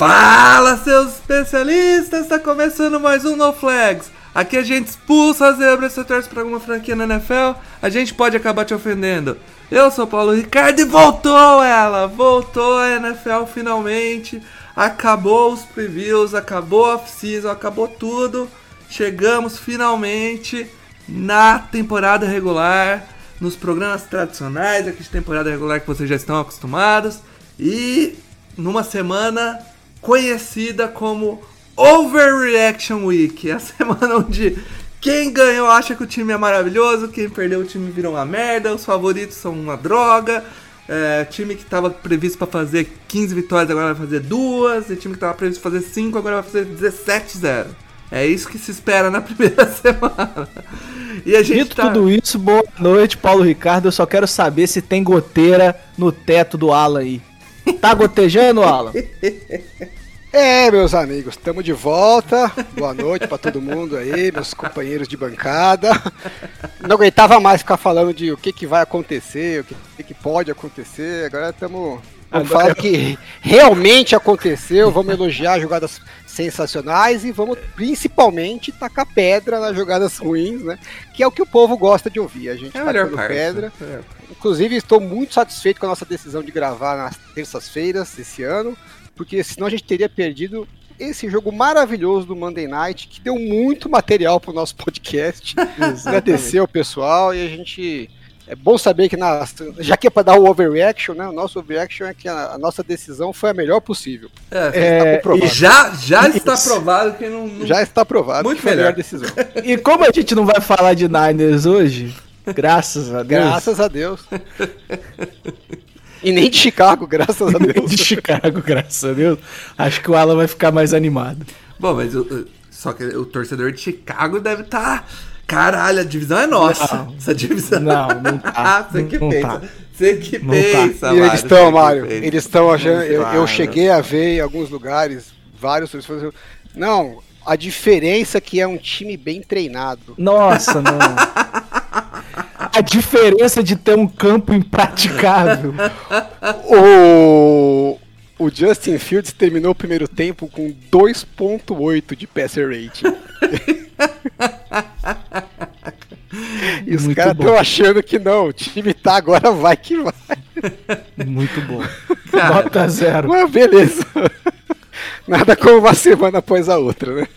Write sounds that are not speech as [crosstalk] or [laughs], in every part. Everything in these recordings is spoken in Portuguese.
Fala, seus especialistas! Está começando mais um No Flags. Aqui a gente expulsa as zebras se torce pra alguma franquia na NFL, a gente pode acabar te ofendendo. Eu sou Paulo Ricardo e voltou ela! Voltou a NFL finalmente. Acabou os previews, acabou a off-season, acabou tudo. Chegamos finalmente na temporada regular, nos programas tradicionais aqui de temporada regular que vocês já estão acostumados. E numa semana conhecida como Overreaction Week. É a semana onde quem ganhou acha que o time é maravilhoso, quem perdeu o time virou uma merda, os favoritos são uma droga. É, time que estava previsto para fazer 15 vitórias agora vai fazer duas, e time que estava previsto para fazer 5 agora vai fazer 17-0. É isso que se espera na [laughs] primeira semana. E a gente Dito tá... tudo isso, boa noite, Paulo Ricardo. Eu só quero saber se tem goteira no teto do Alan aí. Tá gotejando, Alan? É, meus amigos, estamos de volta. Boa noite para todo mundo aí, meus companheiros de bancada. Não aguentava mais ficar falando de o que, que vai acontecer, o que, que pode acontecer. Agora estamos Vamos falar que realmente aconteceu, vamos elogiar jogadas sensacionais e vamos principalmente tacar pedra nas jogadas ruins, né? Que é o que o povo gosta de ouvir. A gente é tacando pedra. É. Inclusive, estou muito satisfeito com a nossa decisão de gravar nas terças-feiras esse ano porque senão a gente teria perdido esse jogo maravilhoso do Monday Night, que deu muito material para o nosso podcast. [laughs] Agradecer ao pessoal e a gente. É bom saber que, na, já que é para dar o overreaction, né? O nosso overreaction é que a, a nossa decisão foi a melhor possível. É, é e já, já está provado que não, não, Já está provado muito que foi a melhor decisão. [laughs] e como a gente não vai falar de Niners hoje, graças a Deus. Graças a Deus. E nem de Chicago, graças a Deus. [laughs] Nem de Chicago, graças a Deus. Acho que o Alan vai ficar mais animado. Bom, mas o, só que o torcedor de Chicago deve estar. Tá... Caralho, a divisão é nossa. Não, Essa divisão. Não, não tá. ah, você que não pensa. Tá. Você que não pensa, tá. E eles estão, Mário. Eles estão achando. Eu, eu, cheguei a ver em alguns lugares, vários. Não, a diferença é que é um time bem treinado. Nossa, não. [laughs] a diferença de ter um campo impraticável. [laughs] o, o Justin Fields terminou o primeiro tempo com 2.8 de passer rating. [laughs] e os caras estão achando que não, o time tá agora, vai que vai. Muito bom. Nota zero. Mas beleza. Nada como uma semana após a outra, né?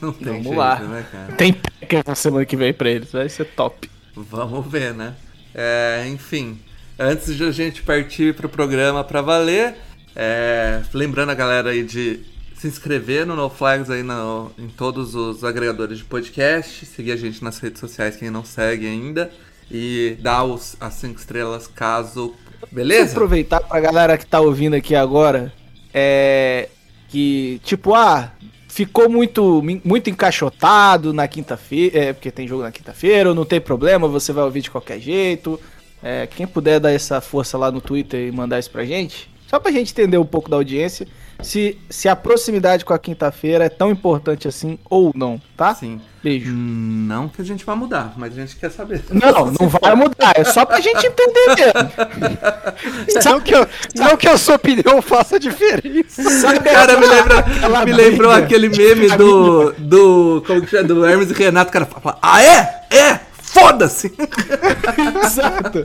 Vamos jeito, lá. Né, Tem que na semana que vem pra eles, vai ser top. Vamos ver, né? É, enfim, antes de a gente partir pro programa para valer, é, lembrando a galera aí de se inscrever no No Flags aí no, em todos os agregadores de podcast, seguir a gente nas redes sociais quem não segue ainda e dar os, as cinco estrelas caso. Beleza? aproveitar pra galera que tá ouvindo aqui agora, é que tipo, ah, ficou muito, muito encaixotado na quinta-feira, é, porque tem jogo na quinta-feira, não tem problema, você vai ouvir de qualquer jeito. É, quem puder dar essa força lá no Twitter e mandar isso pra gente, só pra gente entender um pouco da audiência, se, se a proximidade com a quinta-feira é tão importante assim ou não, tá? Sim. Beijo. Hum, não que a gente vai mudar, mas a gente quer saber. Não, não vai mudar, é só pra gente entender mesmo. [laughs] não, que eu, não que a sua opinião faça diferença. Cara, me, lembra, me lembrou aquele meme do. do. Como que chama? Do Hermes e Renato, o cara fala, ah é? É! Foda-se! [laughs] Exato.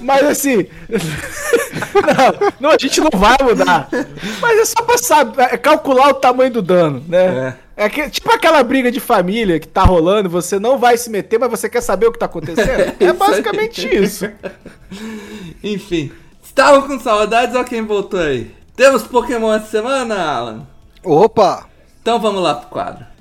Mas assim. [laughs] não, não, a gente não vai mudar. Mas é só pra saber, é calcular o tamanho do dano, né? É. é que, tipo aquela briga de família que tá rolando, você não vai se meter, mas você quer saber o que tá acontecendo. [laughs] É, basicamente isso. Enfim. Estavam com saudades ou quem voltou aí? Temos Pokémon essa semana, Alan? Opa! Então vamos lá pro quadro.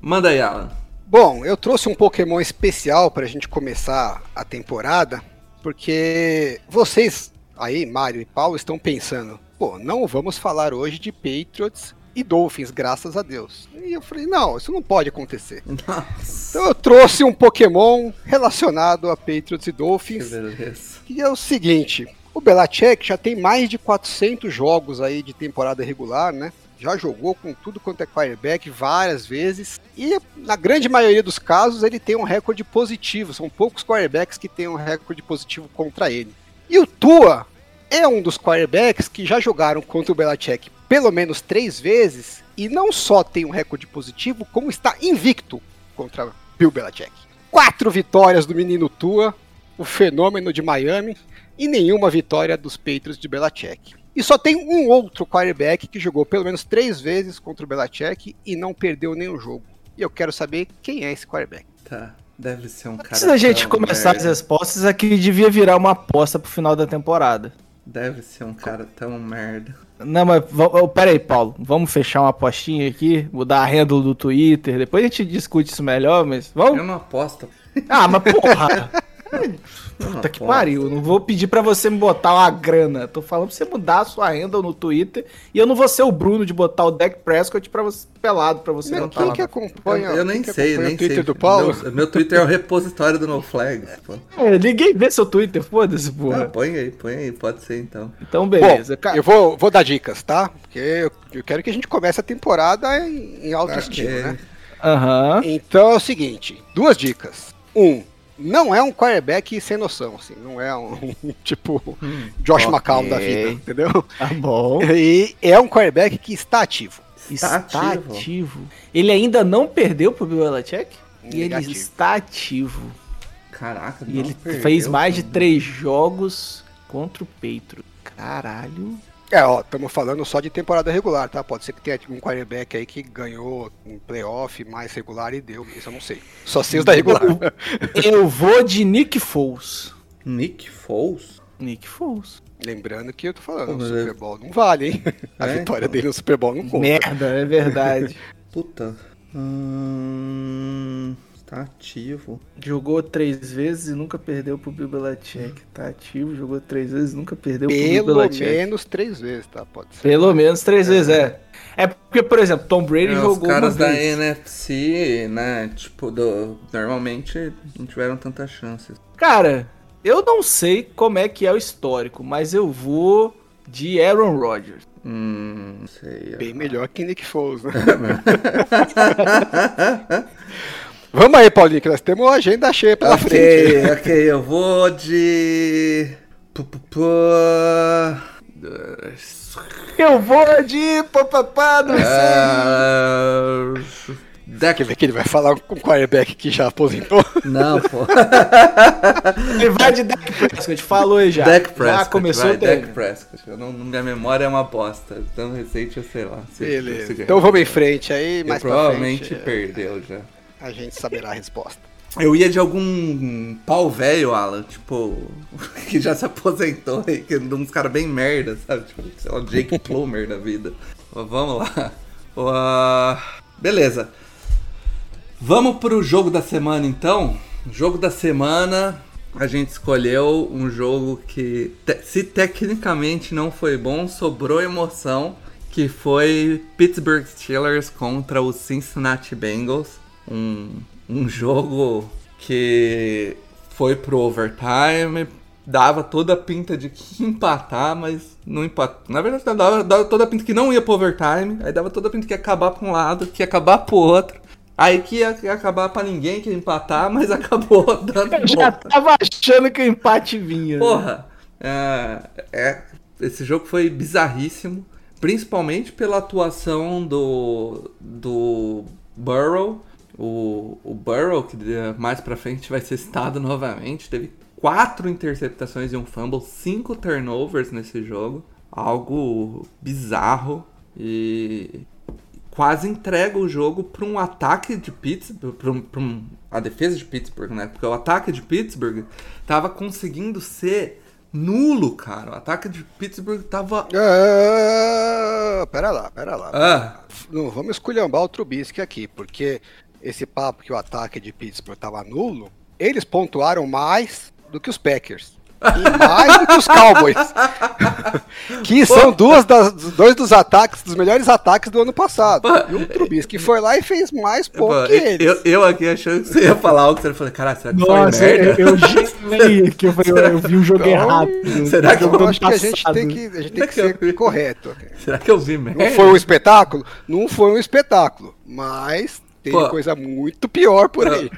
Manda aí, Alan. Bom, eu trouxe um Pokémon especial pra gente começar a temporada, porque vocês aí, Mário e Paulo, estão pensando, pô, não vamos falar hoje de Patriots e Dolphins, graças a Deus. E eu falei, não, isso não pode acontecer. Nossa, Então eu trouxe um Pokémon relacionado a Patriots e que Dolphins, beleza. que é o seguinte, o Belichick já tem mais de 400 jogos aí de temporada regular, né? Já jogou com tudo quanto é quarterback várias vezes. E na grande maioria dos casos ele tem um recorde positivo. São poucos quarterbacks que têm um recorde positivo contra ele. E o Tua é um dos quarterbacks que já jogaram contra o Belichick pelo menos três vezes. E não só tem um recorde positivo, como está invicto contra Bill Belichick. Quatro vitórias do menino Tua, o fenômeno de Miami, e nenhuma vitória dos Patriots de Belichick. E só tem um outro quarterback que jogou pelo menos três vezes contra o Belichick e não perdeu nenhum jogo. E eu quero saber quem é esse quarterback. Tá, deve ser um cara. Antes da gente começar as merda. respostas, aqui devia virar uma aposta pro final da temporada. Deve ser um cara tão merda. Não, mas va- oh, pera aí, Paulo. Vamos fechar uma apostinha aqui, mudar a handle do Twitter. Depois a gente discute isso melhor, mas Eu vamos. não aposto. Ah, mas porra! [laughs] Eu Puta que pariu. Eu não vou pedir pra você me botar uma grana. Tô falando pra você mudar a sua handle no Twitter. E eu não vou ser o Bruno de botar o Dak Prescott pra você, pelado pra você não tá quem que Eu, acompanha, eu nem quem que sei, nem o Twitter sei. do Paulo? Meu, meu Twitter é o repositório do No Flags. Pô. É, ninguém vê seu Twitter, foda-se, Ah, porra. põe aí, põe aí, pode ser então. Então, Bom, beleza. Cara, eu vou, vou dar dicas, tá? Porque eu, eu quero que a gente comece a temporada em, em alto Ok. estilo, né? Aham. Então é o seguinte, duas dicas. Um, não é um quarterback sem noção, assim, não é um [laughs] tipo Josh ok. McCown da vida, entendeu? Tá bom. E é um quarterback que está ativo. Está, Está ativo. ativo. Ele ainda não perdeu pro Bill Belichick? E ele Negativo. está ativo. Caraca, E não ele perdeu, fez mais de três jogos contra o Patriots. Caralho. É, ó, estamos falando só de temporada regular, tá? Pode ser que tenha um quarterback aí que ganhou um playoff mais regular e deu, isso eu não sei. Só sei os da regular. Eu vou de Nick Foles. Nick Foles? Nick Foles. Lembrando que eu tô falando, Pô, o Super Bowl não vale, hein? A É, vitória então. dele no Super Bowl não conta. Merda, é verdade. [laughs] Puta. Hum, tá ativo. jogou três vezes e nunca perdeu pro Bill Belichick. Tá ativo, jogou três vezes e nunca perdeu pro Bill Pelo Belichick. menos três vezes, tá? Pode ser. Pelo menos três vezes, é. É porque, por exemplo, Tom Brady É, os jogou caras uma da vez. NFC, né? Tipo, do- normalmente não tiveram tantas chances. Cara, eu não sei como é que é o histórico, mas eu vou de Aaron Rodgers. Hum, não sei. Bem melhor que Nick Foles, né? [laughs] [laughs] [laughs] Vamos aí, Paulinho, que nós temos uma agenda cheia pela frente. Ok, [laughs] ok, eu vou de. Eu vou de papapá, não sei. Ah, Dak... Quer ver que ele vai falar com um quarterback que já aposentou? Não, pô. [laughs] Ele vai de Dak Prescott, falou aí já. Dak Prescott. Já começou vai, o. Dak Prescott. Eu não, minha memória é uma bosta. Tão recente, eu sei lá. se- Beleza. se- Então vamos em frente aí, mais pra provavelmente frente. perdeu já. A gente saberá a resposta. Eu ia de algum pau velho, Alan, tipo, [laughs] que já se aposentou e que é uns caras bem merda, sabe? Tipo, sei lá, Jake Plummer da vida. Vamos lá. Ah, beleza. Vamos pro jogo da semana então. Jogo da semana, a gente escolheu um jogo que, te- se tecnicamente não foi bom, sobrou emoção, que foi Pittsburgh Steelers contra os Cincinnati Bengals. Um, um jogo que foi pro overtime, dava toda a pinta de que ia empatar, mas não empatou. Na verdade, dava, dava toda a pinta que não ia pro overtime, aí dava toda a pinta que ia acabar pra um lado, que ia acabar pro outro. Aí que ia, ia acabar pra ninguém, que ia empatar, [laughs] mas acabou dando Eu já tava achando que o empate vinha. né? Porra, é, é- esse jogo foi bizarríssimo, principalmente pela atuação do, do Burrow. O, o Burrow, que eh, mais pra frente vai ser citado novamente, teve quatro interceptações e um fumble, cinco turnovers nesse jogo. Algo bizarro e quase entrega o jogo para um ataque de Pittsburgh, para um, pra um- a defesa de Pittsburgh, né? Porque o ataque de Pittsburgh tava conseguindo ser nulo, cara. O ataque de Pittsburgh tava. Ah, pera lá, pera lá. Ah, Não vamos esculhambar o Trubisky aqui, porque esse papo que o ataque de Pittsburgh estava nulo, eles pontuaram mais do que os Packers. E mais do que os Cowboys. [laughs] que são duas das, dois dos ataques, dos melhores ataques do ano passado. E o Trubisky foi lá e fez mais pontos que eles. Eu, eu aqui achando que você ia falar algo, você falou, caralho, será que Nossa, foi merda? eu, eu gelei [laughs] que eu, falei, eu vi um jogo Então, errado. será que Eu do acho que a gente tem que, a gente tem que ser eu- correto. Será que eu vi merda? Não foi um espetáculo? Não foi um espetáculo. Mas tem Pô. coisa muito pior por aí.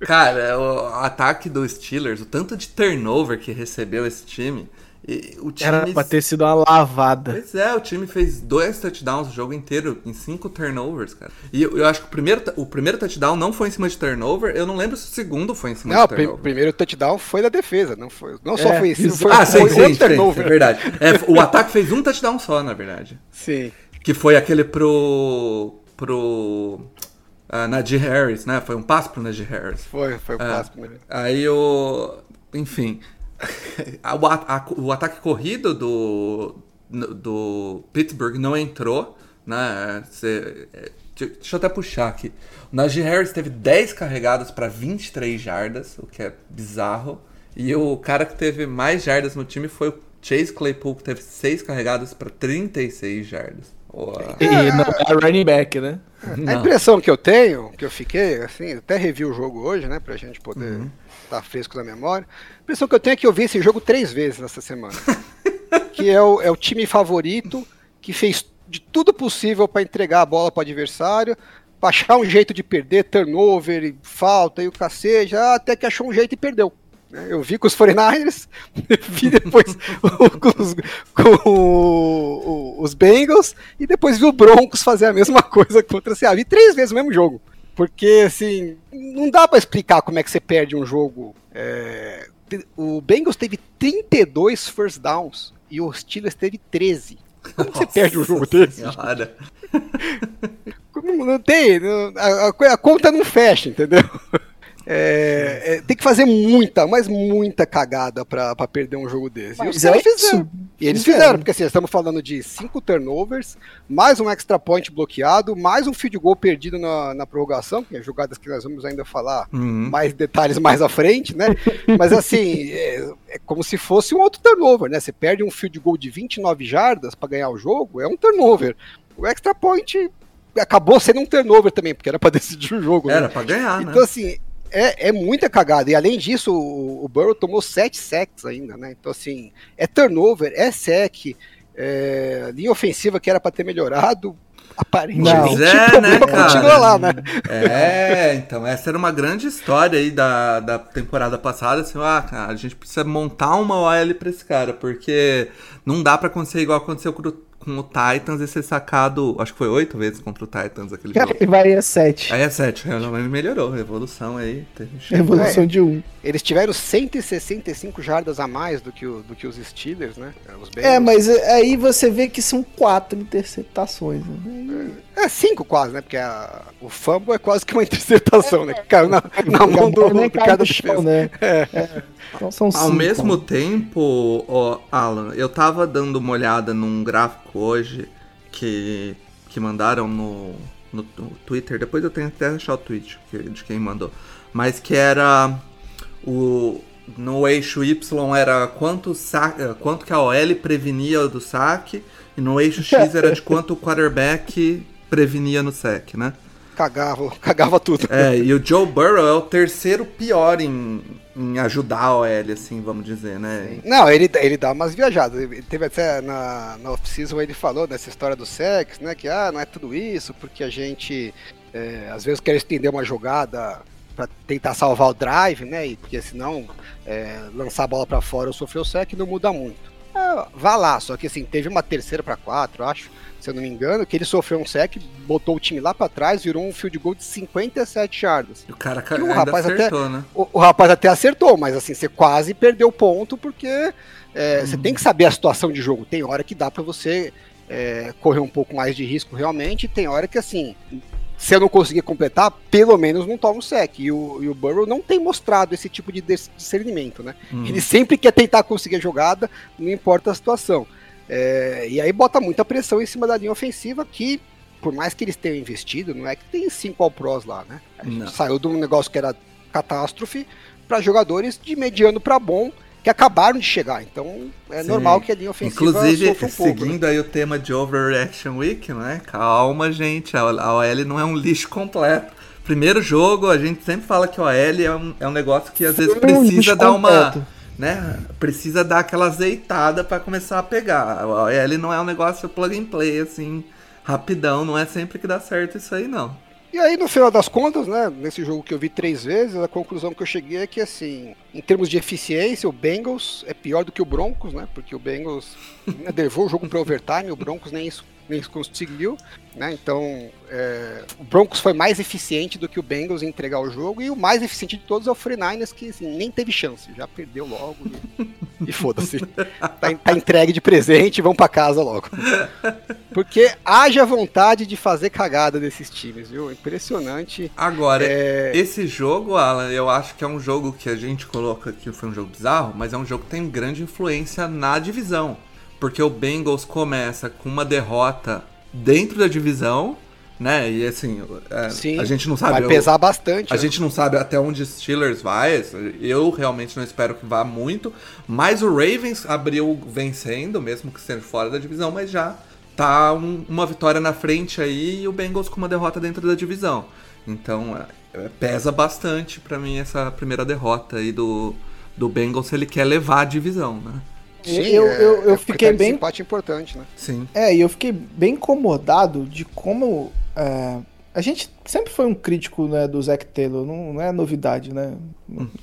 Cara, o ataque dos Steelers, o tanto de turnover que recebeu esse time. e o time Era pra ter sido uma lavada. Pois é, o time fez dois touchdowns o jogo inteiro em cinco turnovers, cara. E eu, eu acho que o primeiro, o primeiro touchdown não foi em cima de turnover. Eu não lembro se o segundo foi em cima Não, o de turnover. primeiro touchdown foi da defesa, não foi. Não só É, foi isso, isso. foi, ah, sim, foi sim, outro sim, é turnover. verdade. É, o ataque fez um touchdown só, na verdade. Sim. Que foi aquele pro. pro. Uh, Najee Harris, né? Foi um passe pro Najee Harris. Foi, foi o É. passo primeiro. Aí o. Enfim. [laughs] a- o, a- o ataque corrido do. do Pittsburgh não entrou, né? Cê- é, de- deixa eu até puxar aqui. O Najee Harris teve 10 carregadas para 23 jardas, o que é bizarro. E o cara que teve mais jardas no time foi o Chase Claypool, que teve 6 carregadas para 36 jardas. Ó, E não é running back, né? A impressão que eu tenho, que eu fiquei, assim, até revi o jogo hoje, né, pra gente poder Uhum. estar fresco na memória. A impressão que eu tenho é que eu vi esse jogo três vezes nessa semana. [laughs] que é o, é o time favorito, que fez de tudo possível para entregar a bola para o adversário, pra achar um jeito de perder, turnover, e falta e o cacete, ah, até que achou um jeito e perdeu. Né? Eu vi com os 49ers, [laughs] vi depois [laughs] com, os, com o- o- os Bengals e depois vi o Broncos fazer a mesma coisa contra o Seattle. Vi três vezes o mesmo jogo. Porque, assim, não dá pra explicar como é que você perde um jogo. é, O Bengals teve 32 first downs e o Steelers teve 13. Como que você perde um jogo Nossa desse? Não, [laughs] não tem, não- a, a- a conta não fecha, entendeu? É, é, tem que fazer muita, mas muita cagada pra, pra perder um jogo desse. E os Mas caras é isso. fizeram. E eles Fizeram. fizeram, porque assim, estamos falando de cinco turnovers, mais um extra point bloqueado, mais um field goal perdido na, na prorrogação, que é jogadas que nós vamos ainda falar Uhum. mais detalhes mais à frente, né? [laughs] Mas assim, é, é como se fosse um outro turnover, né? Você perde um field goal de 29 jardas para ganhar o jogo, é um turnover. O extra point acabou sendo um turnover também, porque era para [laughs] decidir o jogo. né? Era pra ganhar, né? Então, assim, é, é muita cagada. E além disso, o, o Burrow tomou 7 sacks ainda, né? Então, assim, é turnover, é sec, é, linha ofensiva que era para ter melhorado. Aparentemente, Pois é, o problema né, continua lá, né? É, então essa era uma grande história aí da, da temporada passada, assim, ah, cara, a gente precisa montar uma OL pra esse cara, porque não dá pra acontecer igual aconteceu com, o- com o Titans e ser sacado, acho que foi oito vezes contra o Titans aquele jogo. E vai a 7. Aí é sete, mas melhorou, evolução aí. teve- Revolução de 1. Eles tiveram 165 jardas a mais do que, o- do que os Steelers, né? Os É, mas aí você vê que são quatro interceptações. Né? É cinco quase, né? Porque a- o fumble é quase que uma [laughs] interceptação, né? Que caiu na, na mão do, do cai cara no da chão, né? É. Então são Ao cinco. mesmo tempo, ó, Alan, eu tava dando uma olhada num gráfico hoje que, que mandaram no, no, no Twitter. Depois eu tenho que até achar o tweet que- de quem mandou. Mas que era o. No eixo Y era quanto, sa- eh, quanto que a OL prevenia do saque. E no eixo X era de quanto o quarterback prevenia no sec, né? Cagava, [laughs] cagava tudo. É, e o Joe Burrow é o terceiro pior em, em ajudar a OL, assim, vamos dizer, né? Não, ele, ele dá umas viajadas. Ele teve até na, na off-season ele falou dessa história do sex, né? Que ah, não é tudo isso, porque a gente é, às vezes quer estender uma jogada para tentar salvar o drive, né? E porque senão é, lançar a bola para fora ou sofrer o sec não muda muito. É, vá lá, só que assim, teve uma terceira para quatro, acho, se eu não me engano, que ele sofreu um sec, botou o time lá para trás, virou um field goal de 57 jardas. E o cara Que o rapaz até- acertou, né? O, o rapaz até acertou, mas assim, você quase perdeu o ponto, porque é, você tem que saber a situação de jogo. Tem hora que dá pra você é, correr um pouco mais de risco realmente, e tem hora que assim, se eu não conseguir completar, pelo menos não toma o sec. E o, e o Burrow não tem mostrado esse tipo de dis- discernimento, né? Uhum. Ele sempre quer tentar conseguir a jogada, não importa a situação. É, e aí bota muita pressão em cima da linha ofensiva que por mais que eles tenham investido, não é que tem cinco All-Pros lá, né? A gente Não. saiu de um negócio que era catástrofe para jogadores de mediano para bom que acabaram de chegar. Então é Sim. normal que a linha ofensiva Inclusive, sofra um pouco. né? seguindo aí o tema de Overreaction Week, né? Calma, gente. A OL não é um lixo completo. Primeiro jogo, a gente sempre fala que a OL é um, é um negócio que às vezes um precisa lixo dar uma. Né? Precisa dar aquela azeitada pra começar a pegar. OL não é um negócio plug and play, assim, rapidão. Não é sempre que dá certo isso aí, não. E aí, no final das contas, né, nesse jogo que eu vi três vezes, a conclusão que eu cheguei é que, assim, em termos de eficiência, o Bengals é pior do que o Broncos, né, porque o Bengals né, [laughs] levou o jogo para overtime, o Broncos nem isso, nem conseguiu, né, então é, o Broncos foi mais eficiente do que o Bengals em entregar o jogo, e o mais eficiente de todos é o 49ers, que, assim, nem teve chance, já perdeu logo, e, [laughs] e foda-se, tá, tá entregue de presente, vão para casa logo. [laughs] Porque haja vontade de fazer cagada desses times, viu? Impressionante. Agora, É. esse jogo, Alan, eu acho que é um jogo que a gente coloca que foi um jogo bizarro, mas é um jogo que tem grande influência na divisão. Porque o Bengals começa com uma derrota dentro da divisão, né? E assim, é, Sim, a gente não sabe. Vai eu- pesar bastante. A né? gente não sabe até onde os Steelers vai. Eu realmente não espero que vá muito. Mas o Ravens abriu vencendo, mesmo que sendo fora da divisão, mas já tá um- uma vitória na frente aí e o Bengals com uma derrota dentro da divisão. Então é, é, pesa bastante pra mim essa primeira derrota aí do, do Bengals se ele quer levar a divisão, né? Sim, eu, é- eu, eu é fiquei bem empate importante, né? Sim. É, e eu fiquei bem incomodado de como. é, a gente sempre foi um crítico né, do Zac Taylor, não, não é novidade, né?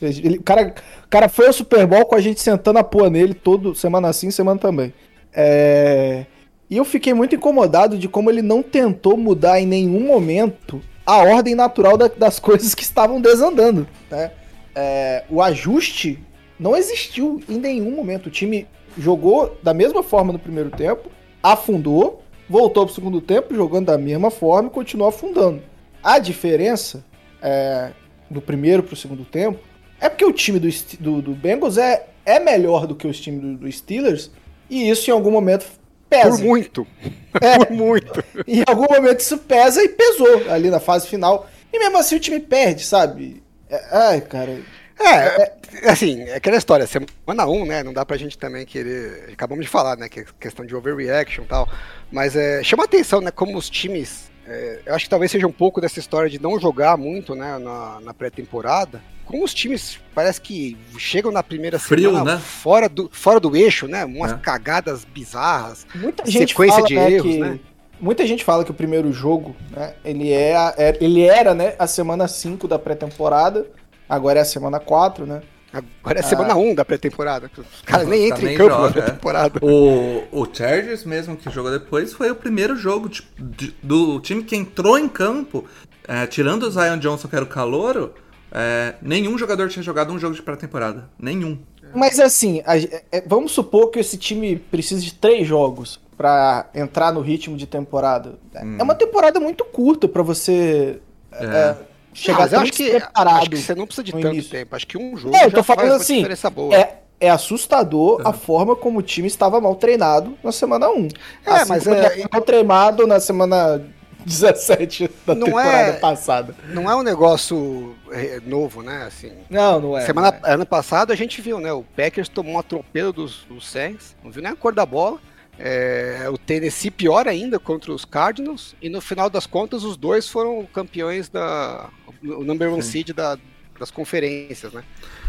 Ele- o, cara, o cara foi ao Super Bowl com a gente sentando a pua nele todo semana sim, semana também. É, e eu fiquei muito incomodado de como ele não tentou mudar em nenhum momento a ordem natural da- das coisas que estavam desandando. Né? É, o ajuste não existiu em nenhum momento. O time jogou da mesma forma no primeiro tempo, afundou, voltou pro segundo tempo jogando da mesma forma e continuou afundando. A diferença é, do primeiro pro segundo tempo é porque o time do, do, do Bengals é, é melhor do que os times do, do Steelers e isso em algum momento pesa. Por muito. [laughs] É. Por muito. [laughs] Em algum momento isso pesa e pesou ali na fase final. E mesmo assim o time perde, sabe? É- ai, cara. É, assim, é aquela história, semana 1, né? Não dá pra gente também querer. Acabamos de falar, né? Que é questão de overreaction e tal. Mas é, chama atenção, né? Como os times. é, eu acho que talvez seja um pouco dessa história de não jogar muito, né? Na, na pré-temporada. Como os times parece que chegam na primeira Frio, semana né? fora, do, fora do eixo, né? Umas É. cagadas bizarras. Muita gente Sequência fala, de né, erros, que, né? Muita gente fala que o primeiro jogo, né, ele, é, a- é- ele era, né, a semana 5 da pré-temporada, agora é a semana 4, né? Agora é semana 1 da pré-temporada. Os caras nem Tá, entram em nem campo joga, na é. pré-temporada. O, o Chargers mesmo, que jogou depois, foi o primeiro jogo de- de- do time que entrou em campo, é, tirando o Zion Johnson, que era o calouro, é, nenhum jogador tinha jogado um jogo de pré-temporada. Nenhum. Mas assim, a- é- vamos supor que esse time precisa de três jogos pra entrar no ritmo de temporada. É uma temporada muito curta pra você é, chegar Mas eu tão acho que, acho que você não precisa de tanto início. tempo. Acho que um jogo Não, eu já tô falando uma assim, diferença boa. É, é assustador a forma como o time estava mal treinado na semana 1. É, assim mas como é- ele estava mal treinado na semana 17 da Não temporada é- passada. Não é um negócio é, novo, né? Assim, Não, não é. Semana, não é. Ano passado a gente viu, né? O Packers tomou um atropelo dos, dos Saints, não viu nem a cor da bola. É, o Tennessee pior ainda contra os Cardinals. E no final das contas, os dois foram campeões da. O number one seed da, das conferências, né?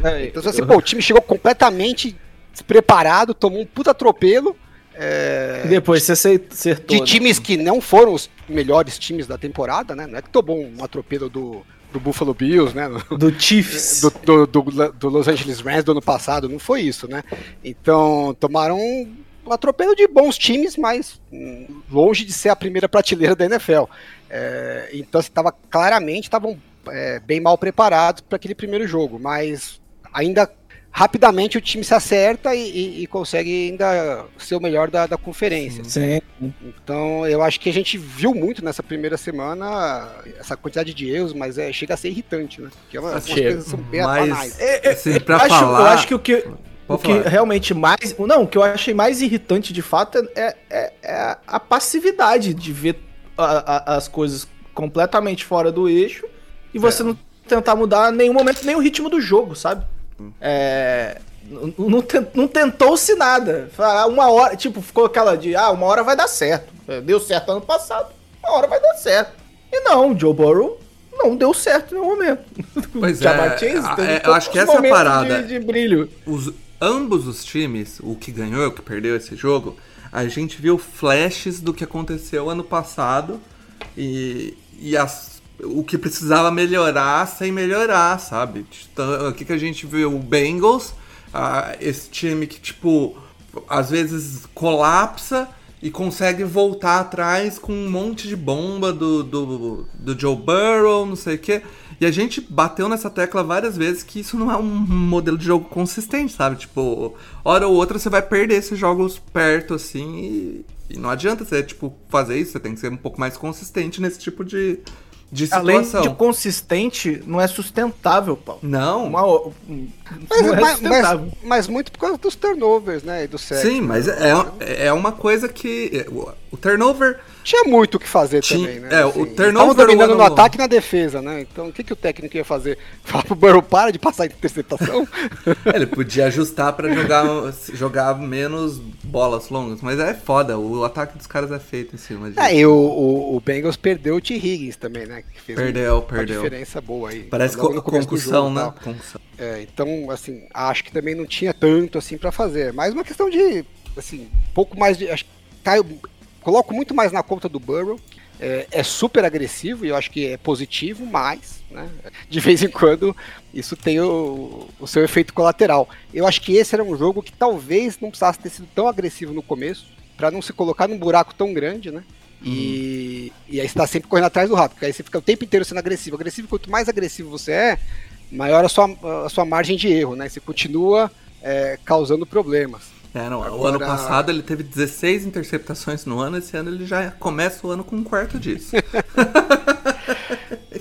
É, Então, assim, pô, o time chegou completamente despreparado, tomou um puta atropelo. é, E depois você acertou. de né? times que não foram os melhores times da temporada, né? Não é que tomou um atropelo do, do Buffalo Bills, né? Do Chiefs. [laughs] do, do, do- do Los Angeles Rams do ano passado, não foi isso, né? Então, tomaram um, atropelo de bons times, mas hum, longe de ser a primeira prateleira da NFL. É, então, estava claramente estavam é, bem mal preparados para aquele primeiro jogo, mas ainda rapidamente o time se acerta e, e- e consegue ainda ser o melhor da, da conferência. Sim. Então, eu acho que a gente viu muito nessa primeira semana essa quantidade de erros, mas é, chega a ser irritante, né? Porque é uma, umas Chega. coisas são bem Mas-. É, é, Assim, eu pra acho, falar- eu acho que o que, o que falar. realmente mais. Não, o que eu achei mais irritante de fato é, é- é a passividade de ver a- a- as coisas completamente fora do eixo e você não tentar mudar nenhum momento nem o ritmo do jogo, sabe? É, n- não, ten- não tentou-se nada. Falar Uma hora, tipo, ficou aquela de, ah, uma hora vai dar certo. É, Deu certo ano passado, uma hora vai dar certo. E não, o Joe Burrow não deu certo em nenhum momento. Pois [laughs] é, Chase teve é, eu acho que essa é a parada. De, de brilho. os, ambos os times, o que ganhou e o que perdeu esse jogo, a gente viu flashes do que aconteceu ano passado e, e as- o que precisava melhorar sem melhorar, sabe? Então, aqui que a gente viu o Bengals, ah, esse time que, tipo, às vezes colapsa e consegue voltar atrás com um monte de bomba do, do, do Joe Burrow, não sei o quê. E a gente bateu nessa tecla várias vezes que isso não é um modelo de jogo consistente, sabe? Tipo, hora ou outra você vai perder esses jogos perto, assim, e, e não adianta você, tipo, fazer isso. Você tem que ser um pouco mais consistente nesse tipo de, de Além situação. de consistente, não é sustentável, Paulo. Não, Uma, o- um- Mas, não é mas, mas- mas muito por causa dos turnovers, né? E do sexo. sim, mas é, é uma coisa que... O, o turnover... Tinha muito o que fazer Tinha- também, né? é, o Assim, turnover estavam dominando o no ano- ataque e na defesa, né? Então o que, que o técnico ia fazer? [laughs] Falar pro Burrow, para de passar interceptação? [laughs] Ele podia ajustar pra jogar, jogar menos bolas longas, mas é foda, o ataque dos caras é feito em cima disso. é, e o, o, o Bengals perdeu o T. Higgins também, né? Que fez Perdeu, uma perdeu. diferença boa aí. Parece co no concussão, né? Concussão. É, então, assim, acho que também não tinha tanto assim pra fazer. Mas uma questão de, assim, um pouco mais de. Acho, caio, coloco muito mais na conta do Burrow. É, é super agressivo e eu acho que é positivo, mas, né, de vez em quando, isso tem o, o seu efeito colateral. Eu acho que esse era um jogo que talvez não precisasse ter sido tão agressivo no começo, pra não se colocar num buraco tão grande, né? E, e aí você tá sempre correndo atrás do rato, porque aí você fica o tempo inteiro sendo agressivo. Agressivo, quanto mais agressivo você é, maior a sua, a sua margem de erro, né? Você continua é, causando problemas. É, não, O Agora- ano passado ele teve 16 interceptações no ano, esse ano ele já começa o ano com um quarto disso. [laughs]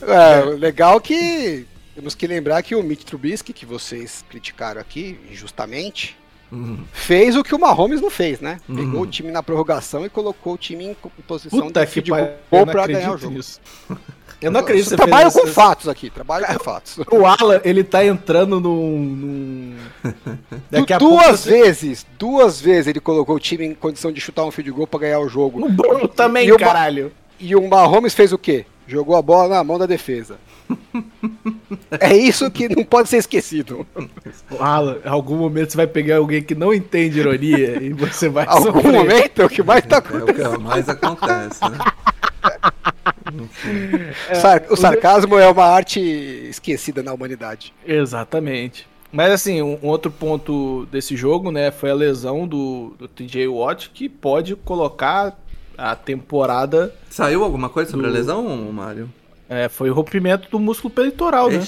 É, legal que temos que lembrar que o Mitch Trubisky, que vocês criticaram aqui, injustamente, Uhum. fez o que o Mahomes não fez, né? Uhum. Pegou o time na prorrogação e colocou o time em posição Puta de que não pra ganhar o jogo. [laughs] Eu não acredito Eu trabalho com fatos aqui, trabalho com fatos. [laughs] O Alan, ele tá entrando num. num... Daqui a duas pouco vezes, duas vezes ele colocou o time em condição de chutar um field goal pra ganhar o jogo. No bolo também, E o caralho. E o Mahomes fez o quê? Jogou a bola na mão da defesa. [laughs] é isso que não pode ser esquecido. O Alan, em algum momento você vai pegar alguém que não entende ironia e você vai Algum sofrer. momento é o que mais tá É o que mais acontece, né? [laughs] Sar- o sarcasmo é uma arte esquecida na humanidade. Exatamente. Mas assim, um, um outro ponto desse jogo, né, foi a lesão do, do TJ Watt, que pode colocar a temporada. Saiu alguma coisa sobre Do- a lesão, Mário? é, foi o rompimento do músculo peitoral, né?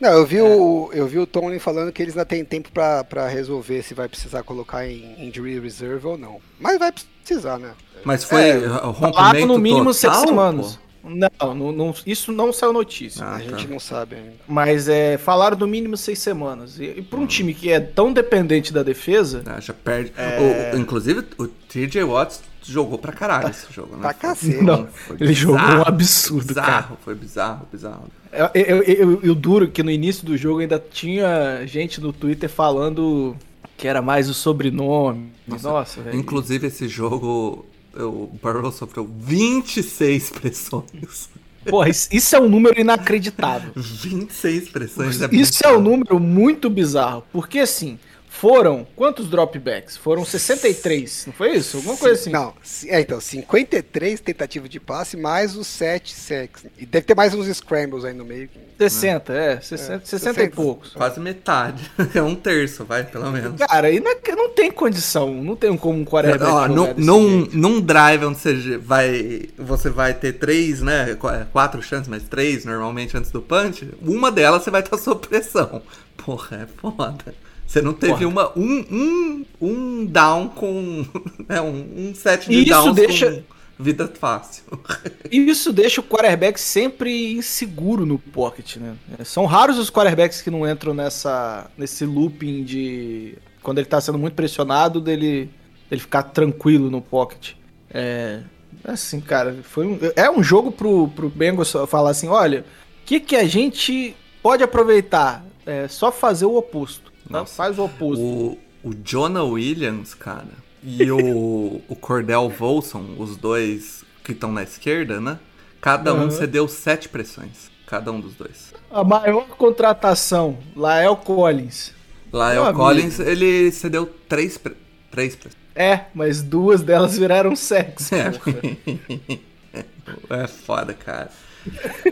Não, eu vi, o, eu vi o Tony falando que eles ainda têm tempo pra, pra resolver se vai precisar colocar em injury reserve ou não. Mas vai precisar, né? Mas foi É, rompimento no mínimo seis total, semanas. pô? Não, não, não- isso não saiu notícia. Ah, A gente tá. não sabe ainda. Mas é, falaram no mínimo seis semanas. E, e para um time que é tão dependente da defesa, Ah, já perde. É. O- o- inclusive, o TJ Watts jogou pra caralho esse jogo, né? Pra cacete. Não, foi ele jogou um bizarro, absurdo, bizarro, Foi bizarro, bizarro. eu, eu, eu, eu duro que no início do jogo ainda tinha gente no Twitter falando que era mais o sobrenome. Nossa, velho. Inclusive, esse jogo, o Burrow sofreu 26 pressões. Porra, isso, é um número inacreditável. [laughs] 26 pressões. Isso é um número muito bizarro. Porque assim, foram quantos dropbacks? Foram 63, não foi isso? Alguma coisa assim. Não, é, então, 53 tentativas de passe, mais os 7 sacks. E deve ter mais uns scrambles aí no meio. 60, é, 60, 60 e 60. poucos. Quase metade. [laughs] É um terço, vai, pelo menos. Cara, aí não, não tem condição, não tem como um quarterback Ó, jogar num, desse num, jeito. num drive onde você vai, você vai ter três, né? qu- Quatro chances, mas três normalmente antes do punch. Uma delas você vai estar sob pressão. Porra, é foda. Você não teve uma, um, um, um down com. [laughs] Né, um, um set de isso downs deixa- com vida fácil. [laughs] Isso deixa o quarterback sempre inseguro no pocket, né? São raros os quarterbacks que não entram nessa, nesse looping de. Quando ele tá sendo muito pressionado, dele, dele ficar tranquilo no pocket. É, Assim, cara, foi um, é um jogo pro, pro Bengals falar assim, olha, o que, que a gente pode aproveitar? É só fazer o oposto. Faz o oposto. O, o Jonah Williams, cara, e o, [laughs] o Cordell Volson, os dois que estão na esquerda, né? Cada um Uhum. cedeu sete pressões. Cada um dos dois. A maior contratação, Lael Collins. Lael Meu Collins, ele cedeu três, pre- três pressões. É, mas duas delas viraram [laughs] sexo. É. É foda, cara.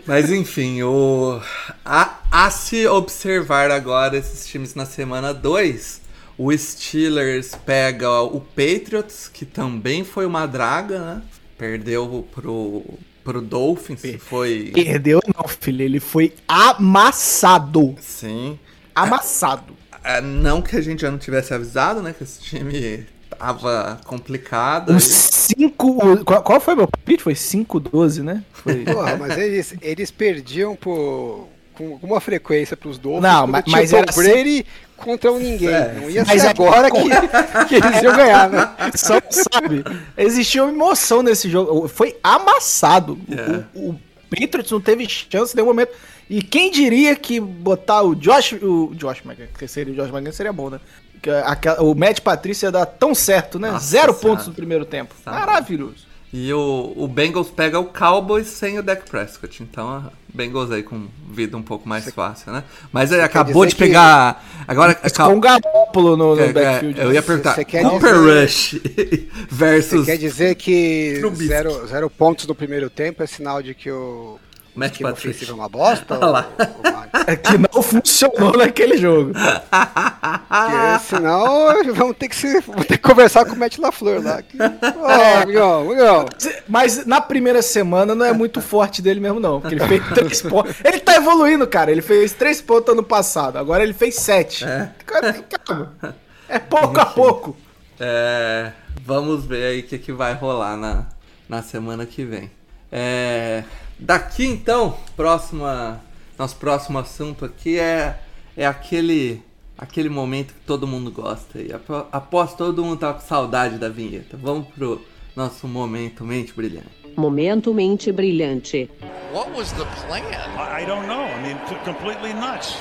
Mas enfim, o... a, a se observar agora esses times na semana 2, o Steelers pega o Patriots, que também foi uma draga, né? Perdeu pro, pro Dolphins, que foi... Perdeu não, filho. Ele foi amassado. Sim. Amassado. É, não que a gente já não tivesse avisado, né? Que esse time tava complicado. Os 5. Qual, qual foi meu palpite? Foi 5-12, né? Foi. [laughs] Porra, mas eles, eles perdiam por, com alguma frequência pros Dolphins. Não, mas- mas era Brady contra um ninguém. É. Não ia Mas ser agora que, que eles iam ganhar, né? Só sabe, existia uma emoção nesse jogo. Foi amassado. O- É. O, o Patriots não teve chance em nenhum momento. E quem diria que botar o Josh. O Josh McGinn, que seria o Josh McGinn seria bom, né? Aquela- o Matt Patrícia ia dar tão certo, né? Nossa Zero Senhora. pontos no primeiro tempo. Sabe. Maravilhoso. E o, o Bengals pega o Cowboys sem o Dak Prescott. Então, a Bengals aí com vida um pouco mais fácil, né? Mas aí acabou de pegar. Agora, Com o no, no é, backfield. é, eu ia perguntar: Você Cooper dizer- Rush [laughs] Você versus quer dizer que zero, zero pontos no primeiro tempo é sinal de que o Matt time Patricia. é uma bosta? Olha lá. ou- ou? É que não funcionou naquele jogo. Porque senão [laughs] vamos ter que, se, vamos ter que conversar com o Matt LaFleur lá. Que, É. Ó, amigão, amigão. Mas na primeira semana não é muito forte dele mesmo, não. Porque ele fez [laughs] três pontos. Ele tá evoluindo, cara. Ele fez três pontos ano passado. Agora ele fez sete. É. Calma. É pouco a pouco. É, vamos ver aí o que, que vai rolar na, na semana que vem. É, daqui então, próxima, nosso próximo assunto aqui é, é aquele, aquele momento que todo mundo gosta. E após todo mundo tá com saudade da vinheta. Vamos pro nosso momento mente brilhante. Momento Mente Brilhante. What was the plan? I don't know. I mean, completely nuts.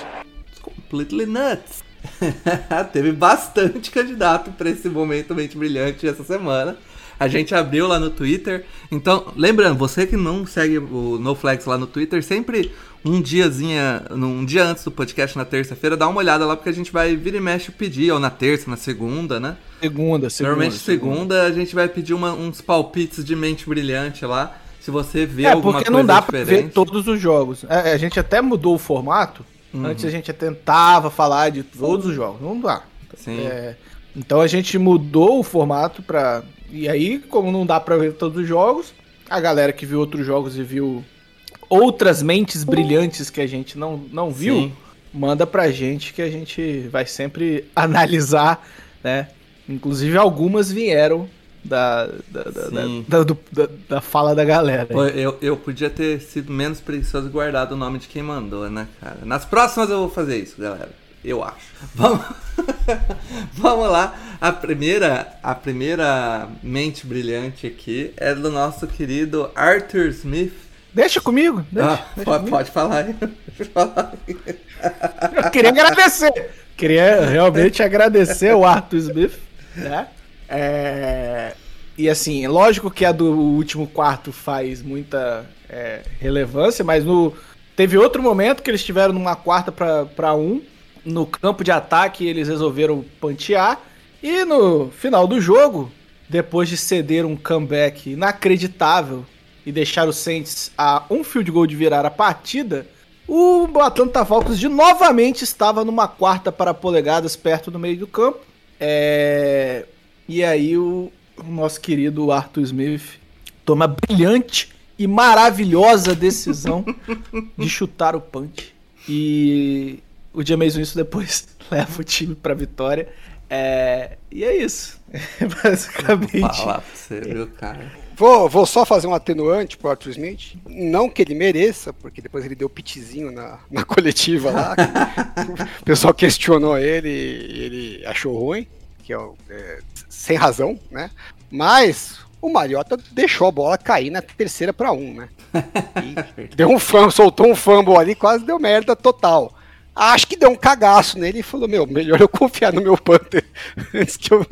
Completely nuts. [laughs] Teve bastante candidato para esse momento mente brilhante essa semana. A gente abriu lá no Twitter. Então, lembrando, você que não segue o NoFlex lá no Twitter, sempre um diazinha, um dia antes do podcast na terça-feira, dá uma olhada lá porque a gente vai vir e mexe pedir, ou na terça, na segunda, né? Segunda, segunda. Normalmente segunda a gente vai pedir uma- uns palpites de mente brilhante lá. Se você vê É, alguma porque coisa não dá pra ver diferente. todos os jogos. É, a gente até mudou o formato. Uhum. Antes a gente tentava falar de todos os jogos. Não dá. Sim. É, então a gente mudou o formato pra. E aí, como não dá pra ver todos os jogos, a galera que viu outros jogos e viu outras mentes brilhantes que a gente não, não viu, Sim. manda pra gente que a gente vai sempre [laughs] analisar, né? Inclusive algumas vieram da, da, da, da- do- da- da fala da galera. Pô, eu, eu podia ter sido menos preguiçoso e guardado o nome de quem mandou, né, cara? Nas próximas eu vou fazer isso, galera. Eu acho. Vamos, [laughs] Vamos lá. A primeira, a primeira mente brilhante aqui é do nosso querido Arthur Smith. Deixa comigo, deixa, Ah, deixa pode, comigo. pode falar aí. [laughs] Pode falar aí. Eu queria agradecer. Queria realmente agradecer o Arthur Smith, né? É, E assim, lógico que a do último quarto faz muita é, relevância, mas no teve outro momento que eles tiveram numa quarta para um no campo de ataque eles resolveram pantear e no final do jogo, depois de ceder um comeback inacreditável e deixar o Saints a um field goal de virar a partida, o Atlanta Falcons de novamente estava numa quarta para polegadas perto do meio do campo. É, E aí o, nosso querido Arthur Smith toma a brilhante e maravilhosa decisão [laughs] de chutar o punch. E o Jameis isso depois [laughs] leva o time para vitória. É, E é isso. [laughs] Basicamente. Falar pra você, viu, cara? Vou, vou só fazer um atenuante pro Arthur Smith. Não que ele mereça, porque depois ele deu pitizinho na, na coletiva lá. [laughs] o pessoal questionou ele e ele achou ruim, que é, é, sem razão, né? Mas o Mariota deixou a bola cair na terceira para um, né? E deu um fumble, soltou um fumble ali, quase deu merda total. Acho que deu um cagaço nele e falou: Meu, melhor eu confiar no meu Panther [laughs] antes que eu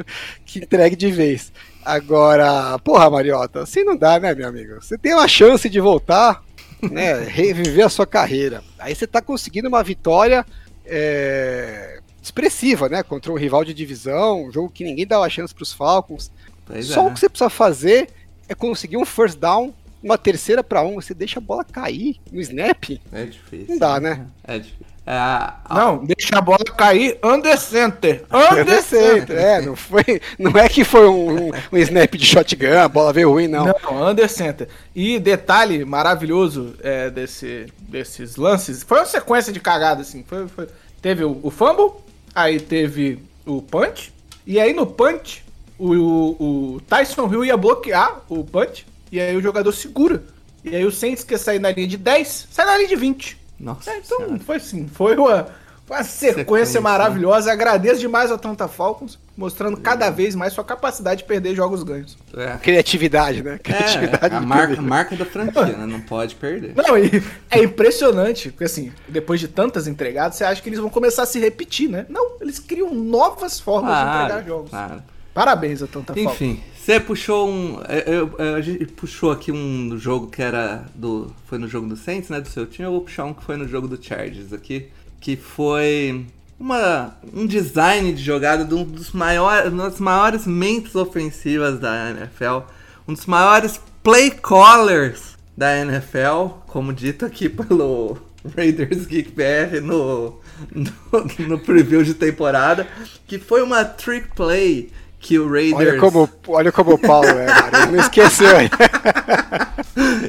que entregue de vez. Agora, porra, Mariota, assim não dá, né, meu amigo? Você tem uma chance de voltar, né? [laughs] Reviver a sua carreira. Aí você tá conseguindo uma vitória é, expressiva, né? Contra um rival de divisão, um jogo que ninguém dava chance pros Falcons. Pois Só é. o que você precisa fazer é conseguir um first down, uma terceira para um, você deixa a bola cair no snap. É difícil. Não dá, né? É difícil. É, Não, deixa a bola cair under center. É Under center. é, não foi, não é que foi um, um- um snap de shotgun, a bola veio ruim, não. Não, under center. E detalhe maravilhoso é, desse, desses lances, foi uma sequência de cagada, assim. Foi, foi- teve o, o fumble, aí teve o punch, e aí no punch, o, o, o Tyson Hill ia bloquear o punch, e aí o jogador segura. E aí o Saints quer sair na linha de 10, sai na linha de 20. Nossa É, então, Senhora. foi assim, foi uma, uma sequência, Sequência, maravilhosa. Agradeço demais ao Atlanta Falcons, mostrando cada vez mais sua capacidade de perder jogos ganhos. É. Criatividade, né? Criatividade É, a marca, marca da franquia, né? Não pode perder. Não, e é impressionante, porque assim, depois de tantas entregadas, você acha que eles vão começar a se repetir, né? Não, eles criam novas formas de entregar Claro, jogos. claro. Parabéns, Atlanta Falcons. Enfim, você puxou um. eu- eu- a gente puxou aqui um jogo que era do. Foi no jogo do Saints, né? Do seu time. Eu vou puxar um que foi no jogo do Chargers aqui. Que foi uma, um design de jogada de um dos maiores, uma das maiores mentes ofensivas da NFL. Um dos maiores play callers da NFL, como dito aqui pelo Raiders Geek BR no, no, no preview de temporada. Que foi uma trick play que o Raiders. Olha como, olha como o Paulo é. Ele não esqueceu aí.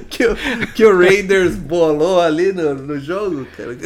que, o, que o Raiders bolou ali no, no jogo cara,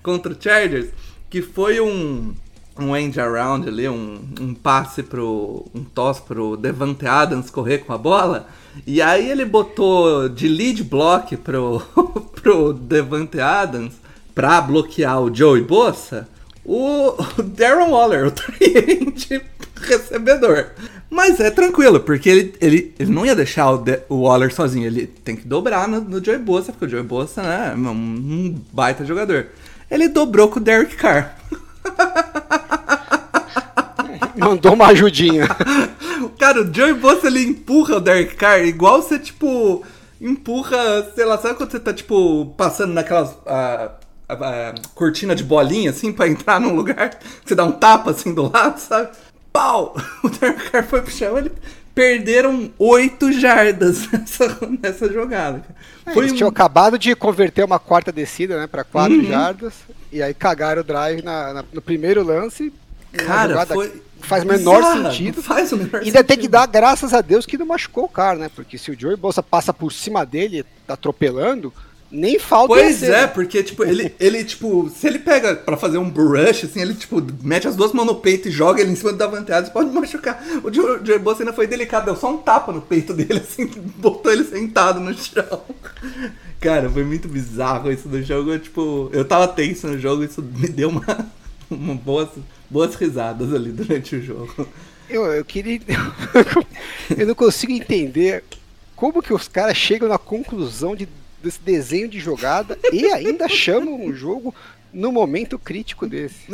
contra o Chargers, que foi um, um end around ali, um, um passe pro. um toss pro Devante Adams correr com a bola. E aí ele botou de lead block pro, [laughs] pro Devante Adams pra bloquear o Joey Bossa. O Darren Waller, o [laughs] cliente [laughs] recebedor. Mas é tranquilo, porque ele, ele, ele não ia deixar o, De- o Waller sozinho. Ele tem que dobrar no, no Joey Bosa, porque o Joey Bosa né, é um, um baita jogador. Ele dobrou com o Derek Carr. [laughs] Mandou uma ajudinha. [laughs] Cara, o Joey Bosa ele empurra o Derek Carr igual você, tipo, empurra, sei lá, sabe quando você tá, tipo, passando naquelas. ah, ah, cortina de bolinha, assim, pra entrar num lugar, você dá um tapa assim do lado, sabe? Pau! [laughs] O Derek Carr foi pro chão, ele perderam oito jardas [laughs] nessa, nessa jogada. cara. Foi Eles tinham acabado de converter uma quarta descida, né, para quatro jardas. E aí cagaram o drive na- na- no primeiro lance. Cara, foi Faz o menor bizarra, sentido. Faz o menor E ainda tem que sentido. dar graças a Deus que não machucou o cara, né? Porque se o Joey Bolsa passa por cima dele, tá atropelando, nem falta Pois é, porque, tipo, ele, ele, tipo, se ele pega pra fazer um brush, assim, ele, tipo, mete as duas mãos no peito e joga ele em cima da vantagem, pode [laughs] machucar. O Bosa ainda foi delicado, deu só um tapa no peito dele, assim, [laughs] botou ele sentado no chão. Cara, foi muito bizarro isso do jogo, tipo, eu tava tenso no jogo, isso me deu uma, [laughs] uma boas, boas risadas ali durante o jogo. Eu, eu queria. eu não consigo entender como que os caras chegam na conclusão de, desse desenho de jogada e ainda chamam um jogo no momento crítico desse.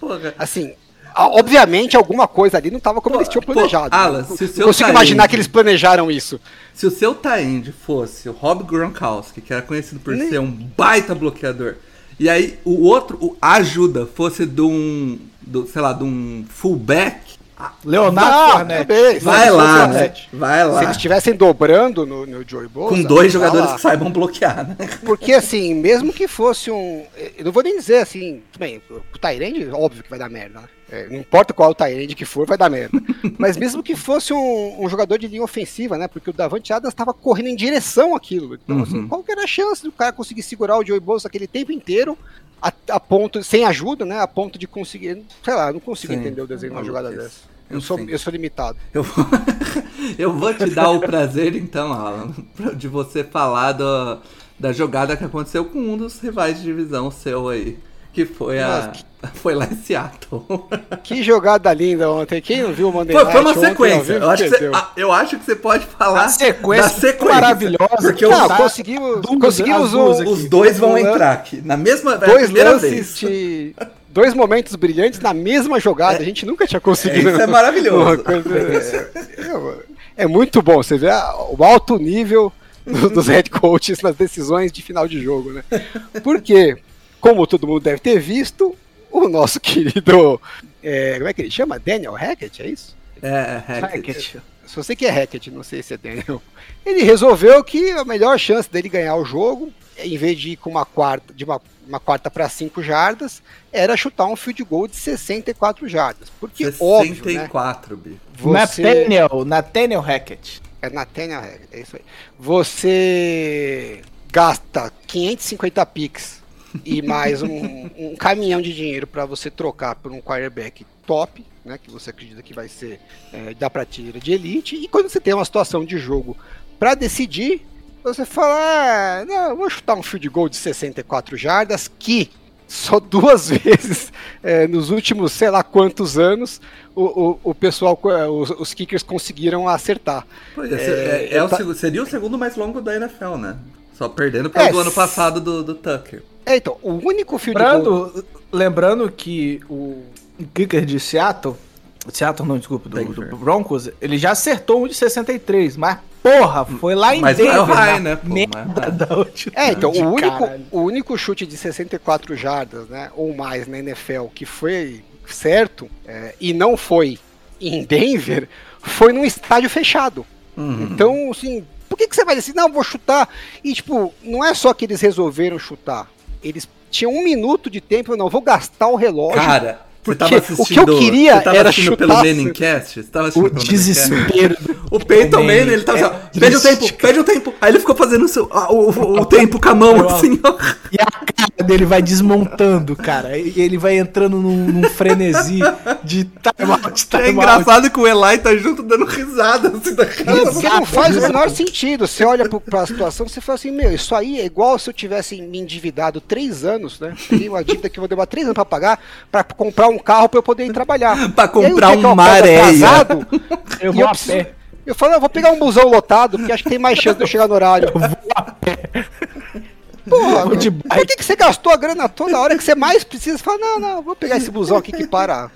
Porra. Assim, obviamente alguma coisa ali não estava como Pô, eles tinham pô, planejado. Alan, se o não seu consigo imaginar que eles planejaram isso. Se o seu tie-end fosse o Rob Gronkowski, que era conhecido por Nem- ser um baita bloqueador, e aí o outro, o a ajuda, fosse de um, do, sei lá, de um fullback, Leonardo Fournette. bem, vai se lá, né? Vai Se lá. eles estivessem dobrando no, no Joey Bosa, Com dois jogadores lá. que saibam bloquear, né? Porque assim, mesmo que fosse um. Eu não vou nem dizer assim. tudo Bem, o Tyrande, óbvio que vai dar merda. né? É, não importa qual o Tyrande que for, vai dar merda. [laughs] Mas mesmo que fosse um, um jogador de linha ofensiva, né? Porque o Davante Adams estava correndo em direção àquilo. Então, assim, qual que era a chance do cara conseguir segurar o Joey Bosa aquele tempo inteiro? A, a ponto, sem ajuda, né? A ponto de conseguir. Sei lá, eu não consigo Sim, entender o desenho de uma jogada maluquice. dessa. Eu sou, eu sou limitado. Eu vou, [laughs] eu vou te dar o prazer, então, Alan, [laughs] de você falar do- da jogada que aconteceu com um dos rivais de divisão seu aí. Que foi a. [laughs] Foi lá em Seattle. [laughs] Que jogada linda ontem. Quem não viu o Monday Foi, Night foi uma ontem, sequência. vivo, Eu acho, que você, ah, eu acho que você pode falar A sequência da sequência. maravilhosa. Porque Não, os, Não, conseguimos, conseguimos um- aqui. os dois vão entrar aqui. Na mesma é Dois lances vez. de. Dois momentos brilhantes na mesma jogada. A gente nunca tinha conseguido. É, isso é maravilhoso. uma coisa- [laughs] é, é muito bom. Você vê o alto nível do- dos head coaches nas decisões de final de jogo, né? Porque, como todo mundo deve ter visto, o nosso [laughs] querido. é, como é que ele chama? Daniel Hackett, é isso? É, é, Hackett. Se você que é Hackett, não sei se é Daniel. Ele resolveu que a melhor chance dele ganhar o jogo, em vez de ir com uma quarta, de uma, uma quarta para 5 jardas, era chutar um field goal de 64 jardas. Porque, óbvio, né? 64, Bi. Você... Nathaniel, Nathaniel Hackett. É Nathaniel Hackett, é isso aí. Você gasta 550 pix e mais um, um caminhão de dinheiro para você trocar por um quarterback top, né, que você acredita que vai ser é, da prateleira de elite, e quando você tem uma situação de jogo para decidir, você fala, ah, não, vou chutar um field goal de 64 jardas, que só duas [laughs] vezes é, nos últimos sei lá quantos anos o, o, o pessoal, os, os kickers conseguiram acertar. Ia ser- é- é o seria o segundo mais longo da NFL, né? Só perdendo pelo É, do ano passado do, do Tucker. É, então, o único field goal... Lembrando, lembrando que o kicker de Seattle, Seattle não, desculpa, do, do Broncos, ele já acertou um de 63, mas porra, foi lá em Mas Denver, High, na né, pô, merda High. da É, então, o único, caralho. o único chute de 64 jardas, né, ou mais na NFL, que foi certo, é, e não foi em Denver, foi num estádio fechado. Uhum. Então, assim, por que, que você vai dizer assim, não, vou chutar? E, tipo, não é só que eles resolveram chutar. Eles tinham um minuto de tempo, eu não, vou gastar o relógio. Cara, Porque tava o que eu assistindo. queria você tava era assistindo chutar- pelo Manningcast? Você tava assistindo O pelo desespero. [laughs] O Peyton Também. Manning, ele tava É assim, pede o tempo, pede o tempo. Aí ele ficou fazendo o, seu, o, o- o tempo com a mão, assim, ó. [laughs] E a cara dele vai desmontando, cara. E ele vai entrando num, num frenesi de timeout, É timeout. engraçado que o Eli tá junto dando risada, assim, da cara. Não, porque não Exato. faz o menor sentido. Você olha pro, pra situação, você fala assim, meu, isso aí é igual se eu tivesse me endividado três anos, né? Tem uma dívida que eu vou demorar três anos pra pagar, pra comprar um carro pra eu poder ir trabalhar. [laughs] Pra E aí, comprar dia que eu atrasado, [laughs] Eu vou a preciso- pé. Eu falo, eu vou pegar um busão lotado, porque acho que tem mais chance de eu chegar no horário. [laughs] Porra, Vou de por bike. que, que você gastou a grana toda a hora que você mais precisa? Você fala, não, não, vou pegar esse busão aqui que para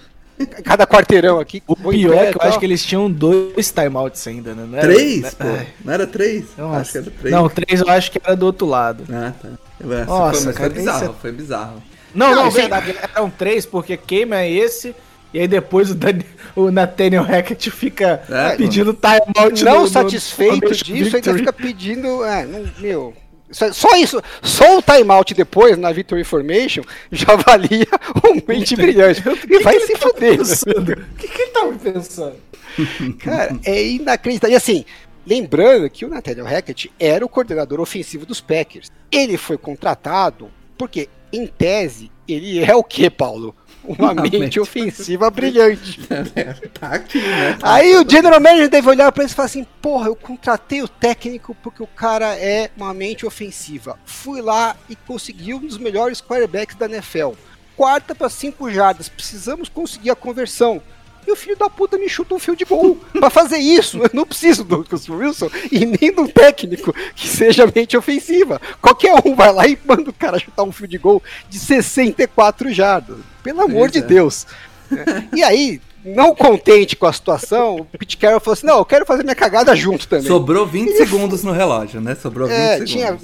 cada quarteirão aqui. O vou pior pé é que eu tal. acho que eles tinham dois timeouts ainda, né? Não era- Três, pô. Ai, Não era três? nossa. Acho que era três. Não, três eu acho que era do outro lado. Ah, tá. É, Nossa, foi, mas cara, foi bizarro, foi bizarro. Não, Não, não, esse- verdade. Eram três, porque queima é esse. E aí depois o, Dan- o Nathaniel Hackett fica É, pedindo timeout não no- no- satisfeito no disso, ainda fica pedindo. É, não, meu. Só, só isso, só o timeout depois na Victory Formation já valia [laughs] um mente brilhante. E vai se fuder. [laughs] O que, que ele tava pensando? [laughs] Cara, é inacreditável. E assim, lembrando que o Nathaniel Hackett era o coordenador ofensivo dos Packers. Ele foi contratado porque, em tese, ele é o que, Paulo? Uma Uma mente mente. ofensiva brilhante. [laughs] tá aqui, né? Aí o general manager deve olhar pra ele e falar assim: porra, eu contratei o técnico porque o cara é uma mente ofensiva. Fui lá e consegui um dos melhores quarterbacks da NFL. Quarta para cinco jardas, precisamos conseguir a conversão. E o filho da puta me chuta um field goal. [laughs] Pra fazer isso, eu não preciso do Wilson e nem do técnico que seja mente ofensiva. Qualquer um vai lá e manda o cara chutar um field goal de 64 jardas. Pelo amor de é. Deus. [laughs] E aí, não contente com a situação, o Pete Carroll falou assim: não, eu quero fazer minha cagada junto também. Sobrou 20 segundos no relógio, né? Sobrou 20 É, segundos. tinha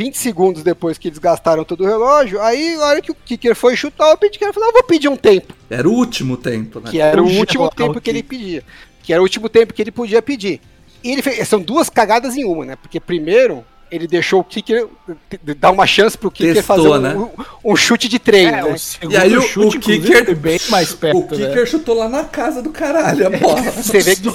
20 segundos depois que eles gastaram todo o relógio. Aí, na hora que o Kicker foi chutar, o Carroll falou: ah, vou pedir um tempo. Era o último tempo, né? Que era o último tempo que ele pedia. Que era o último tempo que ele podia pedir. E ele fez. São duas cagadas em uma, né? Porque primeiro. Ele deixou o kicker dar uma chance pro kicker Testou, fazer um, né? um- um chute de treino, É, né? E aí o, chute, o kicker. foi bem mais perto, o kicker chutou lá na casa do caralho a bola. [laughs] Você vê que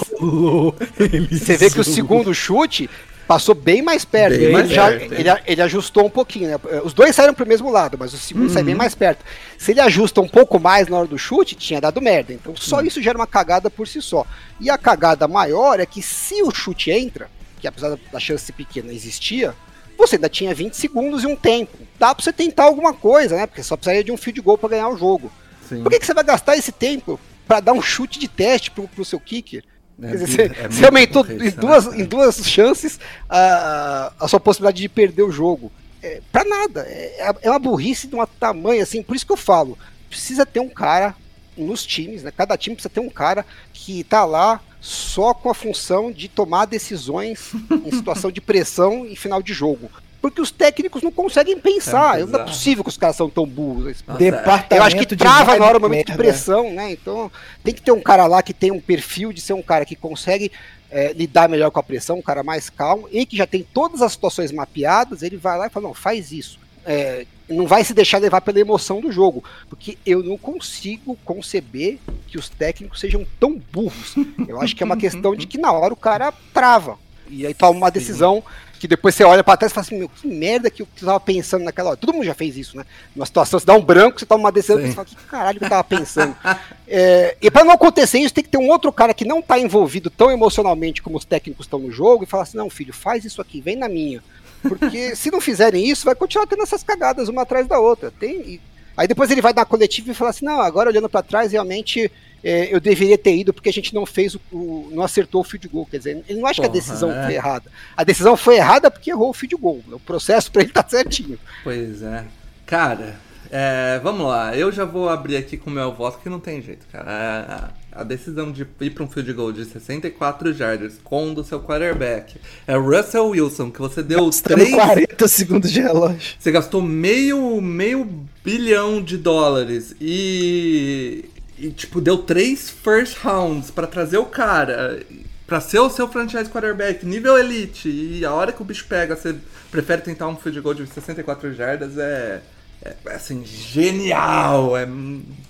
Você vê que o segundo chute passou bem mais perto. Bem ele, mais já, perto, é. ele, ele ajustou um pouquinho, né? Os dois saíram pro mesmo lado, mas o segundo sai Uhum. bem mais perto. Se ele ajusta um pouco mais na hora do chute, tinha dado merda. Então só Uhum. isso gera uma cagada por si só. E a cagada maior é que se o chute entra, que apesar da- chance pequena existia, você ainda tinha 20 segundos e um tempo. dá pra você tentar alguma coisa, né? Porque só precisaria de um field goal pra ganhar o jogo. Sim. Por que, que você vai gastar esse tempo pra dar um chute de teste pro, pro seu kicker? É Quer dizer, muito- você, é você muito aumentou burrice, em né, duas, em duas chances a, a sua possibilidade de perder o jogo. É, pra nada. É, é uma burrice de uma tamanho assim. Por isso que eu falo: precisa ter um cara nos times, né? Cada time precisa ter um cara que tá lá só com a função de tomar decisões em situação de pressão em final de jogo. Porque os técnicos não conseguem pensar. É não é possível que os caras são tão burros. Departamento Eu acho que trava na hora do momento de pressão, né? Então tem que ter um cara lá que tem um perfil de ser um cara que consegue é, lidar melhor com a pressão, um cara mais calmo e que já tem todas as situações mapeadas. Ele vai lá e fala: não, faz isso. É, não vai se deixar levar pela emoção do jogo, porque eu não consigo conceber que os técnicos sejam tão burros. Eu acho que é uma questão de que na hora o cara trava e aí toma uma decisão que depois você olha pra trás e fala assim, meu, que merda que eu tava pensando naquela hora. Todo mundo já fez isso, né? Numa situação, você dá um branco, você toma uma decisão, Sim. você fala, que caralho que eu tava pensando. [laughs] É, e pra não acontecer isso, tem que ter um outro cara que não tá envolvido tão emocionalmente como os técnicos estão no jogo e falar assim, não, filho, faz isso aqui, vem na minha. Porque [laughs] se não fizerem isso, vai continuar tendo essas cagadas uma atrás da outra. Tem, e- Aí depois ele vai na coletiva e fala assim, não, agora olhando pra trás, realmente é, eu deveria ter ido porque a gente não fez o, o- não acertou o field goal. Quer dizer, ele não acha que a Porra, decisão é. foi errada. A decisão foi errada porque errou o field goal. O processo pra ele tá certinho. Pois é. Cara, é, vamos lá. Eu já vou abrir aqui com o meu voto que não tem jeito, cara. É, A, a decisão de ir para um field goal de 64 jardas com o do seu quarterback é Russell Wilson, que você deu Estamos 3 40 segundos de relógio. Você gastou meio, meio bilhão de dólares e, e tipo, deu três first rounds pra trazer o cara, pra ser o seu franchise quarterback, nível elite, e a hora que o bicho pega, você prefere tentar um field goal de 64 jardas, é, é assim, genial, é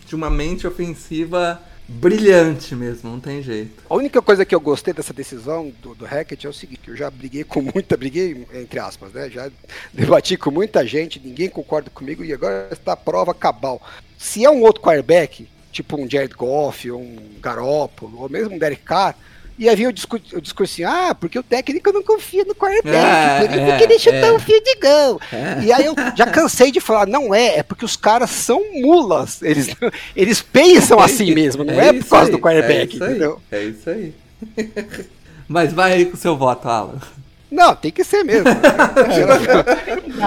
de uma mente ofensiva brilhante mesmo, não tem jeito. A única coisa que eu gostei dessa decisão do, do Hackett é o seguinte, eu já briguei com muita, briguei entre aspas, né? Já debati com muita gente, ninguém concorda comigo e agora está a prova cabal. Se é um outro quarterback, tipo um Jared Goff, ou um Garoppolo, ou mesmo um Derek Carr, e havia o discurso, o discurso assim, ah, porque o técnico não confia no quarterback, É, por isso é, que ele chutou é. um fio de gol. E aí eu já cansei de falar, não é, é porque os caras são mulas, eles, eles pensam assim mesmo, não é, por isso causa aí, do quarterback, é isso aí, entendeu? É isso aí. [laughs] Mas vai aí com o seu voto, Alan. Não, tem que ser mesmo. [laughs]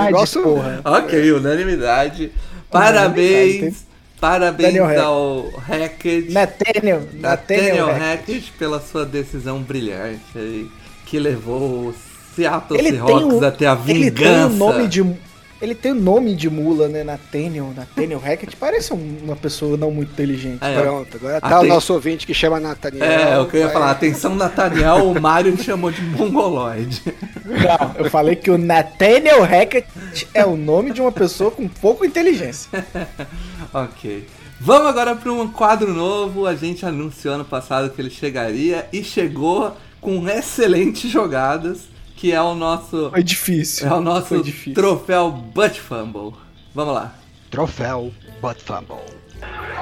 negócio, porra. Ok, unanimidade. Unanimidade, Parabéns. Daniel ao Hackett. Nathaniel. Nathaniel Nathaniel. Hackett pela sua decisão brilhante aí, que levou o Seattle Ele Seahawks um, até a ele tem vingança. um nome de. Ele tem o nome de mula, né? Nathaniel. Nathaniel Hackett. Parece um- uma pessoa não muito inteligente. É, Pronto, agora tá Aten- o nosso ouvinte que chama Nathaniel. É, o que eu ia vai- falar. Atenção, Nathaniel, o Mário te chamou de mongoloide. Não, eu falei que o Nathaniel Hackett é o nome de uma pessoa com pouca inteligência. [laughs] ok. Vamos agora para um quadro novo. A gente anunciou ano passado que ele chegaria e chegou com excelentes jogadas, que é o nosso Foi difícil. é o nosso Foi difícil. troféu Butt Fumble. Vamos lá. Troféu Butt Fumble.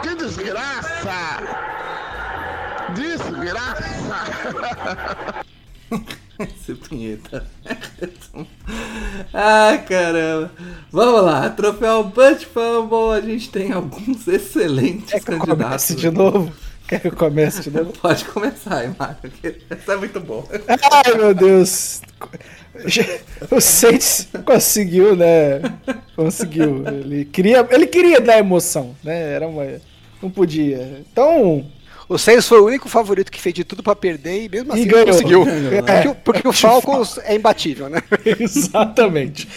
Que desgraça! Desgraça! [laughs] [laughs] Esse punheta. Ai, [laughs] caramba. Vamos lá. Troféu Butt Fumble. A gente tem alguns excelentes Quer que candidatos. comece de novo? Quer que eu comece de novo? [laughs] Pode começar aí, Essa é muito bom. Ai, meu Deus. O Saints conseguiu, né? Conseguiu. Ele queria, ele queria dar emoção, né? Era uma, não podia. Então, O Saints foi o único favorito que fez de tudo pra perder e mesmo E assim ganhou. conseguiu. Ganhou, Porque, o- porque o [laughs] Falcons é imbatível, né? [laughs] exatamente.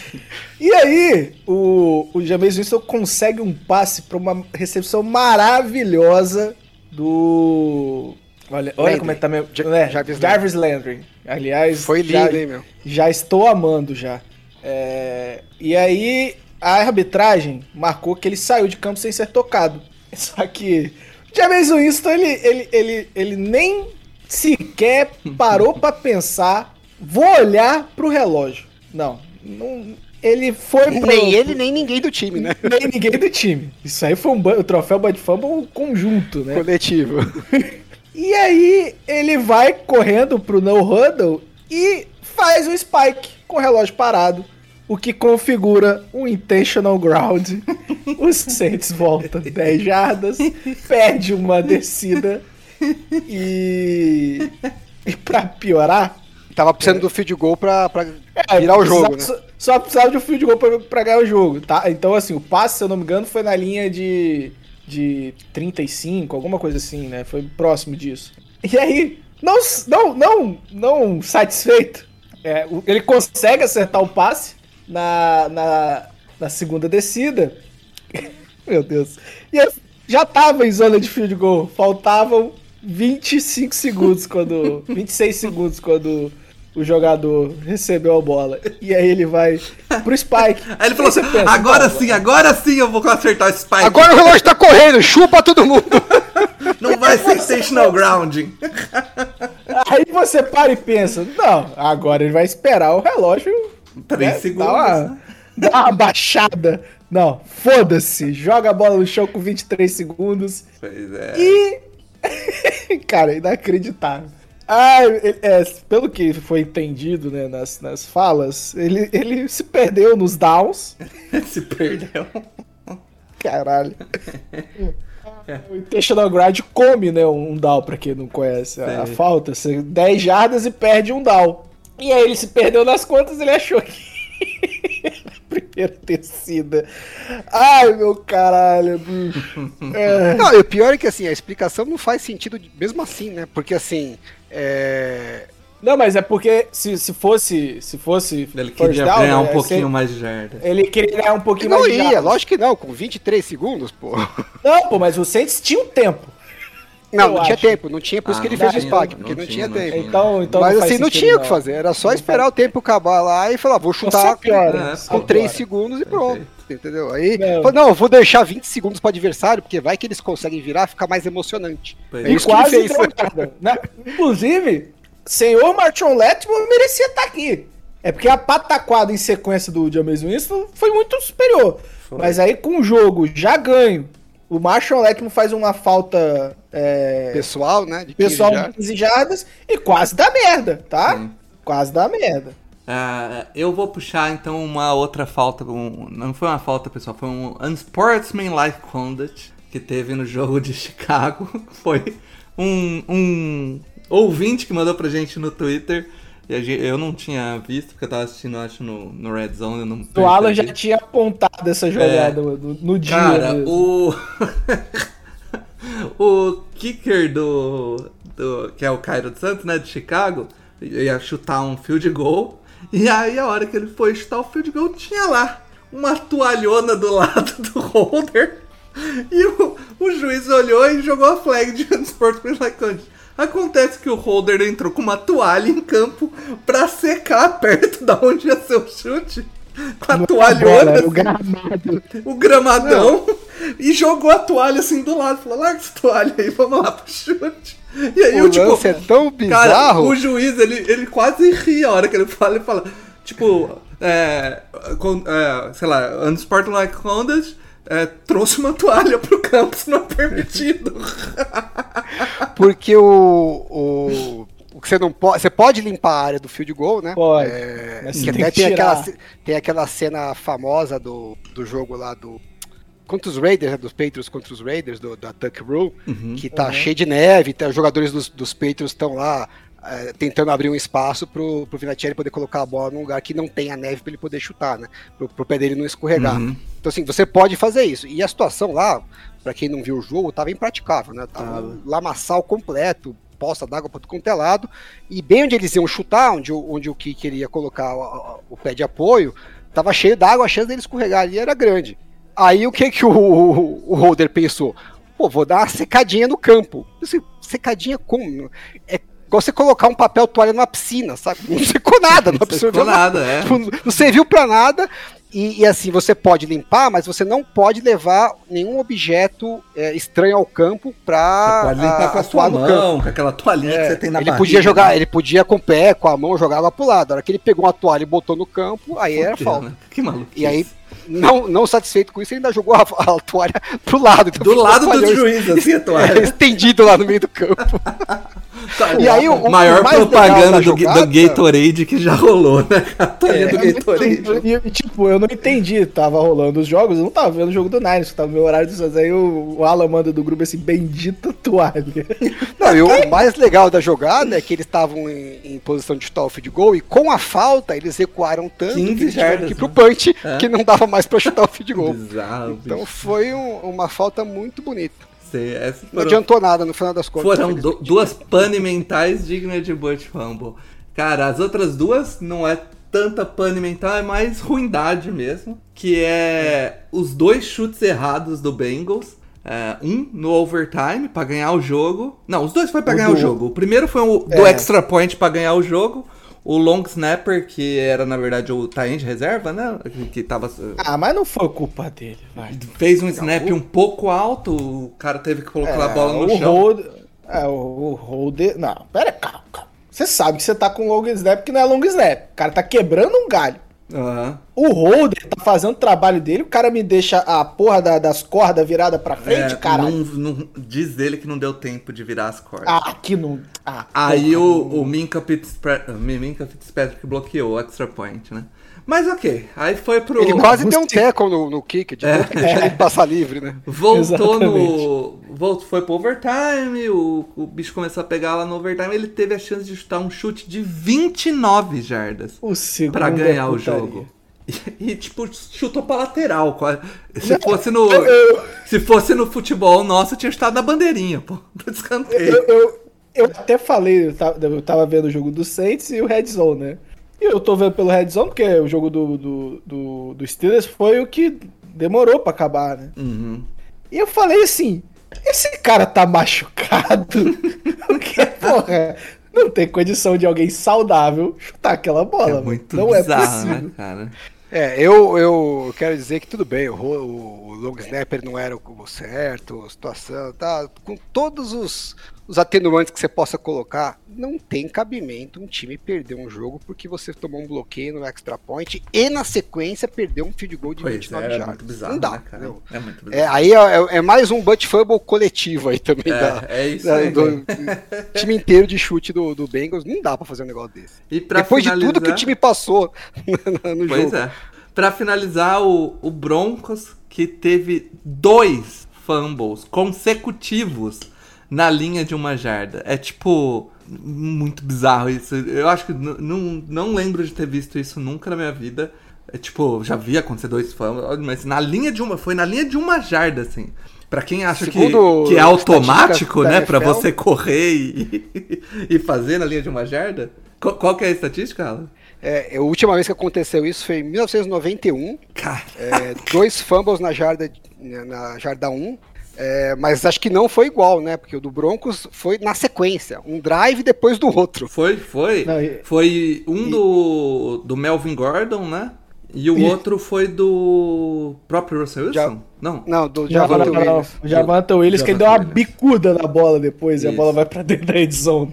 E aí, o, o James Winston consegue um passe para uma recepção maravilhosa do. Olha, olha Landry. como é que tá meu. Ja- né, Jarvis Jarvis, Landry. Aliás, Foi já- lindo, hein, meu? já estou amando já. É, e aí a arbitragem marcou que ele saiu de campo sem ser tocado. [laughs] Só que James Winston, ele, ele, ele, ele nem sequer parou pra pensar, vou olhar pro relógio. Não, não ele foi pro, Nem ele, nem ninguém do time, né? nem ninguém do time. Isso aí foi um o troféu Bud Fumble conjunto, né? Coletivo. [laughs] E aí ele vai correndo pro no huddle e faz o spike com o relógio parado o que configura um intentional ground. [laughs] Os Saints voltam 10 jardas, perde uma descida e. E pra piorar, Tava precisando do field goal pra, pra é, virar o jogo, né? Só, só precisava de um field goal pra, pra ganhar o jogo, tá? Então, assim, o passe, se eu não me engano, foi na linha de, de 35, alguma coisa assim, né? Foi próximo disso. E aí, não, não, não, não satisfeito, é, ele consegue acertar o passe na, na, na segunda descida. [laughs] Meu Deus. E já tava em zona de field goal. Faltavam 25 segundos quando. [laughs] 26 segundos quando o jogador recebeu a bola. E aí ele vai pro Spike. Aí ele falou assim, pensa, agora "Pô, sim, agora sim eu vou acertar o Spike. Agora o relógio tá correndo, chupa todo mundo. [laughs] Não vai ser intentional grounding. Aí você para e pensa, não, agora ele vai esperar o relógio. Três né, segundos. Dar uma, [laughs] dar uma baixada. Não, foda-se. Joga a bola no chão com 23 segundos. Pois é. E. [laughs] Cara, inacreditável. Ah, é, pelo que foi entendido né, nas, nas falas, ele, ele se perdeu nos downs. [laughs] Se perdeu. Caralho. O Intentional Grind come, né, um down, pra quem não conhece a, a falta. Você 10 jardas e perde um down. E aí ele se perdeu nas contas, ele achou que... [laughs] Primeira descida. Ai, meu caralho, bicho. É. [laughs] Não, e o pior é que assim, a explicação não faz sentido de- mesmo assim, né? Porque assim, é... Não, mas é porque se, se fosse. Se fosse. Ele queria down, ganhar um né, pouquinho você- mais de jarda. Ele queria ganhar um pouquinho não mais de ia, jardas. lógico que não, com 23 segundos, pô. Não, pô, mas o Saints tinha um tempo. Não, Eu não tinha acho. tempo, não tinha, por isso Ah, que ele não fez o tinha, SPAC, não porque não tinha, tinha não tempo. tinha. Então, então Mas não assim, não tinha o que fazer, era só Não esperar o tempo acabar lá e falar, vou chutar É, só com 3 piora. segundos e pronto. Entendeu? Aí, Não. falou, não, eu vou deixar 20 segundos pro adversário, porque vai que eles conseguem virar, fica mais emocionante. Pois É é. isso que ele quase fez. né? Inclusive, senhor Martin Letmore merecia estar aqui. É porque a pataquada em sequência do James Winston foi muito superior. Mas aí com o jogo já ganho, o Marshall Letmore faz uma falta é, Pessoal, né? De 15 pessoal já. de 15 jardas e quase dá merda, tá? Sim. Quase dá merda. Ah, eu vou puxar então uma outra falta. um- não foi uma falta, pessoal, foi um unsportsmanlike conduct que teve no jogo de Chicago. [laughs] Foi um, um ouvinte que mandou pra gente no Twitter. E a gen- eu não tinha visto, porque eu tava assistindo, acho, no, no Red Zone. eu Não O Alan já tinha apontado essa jogada no, no dia. É. Cara, mesmo. o. [laughs] o kicker do, do. Que é o Cairo Santos, né? De Chicago. Ia chutar um field goal. E aí, a hora que ele foi chutar o field goal, tinha lá uma toalhona do lado do holder. [laughs] E o, o juiz olhou e jogou a flag de unsportsmanlike conduct. Acontece que o holder entrou com uma toalha em campo pra secar perto da onde ia ser o chute. Com a Não toalhona. bola, o assim gramado. o gramadão [laughs] e jogou a toalha assim do lado. Falou, larga essa toalha aí, vamos lá pro chute. E aí O eu, tipo, é tão cara, bizarro. o juiz, ele, ele quase ri a hora que ele fala, ele fala, tipo, é, é, sei lá, unsportsmanlike conduct, é, trouxe uma toalha pro campo, isso não é permitido. [laughs] Porque o, o, o que você não pode. Você pode limpar a área do field goal, né? Pode. É, Mas que tem até que tem tirar. aquela, tem aquela cena famosa do, do jogo lá do. Contra os Raiders, né, dos Patriots contra os Raiders, do, da Tuck Rule, que tá cheio de neve, tá, os jogadores dos, dos Patriots estão lá é, tentando abrir um espaço pro, pro Vinatieri poder colocar a bola num lugar que não tem a neve para ele poder chutar, né? Pro, pro pé dele não escorregar. Uhum. Então, assim, você pode fazer isso. E a situação lá, pra quem não viu o jogo, tava impraticável, né? Tava um lamaçal completo, poça d'água pra tudo é lado. E bem onde eles iam chutar, onde, o- onde o que queria colocar o, o pé de apoio, tava cheio d'água, a chance dele escorregar ali era grande. Aí o que que o, o, o holder pensou? Pô, vou dar uma secadinha no campo. Assim, secadinha como? É igual você colocar um papel toalha numa piscina, sabe? Não secou nada, [laughs] não, Não secou nada, é. Tipo, não serviu pra nada. E, e, assim, você pode limpar, mas você não pode levar nenhum objeto é, estranho ao campo Você pra pode limpar a- com a sua no campo. mão, com aquela toalhinha que É, você tem na ele barriga. podia jogar, ele podia com o pé, com a mão, jogava pro lado. A hora que ele pegou uma toalha e botou no campo, aí era falta. né? Que maluco. E aí, não, não satisfeito com isso, ele ainda jogou a, a toalha pro lado. Então Do lado do juiz, assim, a é, toalha. estendido lá no meio do campo. E aí, o- o maior mais legal propaganda do, jogada- do Gatorade que já rolou, né? [laughs] A toalha do Gatorade. E, e, tipo, eu não entendi. Tava rolando os jogos, eu não tava vendo o jogo do Niners, tava no meu horário de Santos. Aí o, o Alan manda do grupo assim, bendita toalha. Não, e o mais legal da jogada é que eles estavam em, em posição de o field goal e com a falta eles recuaram tanto 15 que eles tiveram jardas, que ir pro né? punch É. que não dava mais pra chutar o field goal. Bizarro, Então bicho. foi um- uma falta muito bonita. Sei, essas Não foram- adiantou nada no final das contas. Foram duas pane mentais dignas de Butch Fumble. Cara, as outras duas não é tanta pane mental, é mais ruindade mesmo. Que é os dois chutes errados do Bengals. É, um no overtime pra ganhar o jogo. Não, os dois foi pra O ganhar o do- jogo. O primeiro foi o do É. extra point pra ganhar o jogo. O long snapper, que era na verdade o de reserva, né? Que, tava. Ah, mas não foi culpa dele, vai. Fez um snap um pouco alto, o cara teve que colocar a bola no o chão. Hold, é, o, o holder. Não, pera, calma, calma. Você sabe que você tá com long snap que não é long snap. O cara tá quebrando um galho. Aham. O holder tá fazendo o trabalho dele, o cara me deixa a porra da- das cordas virada pra frente, É, não- não- diz ele que não deu tempo de virar as cordas. Ah, aqui não. Ah, Aí porra. o, o Minka, Fitzpatrick, Minka Fitzpatrick bloqueou o extra point, né? Mas ok, aí foi pro. Ele quase deu um tackle no, no kick, de É. tanto que deixar ele passar livre, né? [laughs] Voltou no. Exatamente. Voltou, foi pro overtime, o, o bicho começou a pegar lá no overtime. Ele teve a chance de chutar um chute de 29 jardas O segundo pra é ganhar o putaria. jogo. [laughs] E, e, tipo, chutou pra lateral. quase. Se fosse no. Se fosse no futebol nosso, tinha chutado na bandeirinha, pô. [laughs] Do escanteio. Eu, eu, eu até falei, eu tava, eu tava vendo o jogo do Saints e o Red Zone, né? E eu tô vendo pelo Red Zone, porque o jogo do, do, do, do Steelers foi o que demorou pra acabar, né? Uhum. E eu falei assim: esse cara tá machucado. [laughs] Porque, porra, não tem condição de alguém saudável chutar aquela bola. É muito não é bizarro, possível. né, cara? É, eu, eu quero dizer que tudo bem, o, o long snapper não era o certo, a situação, tá? Com todos os, os atenuantes que você possa colocar, não tem cabimento um time perder um jogo porque você tomou um bloqueio no extra point e na sequência perdeu um field goal de Pois 29 é, é jardas. muito bizarro, não dá, né, cara? entendeu? É muito É, bizarro. aí é, é mais um butt fumble coletivo aí também É, da, é isso da- aí. do time inteiro de chute do, do Bengals. Não dá pra fazer um negócio desse. E Depois de tudo que o finalizar- time passou [laughs] no Pois jogo. é. Pra finalizar, o, o Broncos, que teve dois fumbles consecutivos na linha de uma jarda. É tipo. Muito bizarro isso. Eu acho que não, não lembro de ter visto isso nunca na minha vida. É tipo, já vi acontecer dois fumbles, mas na linha de uma. Foi na linha de uma jarda, assim. Pra quem acha que, Segundo que é automático, né? Pra NFL. você correr e, [laughs] e fazer na linha de uma jarda. Qual, qual que é a estatística, Alan? É, a última vez que aconteceu isso foi em 1991. Cara. é, dois fumbles na jarda, na jarda 1. É, mas acho que não foi igual, né? Porque o do Broncos foi na sequência. Um drive depois do outro. Foi, foi. Não, e- Foi um do, do Melvin Gordon, né? E o E- outro foi do próprio Russell Wilson? Já- Não. Não, do Já Javante Williams. O Javante Williams, que ele deu uma bicuda na bola depois e a Isso. bola vai pra dentro da edição.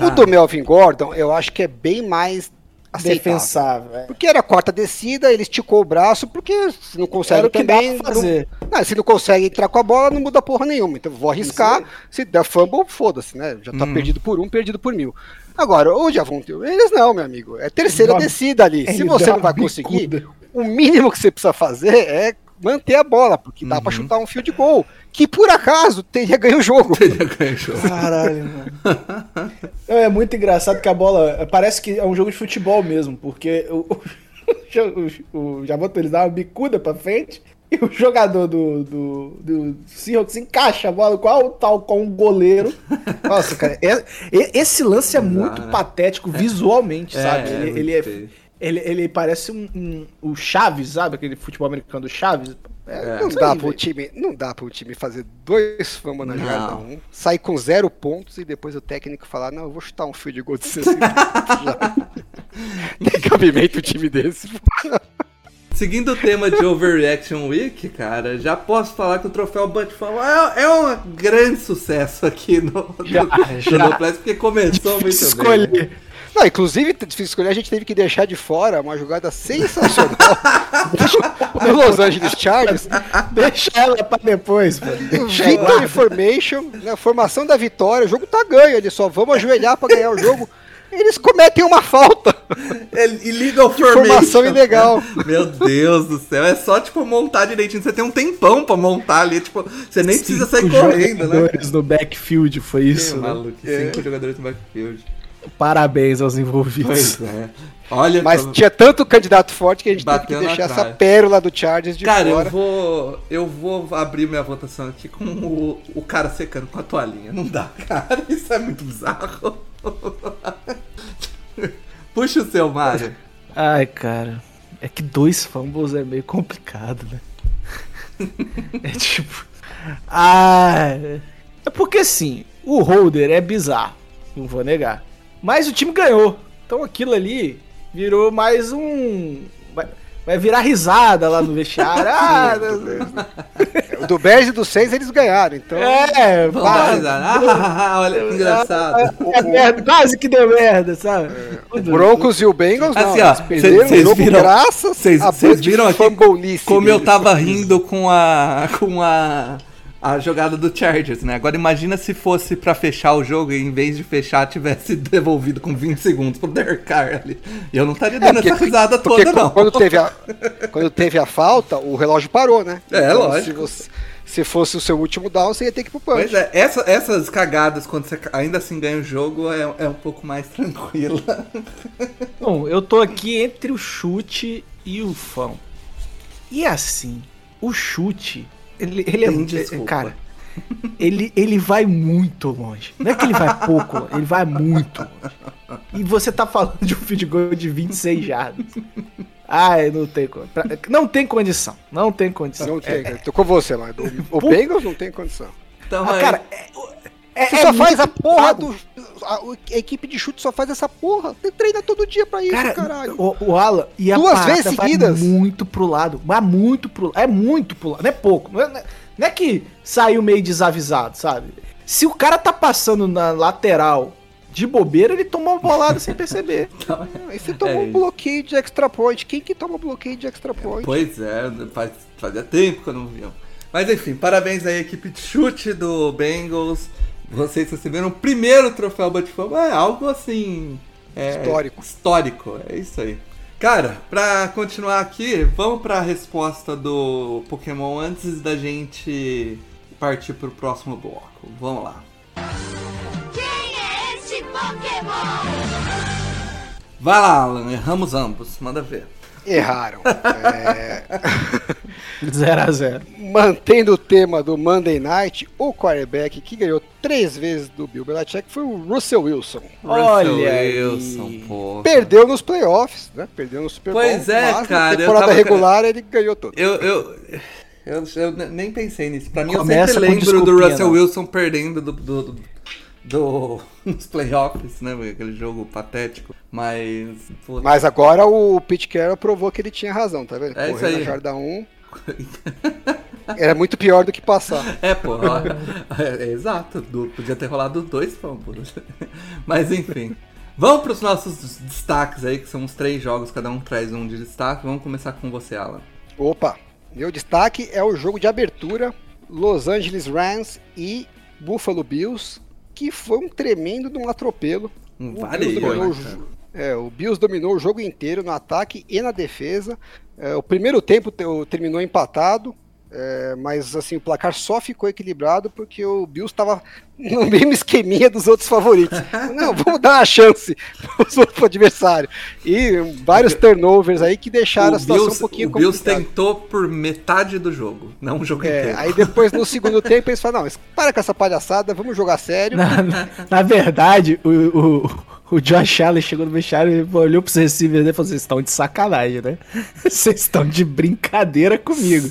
O do Melvin Gordon, eu acho que é bem mais aceitável. Defensável. é. Porque era a quarta descida, ele esticou o braço, porque se não consegue Era também. fazer. Não, se não consegue entrar com a bola, não muda porra nenhuma. Então vou arriscar. Se der fumble, foda-se, né? Já tá Uhum. perdido por um, perdido por mil. Agora, o Javonte eles não, meu amigo. É terceira Ele descida ali. Se você não vai conseguir, bicuda. o mínimo que você precisa fazer é manter a bola, porque dá Uhum. pra chutar um field goal. Que por acaso teria ganho o jogo. [laughs] Ele ganhou o jogo. Caralho, [laughs] mano. Não, É muito engraçado que a bola. Parece que é um jogo de futebol mesmo, porque o, [laughs] o, o Javante ele dá uma bicuda pra frente e o jogador do, do, do Seahawks encaixa a bola igual tal com um goleiro. Nossa, cara, é- é- esse lance é muito patético visualmente, É, sabe? é ele, muito ele, é. Ele, ele parece um, um- o Chaves, sabe? Aquele futebol americano do Chaves. É, Não isso dá aí, para o velho. time, não dá para o time fazer dois fama na Não. jarda 1, sair com zero pontos e depois o técnico falar, não, eu vou chutar um field goal de 60 pontos já. [laughs] Tem cabimento o time desse. seguindo o tema de Overreaction Week, cara, já posso falar que o troféu Butfall é, é um grande sucesso aqui no, Já, no, já. no porque começou muito bem. Escolher. Não, inclusive, difícil escolher, a gente teve que deixar de fora uma jogada sensacional [laughs] do Los Angeles Chargers. Deixa ela pra depois, mano. Victory. Formation, né, formação da vitória, o jogo tá ganho, eles só vamos ajoelhar pra ganhar o jogo. Eles cometem uma falta. É illegal Formação formation. ilegal. Meu Deus do céu, é só tipo montar direitinho. Você tem um tempão pra montar ali, tipo, você nem precisa sair Cinco correndo, né? jogadores no backfield, foi isso, Que né? maluco, cinco jogadores no backfield. Parabéns aos envolvidos. Pois é. Olha, Mas tô- tinha tanto candidato forte que a gente teve que deixar essa pérola do Chargers de cara, fora. eu vou. Eu vou abrir minha votação aqui com o, o cara secando com a toalhinha. Não dá, cara. [laughs] Isso é muito bizarro. [laughs] Puxa o seu, Mário. Ai, cara. É que dois fumbles é meio complicado, né? [laughs] é tipo. Ah. É porque assim, o holder é bizarro. Não vou negar. Mas o time ganhou. Então aquilo ali virou mais um. Vai, vai virar risada lá no vestiário. [laughs] ah, O [laughs] do Bears e do 6 eles ganharam, então. é, Vamos pá, dar Ah, olha que engraçado. é merda, quase que deu merda, sabe? O Broncos e o Bengals não, Assim, ó, eles perderam cês- cês o jogo viram- graças Vocês a vocês viram aqui como eu tava rindo com a com a a jogada do Chargers, né? Agora imagina se fosse pra fechar o jogo e em vez de fechar tivesse [laughs] devolvido com 20 segundos pro Derek Carr ali. Eu não estaria dando essa risada Porque toda qu- não. quando teve, a, quando teve a falta, o relógio parou, né? É, Então, lógico. Se, você- se fosse o seu último down, você ia ter que ir pro punch. Pois é, essa- essas cagadas quando você ainda assim ganha o jogo é, é um pouco mais [laughs] tranquila. Bom, eu tô aqui entre o chute e o fã. E assim, o chute, ele, ele é muito. Cara, ele, ele vai muito longe. Não é que ele vai pouco, longe, ele vai muito longe. E você tá falando de um field goal de 26 jardas. Ai, não tem pra- Não tem condição. Não tem condição. Não tem, É- cara. Tô com você, mas o, o Bengals não tem condição. Então, Ah, cara, é, é, Você é só faz a porra do. A, a equipe de chute só faz essa porra. Você treina todo dia pra isso, Cara, caralho. o, o Alan e a Duas vezes vai seguidas. muito pro lado, mas muito pro é muito pro lado, não é pouco, não é, não é- não é que saiu meio desavisado, sabe? Se o cara tá passando na lateral de bobeira, ele toma uma bolada sem perceber. Aí [laughs] você tomou É um bloqueio de extra point. Quem que toma bloqueio de extra point? Pois é, faz, fazia tempo que eu não via. Mas enfim, parabéns aí, equipe de chute do Bengals. Vocês receberam o primeiro troféu Butfumble. É algo assim. é, Histórico. Histórico, é isso aí. Cara, pra continuar aqui, vamos pra resposta do Pokémon antes da gente partir pro próximo bloco. Vamos lá. Quem é esse Pokémon? Vai lá, Alan, erramos ambos, manda ver. Erraram. É, [laughs] 0 a 0 mantendo o tema do Monday Night, o quarterback que ganhou três vezes do Bill Belichick foi o Russell Wilson. Olha. Wilson, porra. Perdeu nos playoffs, né? Perdeu no Super Bowl. Pois é, mas cara, Na temporada tava- regular ele ganhou tudo. Eu, eu, eu, eu nem pensei nisso. Pra mim, Começa eu sempre lembro do Russell não. Wilson perdendo do, do, do, do- [laughs] nos playoffs, né? Aquele jogo patético. Mas. pô, Mas agora o Pete Carroll provou que ele tinha razão, tá vendo? É isso Correu aí. na jarda 1. Era muito pior do que passar. É, pô, ó, é, é exato. do- podia ter rolado dois fumbles. [laughs] Mas enfim. Vamos pros nossos destaques aí, que são os três jogos, cada um traz um de destaque. Vamos começar com você, Alan. Opa, meu destaque é o jogo de abertura Los Angeles Rams e Buffalo Bills, que foi um tremendo de um atropelo. Um O dominou né, o jo- É, o Bills dominou o jogo inteiro no ataque e na defesa. É, o primeiro tempo terminou empatado, é, mas assim o placar só ficou equilibrado porque o Bills estava no [laughs] mesmo esqueminha dos outros favoritos. [laughs] Não, vamos dar uma chance para adversário. E vários turnovers aí que deixaram a o situação Bills, um pouquinho o Bills complicada. tentou por metade do jogo, não o jogo É, inteiro. aí depois no [laughs] segundo tempo eles falaram, não, para com essa palhaçada, vamos jogar sério. Na, na- na verdade, o, o, o Josh Allen chegou no vestiário e olhou pros receivers e falou: vocês estão de sacanagem, né? Vocês estão de brincadeira comigo.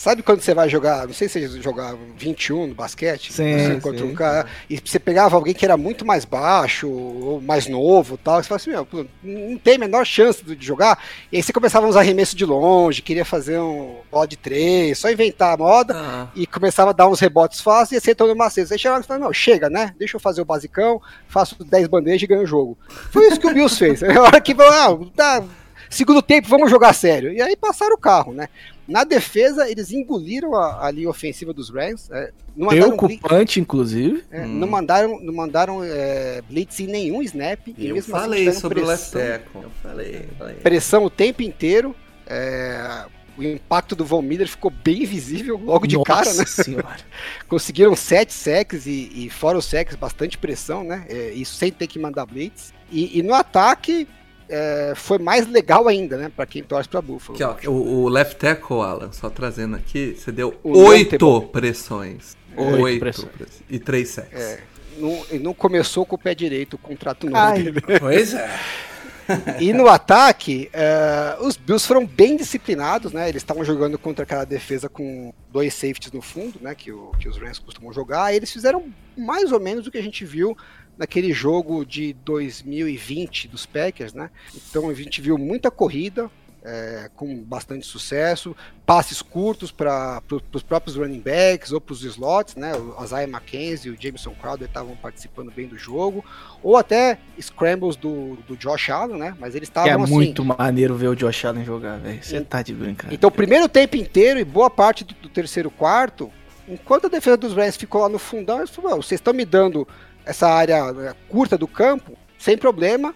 Sabe quando você vai jogar, não sei se você jogava 21 no basquete, Sim, você contra sim. um cara, e você pegava alguém que era muito mais baixo, ou mais novo tal, você fala assim, meu, não tem a menor chance de jogar, e aí você começava uns arremessos de longe, queria fazer um bola de três, só inventar a moda, Ah, e começava a dar uns rebotes fáceis e acertando uma cesta. Aí chegava e falava, não, chega, né? Deixa eu fazer o basicão, faço 10 bandejas e ganho o jogo. Foi isso que o Bills fez. [laughs] Na hora que falou, ah, tá, segundo tempo, vamos jogar sério. E aí passaram o carro, né? Na defesa, eles engoliram a, a linha ofensiva dos Rams. é, não Preocupante, inclusive. é, Hum. não mandaram, não mandaram é, blitz em nenhum snap. E eu mesmo assim falei tiveram sobre o left pressão tackle. Eu falei, falei. pressão o tempo inteiro. é, o impacto do Von Miller ficou bem visível logo de cara, né? senhora. [laughs] Conseguiram sete sacks e, e fora os sacks, bastante pressão, né? É, isso sem ter que mandar blitz. E, e no ataque é, foi mais legal ainda, né? Pra quem torce pra Buffalo. Aqui, ó, o, o left tackle, Alan, só trazendo aqui, você deu não oito pressões. Oito Oito pressões. E três sacks. É, não, e não começou com o pé direito o contrato novo Ai. dele. Pois é. E no ataque, é, os Bills foram bem disciplinados, né? Eles estavam jogando contra aquela defesa com dois safeties no fundo, né? Que, o- que os Rams costumam jogar. E eles fizeram mais ou menos o que a gente viu naquele jogo de 2020 dos Packers, né? Então a gente viu muita corrida. é, com bastante sucesso, passes curtos para os próprios running backs ou para os slots, né? O Isaiah McKenzie e o Jameson Crowder estavam participando bem do jogo, ou até scrambles do, do Josh Allen, né? Mas eles É estavam assim. muito maneiro ver o Josh Allen jogar, velho. Você tá de brincadeira. Então, o primeiro tempo inteiro e boa parte do, do terceiro quarto, enquanto a defesa dos Rams ficou lá no fundão, eles falaram: "Não, vocês estão me dando essa área né, curta do campo, sem problema.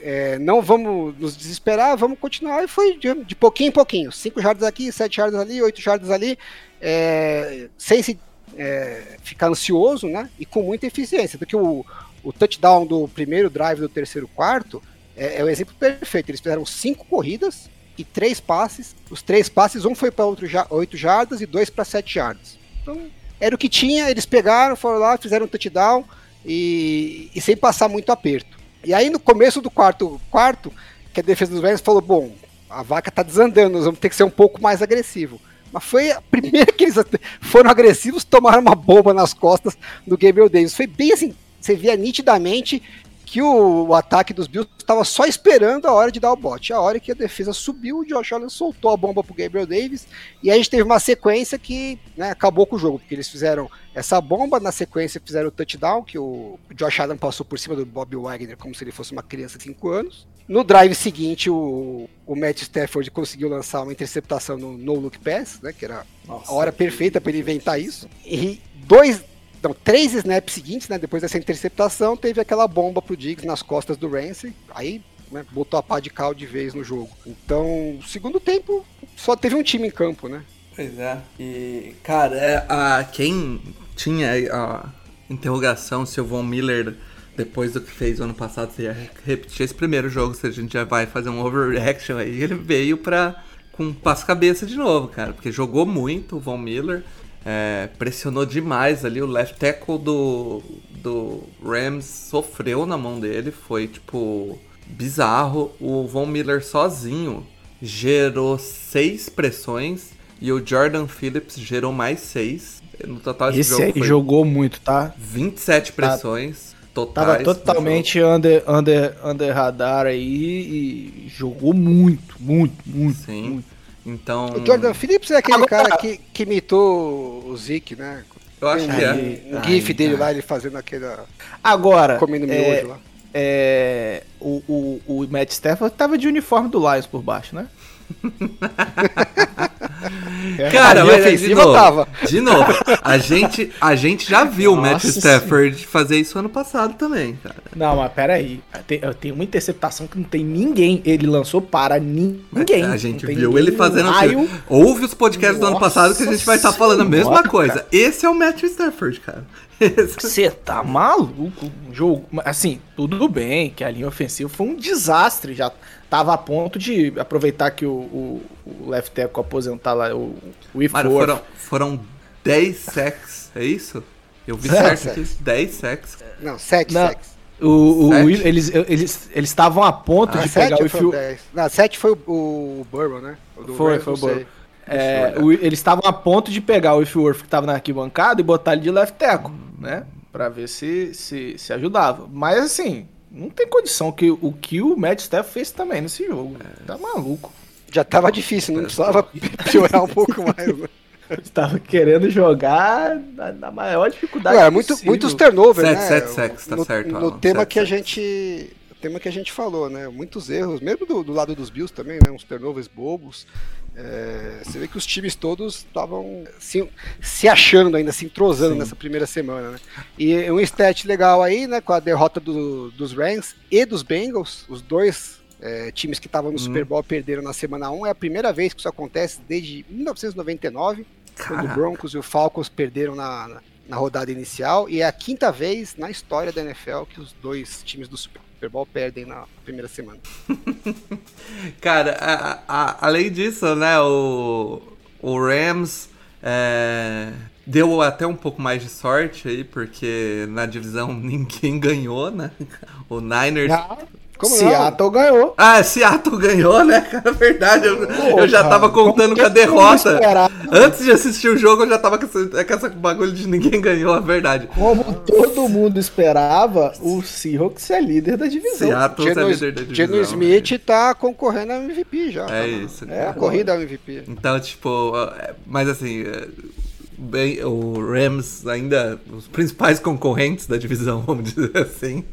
é, não vamos nos desesperar, vamos continuar. E foi de, de pouquinho em pouquinho: 5 jardas aqui, 7 jardas ali, 8 jardas ali, é, sem se é, ficar ansioso, né? E com muita eficiência. Porque o, o touchdown do primeiro drive do terceiro quarto é, é o exemplo perfeito. Eles fizeram cinco corridas e três passes. Os três passes, um foi para 8 jardas e dois para 7 jardas. Então, era o que tinha, eles pegaram, foram lá, fizeram um touchdown e, e sem passar muito aperto. E aí no começo do quarto, quarto que a defesa dos Rams falou, bom, a vaca tá desandando, nós vamos ter que ser um pouco mais agressivo. Mas foi a [laughs] primeira que eles foram agressivos, tomaram uma bomba nas costas do Gabriel Davis. Foi bem assim, você via nitidamente que o, o ataque dos Bills estava só esperando a hora de dar o bote. A hora que a defesa subiu, o Josh Allen soltou a bomba pro Gabriel Davis e aí a gente teve uma sequência que né, acabou com o jogo, porque eles fizeram essa bomba, na sequência fizeram o touchdown, que o Josh Allen passou por cima do Bob Wagner como se ele fosse uma criança de 5 anos. No drive seguinte, o, o Matt Stafford conseguiu lançar uma interceptação no no look pass, né, que era a hora perfeita para ele inventar isso. E dois, não, três snaps seguintes, né, depois dessa interceptação, teve aquela bomba pro Diggs nas costas do Ramsey. Aí né, botou a pá de cal de vez no jogo. Então, segundo tempo, só teve um time em campo, né? Pois é. E, cara, é, a, quem tinha a interrogação se o Von Miller, depois do que fez o ano passado, se ia repetir esse primeiro jogo, se a gente já vai fazer um overreaction aí, ele veio pra, com passo-cabeça de novo, cara. Porque jogou muito o Von Miller, é, pressionou demais ali, o left tackle do, do Rams sofreu na mão dele, foi tipo bizarro. O Von Miller sozinho gerou seis pressões e o Jordan Phillips gerou mais seis. No total esse, Esse jogo aí jogou muito, tá? 27 pressões totais. Tava totalmente under, under, under radar aí e jogou muito, muito, muito. Sim. muito. Então, O Jordan Phillips é aquele Agora- cara que, que imitou o Zeke, né? eu acho Tem que um, é. um Ai, gif dele cara. lá, ele fazendo aquele. Agora, comendo é, miojo lá. é, o, o, o Matt Stafford tava de uniforme do Lions por baixo, né? Cara, A linha mas, de novo, tava. de novo, a gente, a gente já viu o Matt Nossa Stafford fazer isso ano passado também, cara. Não, mas peraí. Tem, tem uma interceptação que não tem ninguém. Ele lançou para ninguém. A gente viu ele fazendo raio. assim. Ouve os podcasts do ano Nossa passado que a gente vai estar falando a mesma senhora, coisa. cara. Esse é o Matt Stafford, cara. [laughs] Você tá maluco? O jogo. Assim, tudo bem que a linha ofensiva foi um desastre. Já tava a ponto de aproveitar que o, o, o left tackle aposentar lá, o, o If Mano, foram, foram 10 sacks, é isso? Eu vi Certo. aqui, 10 sacks. Não, sete Não. sacks. O, o, Sete? Eles eles eles estavam a ponto Ah, de pegar o ou If foram dez? Não, sete foi o, o Burrow, né? O do Foi, Rams, foi o. Burrow. É, eu o- eles estavam a ponto de pegar o Whitworth que tava na arquibancada e botar ele de left tackle, né? Pra ver se, se, se ajudava. Mas assim, não tem condição que o que o Matt Staff fez também nesse jogo. Tá maluco. Já tava difícil, não precisava piorar um pouco mais. né? Ele [laughs] tava querendo jogar na, na maior dificuldade. Ué, muito, possível. muitos turnover, Sete, né? sete sacks, tá no, certo, No Alan, tema sete que a gente, o tema que a gente falou, né? Muitos erros, mesmo do, do lado dos Bills também, né? Uns turnovers bobos. É, você vê que os times todos estavam se, se achando ainda, se entrosando Sim. nessa primeira semana, né? E um stat legal aí, né? Com a derrota do- dos Rams e dos Bengals, os dois é, times que estavam no Super Bowl perderam na semana 1. É a primeira vez que isso acontece desde 1999 quando o Caraca. Broncos e o Falcons perderam na, na, na rodada inicial, e é a quinta vez na história da NFL que os dois times do Super Bowl perdem na primeira semana. [laughs] Cara, a- a- além disso, né, o, o Rams é, deu até um pouco mais de sorte aí, porque na divisão [laughs] ninguém ganhou, né? O Niners. Como Seattle ganhou. Ah, Seattle ganhou, né, cara? [laughs] Verdade, eu, eu já tava contando com a derrota. Antes de assistir o jogo, eu já tava com essa, com essa bagulho de ninguém ganhou, é verdade. Como todo mundo esperava, o Seahawks é líder da divisão. Seattle é Geno, líder da divisão. Geno Smith tá concorrendo a MVP já. É isso, É a cara. corrida ao MVP. Então, tipo, é, mas assim, é, bem, o Rams ainda, os principais concorrentes da divisão, [laughs] vamos dizer assim,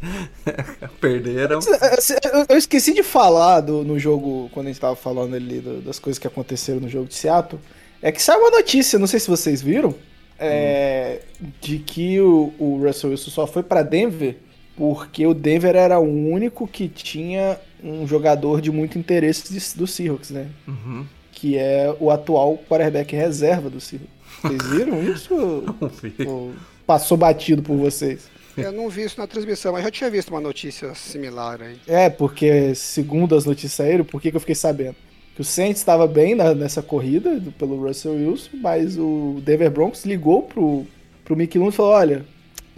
[laughs] perderam. Eu- Eu esqueci de falar do, no jogo, quando a gente tava falando ali do- das coisas que aconteceram no jogo de Seattle. É que saiu uma notícia, não sei se vocês viram, é, de que o, o Russell Wilson só foi pra Denver porque o Denver era o único que tinha um jogador de muito interesse de- do Seahawks, né? Uhum. Que é o atual quarterback reserva do Seahawks. Vocês viram isso? [laughs] Não vi. Ou passou batido por vocês? Eu não vi isso na transmissão, mas já tinha visto uma notícia similar aí. É, porque segundo as notícias saíram, por que, que eu fiquei sabendo? Que o Saints estava bem na- nessa corrida do- pelo Russell Wilson, mas o Denver Broncos ligou pro, pro Mickey Lund e falou: olha,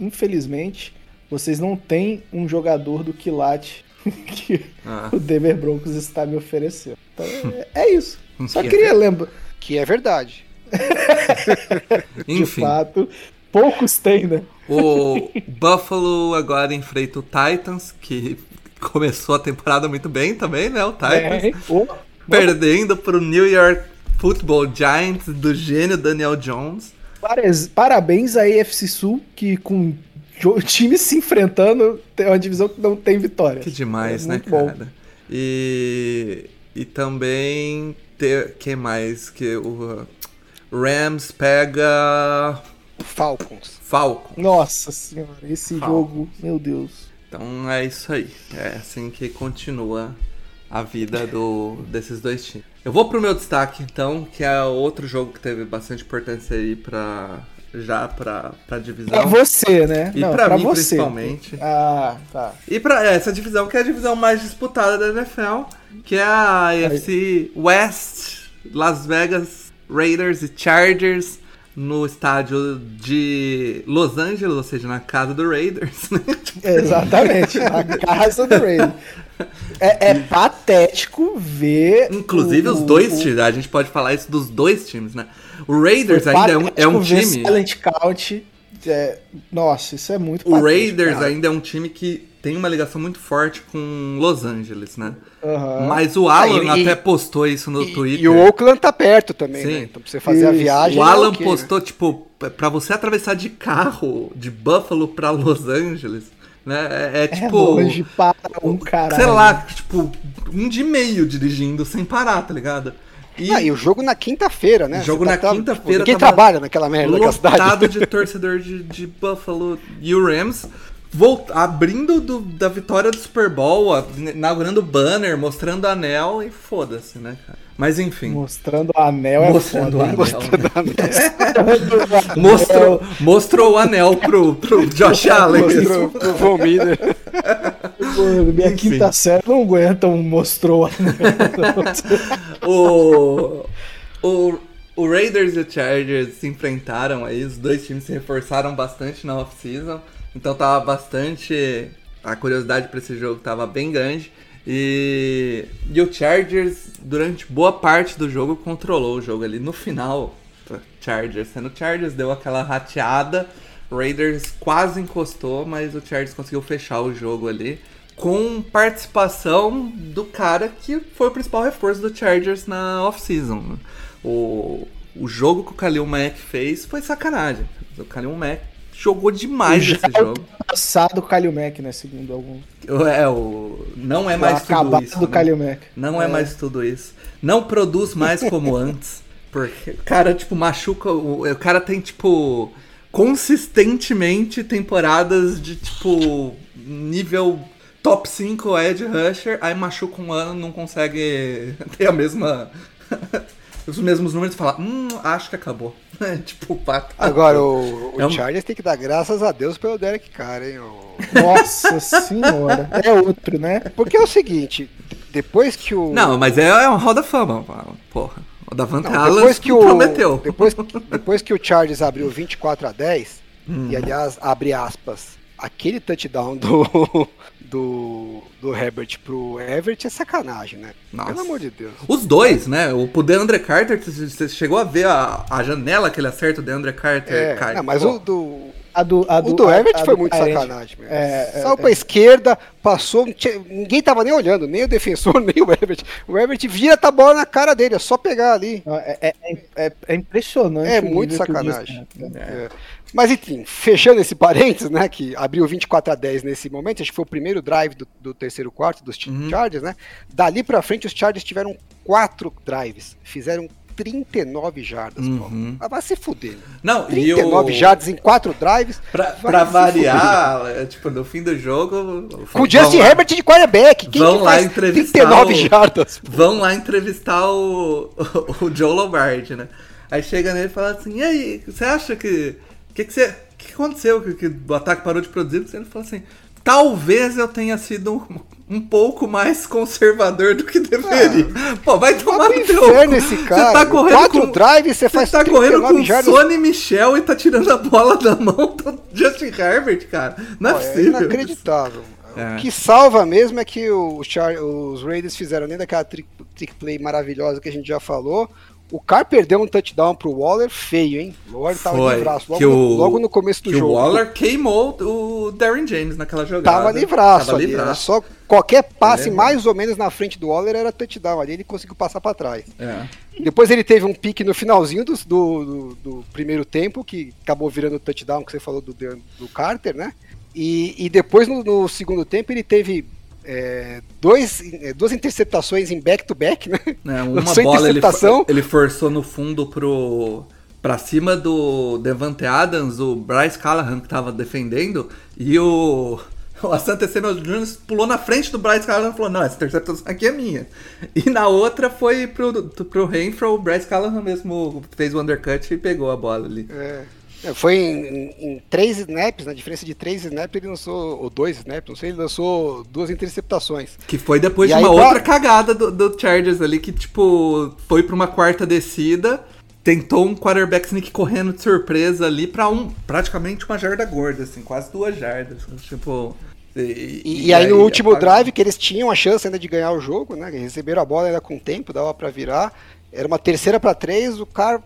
infelizmente, vocês não têm um jogador do quilate [laughs] que Ah, o Denver Broncos está me oferecendo. Então [laughs] é, é isso. Só Que é queria lembrar, Que é verdade. [laughs] de enfim, fato, poucos têm, né? o Buffalo agora enfrenta o Titans, que começou a temporada muito bem também, né? O Titans. É, Perdendo pro New York Football Giants do gênio Daniel Jones. Parabéns à AFC Sul, que com [laughs] times se enfrentando, tem uma divisão que não tem vitória. Que demais, É né, bom. cara? E, e também ter que mais que o Rams pega Falcons. Falcon. Nossa senhora, esse Falcon. jogo, meu Deus. Então é isso aí. É assim que continua a vida do, desses dois times. Eu vou pro meu destaque, então, que é outro jogo que teve bastante importância aí pra. Já pra, pra divisão. Pra você, né? E pra mim, você. principalmente. Ah, tá. E pra essa divisão, que é a divisão mais disputada da NFL, que é a AFC West, Las Vegas Raiders e Chargers, no estádio de Los Angeles, ou seja, na casa do Raiders. né? [laughs] Exatamente, a casa do Raiders. É, é patético ver. Inclusive o- os dois times, a gente pode falar isso dos dois times, né? O Raiders ainda é um, é um time. Silent Count. é, nossa, isso é muito O patético, Raiders cara. ainda é um time que tem uma ligação muito forte com Los Angeles, né? Aham. Mas o Alan Ah, e- até postou isso no E, Twitter. e o Oakland tá perto também, Sim. né? Então pra você fazer a viagem. O é Alan né? postou, tipo, pra você atravessar de carro de Buffalo pra Los Angeles, né? É, é, É tipo. longe para um caralho. sei lá, tipo, um de meio dirigindo sem parar, tá ligado? E, Ah, e o jogo na quinta-feira, né? Jogo Você na tá- quinta-feira Ninguém tava trabalha naquela merda daquela cidade. lotado de torcedor de, de Buffalo e o Rams. Volt, abrindo do- da vitória do Super Bowl, inaugurando o banner, mostrando o anel e foda-se, né, cara? Mas enfim. Mostrando o anel é Mostrando o foda. anel. né? [laughs] Mostrou, mostrou o anel pro, pro Josh Allen. Mostrou pro Von Miller. Minha Enfim. quinta série não aguenta um mostrou o anel. [laughs] o, o, o Raiders e o Chargers se enfrentaram aí, os dois times se reforçaram bastante na off-season, então tava bastante. A curiosidade pra esse jogo tava bem grande. E, e o Chargers, durante boa parte do jogo, controlou o jogo ali. No final, Chargers, sendo Chargers, deu aquela rateada. Raiders quase encostou, mas o Chargers conseguiu fechar o jogo ali. Com participação do cara que foi o principal reforço do Chargers na off-season. O, o jogo que o Khalil Mack fez foi sacanagem. O Khalil Mack jogou demais Já esse jogo. Passado o Kalil Mack, né? Segundo algum. É, o, não é mais tudo acabado isso. do né? Kalil Mack. Não é. mais tudo isso. Não produz mais como [laughs] antes. Porque o cara, tipo, machuca. O, o cara tem, tipo, consistentemente temporadas de, tipo, nível top 5 Edge Rusher, aí machuca um ano, não consegue [laughs] ter a mesma. [laughs] os mesmos números e fala, hum, acho que acabou. [laughs] É, tipo, Agora, o, o É um- Chargers tem que dar graças a Deus pelo Derek Carr, hein? o- Nossa [laughs] senhora. É outro, né? Porque é o seguinte, depois que o... Não, mas é, é uma roda fama, porra. O Davante Não, Adams depois que o prometeu. depois, [laughs] depois que o Chargers abriu 24 a 10 Hum. e aliás abre aspas aquele touchdown do do, do Herbert pro Everett é sacanagem, né? Nossa. Pelo amor de Deus. Os dois, né? O pro DeAndre Carter, você chegou a ver a, a janela que ele acerta o DeAndre Carter? É, cai. não, mas Pô, o do A do, a o do Everett foi do muito sacanagem mesmo. É, é, Saiu é. pra esquerda, passou, tinha- ninguém tava nem olhando, nem o defensor, [laughs] nem o Everett. O Everett vira a bola na cara dele, é só pegar ali. É, é, é, é impressionante. É muito sacanagem. Disney tá. É. Mas enfim, fechando esse [laughs] parênteses, né, que abriu 24 a 10 nesse momento, acho que foi o primeiro drive do, do terceiro quarto dos Uhum. Chargers, né? Dali pra frente os Chargers tiveram quatro drives, fizeram 39 jardas, Uhum. Ah, vai se fuder. Não, e 39 o... jardas em quatro drives. Pra, pra variar, é, tipo, no fim do jogo... Com o Justin lá- Herbert de quarterback. Quem Vão que lá entrevistar 39 o- jardas? Vão lá entrevistar o, [laughs] o, Joe Lombardi, né? Aí chega nele e fala assim, e aí, você acha que... O que, que, você- que, que aconteceu? Que, que o ataque parou de produzir? Ele fala assim, talvez eu tenha sido um, um pouco mais conservador do que deveria. Pô, vai tomar Vai no teu... Você tá correndo Quatro com... drives, você faz tá correndo 39 com jardas. Sonny Michel e tá tirando a bola da mão do Justin Herbert, cara. Não é Pô, é possível. inacreditável. É. O que salva mesmo é que o Char- os Raiders fizeram nem daquela trick, trick play maravilhosa que a gente já falou. O Carr perdeu um touchdown pro Waller feio, hein? O Waller tava Foi, livraço, logo, o- logo no começo do jogo. o Waller queimou o Darren James naquela jogada. Tava livraço Tava ali, era livraço. só qualquer passe é- mais ou menos na frente do Waller era touchdown ali, ele conseguiu passar pra trás. É. Depois ele teve um pique no finalzinho do, do, do- primeiro tempo, que acabou virando o touchdown que você falou do, do Carter, né? E, e depois no, no segundo tempo ele teve é, dois, é, duas interceptações em back-to-back, né? É, uma [laughs] Lançou bola ele, interceptação. ele forçou no fundo pro pra cima do Devante Adams, o Bryce Callahan que tava defendendo, e o o Asante Samuel Jr. pulou na frente do Bryce Callahan e falou: Não, essa interceptação aqui é minha. E na outra foi pro, pro Renfro, o Bryce Callahan mesmo fez o undercut e pegou a bola ali. É, foi em, em- três snaps, na diferença de três snaps, ele lançou, ou dois snaps, não sei, ele lançou duas interceptações. Que foi depois E de aí, uma pra- outra cagada do, do Chargers ali, que, tipo, foi pra uma quarta descida, tentou um quarterback sneak correndo de surpresa ali pra um, praticamente uma jarda gorda, assim, quase duas jardas. Tipo. E, E, e aí no último apagou. drive, que eles tinham a chance ainda de ganhar o jogo, né? Receberam a bola ainda com tempo, dava pra virar. Era uma terceira pra três, o cara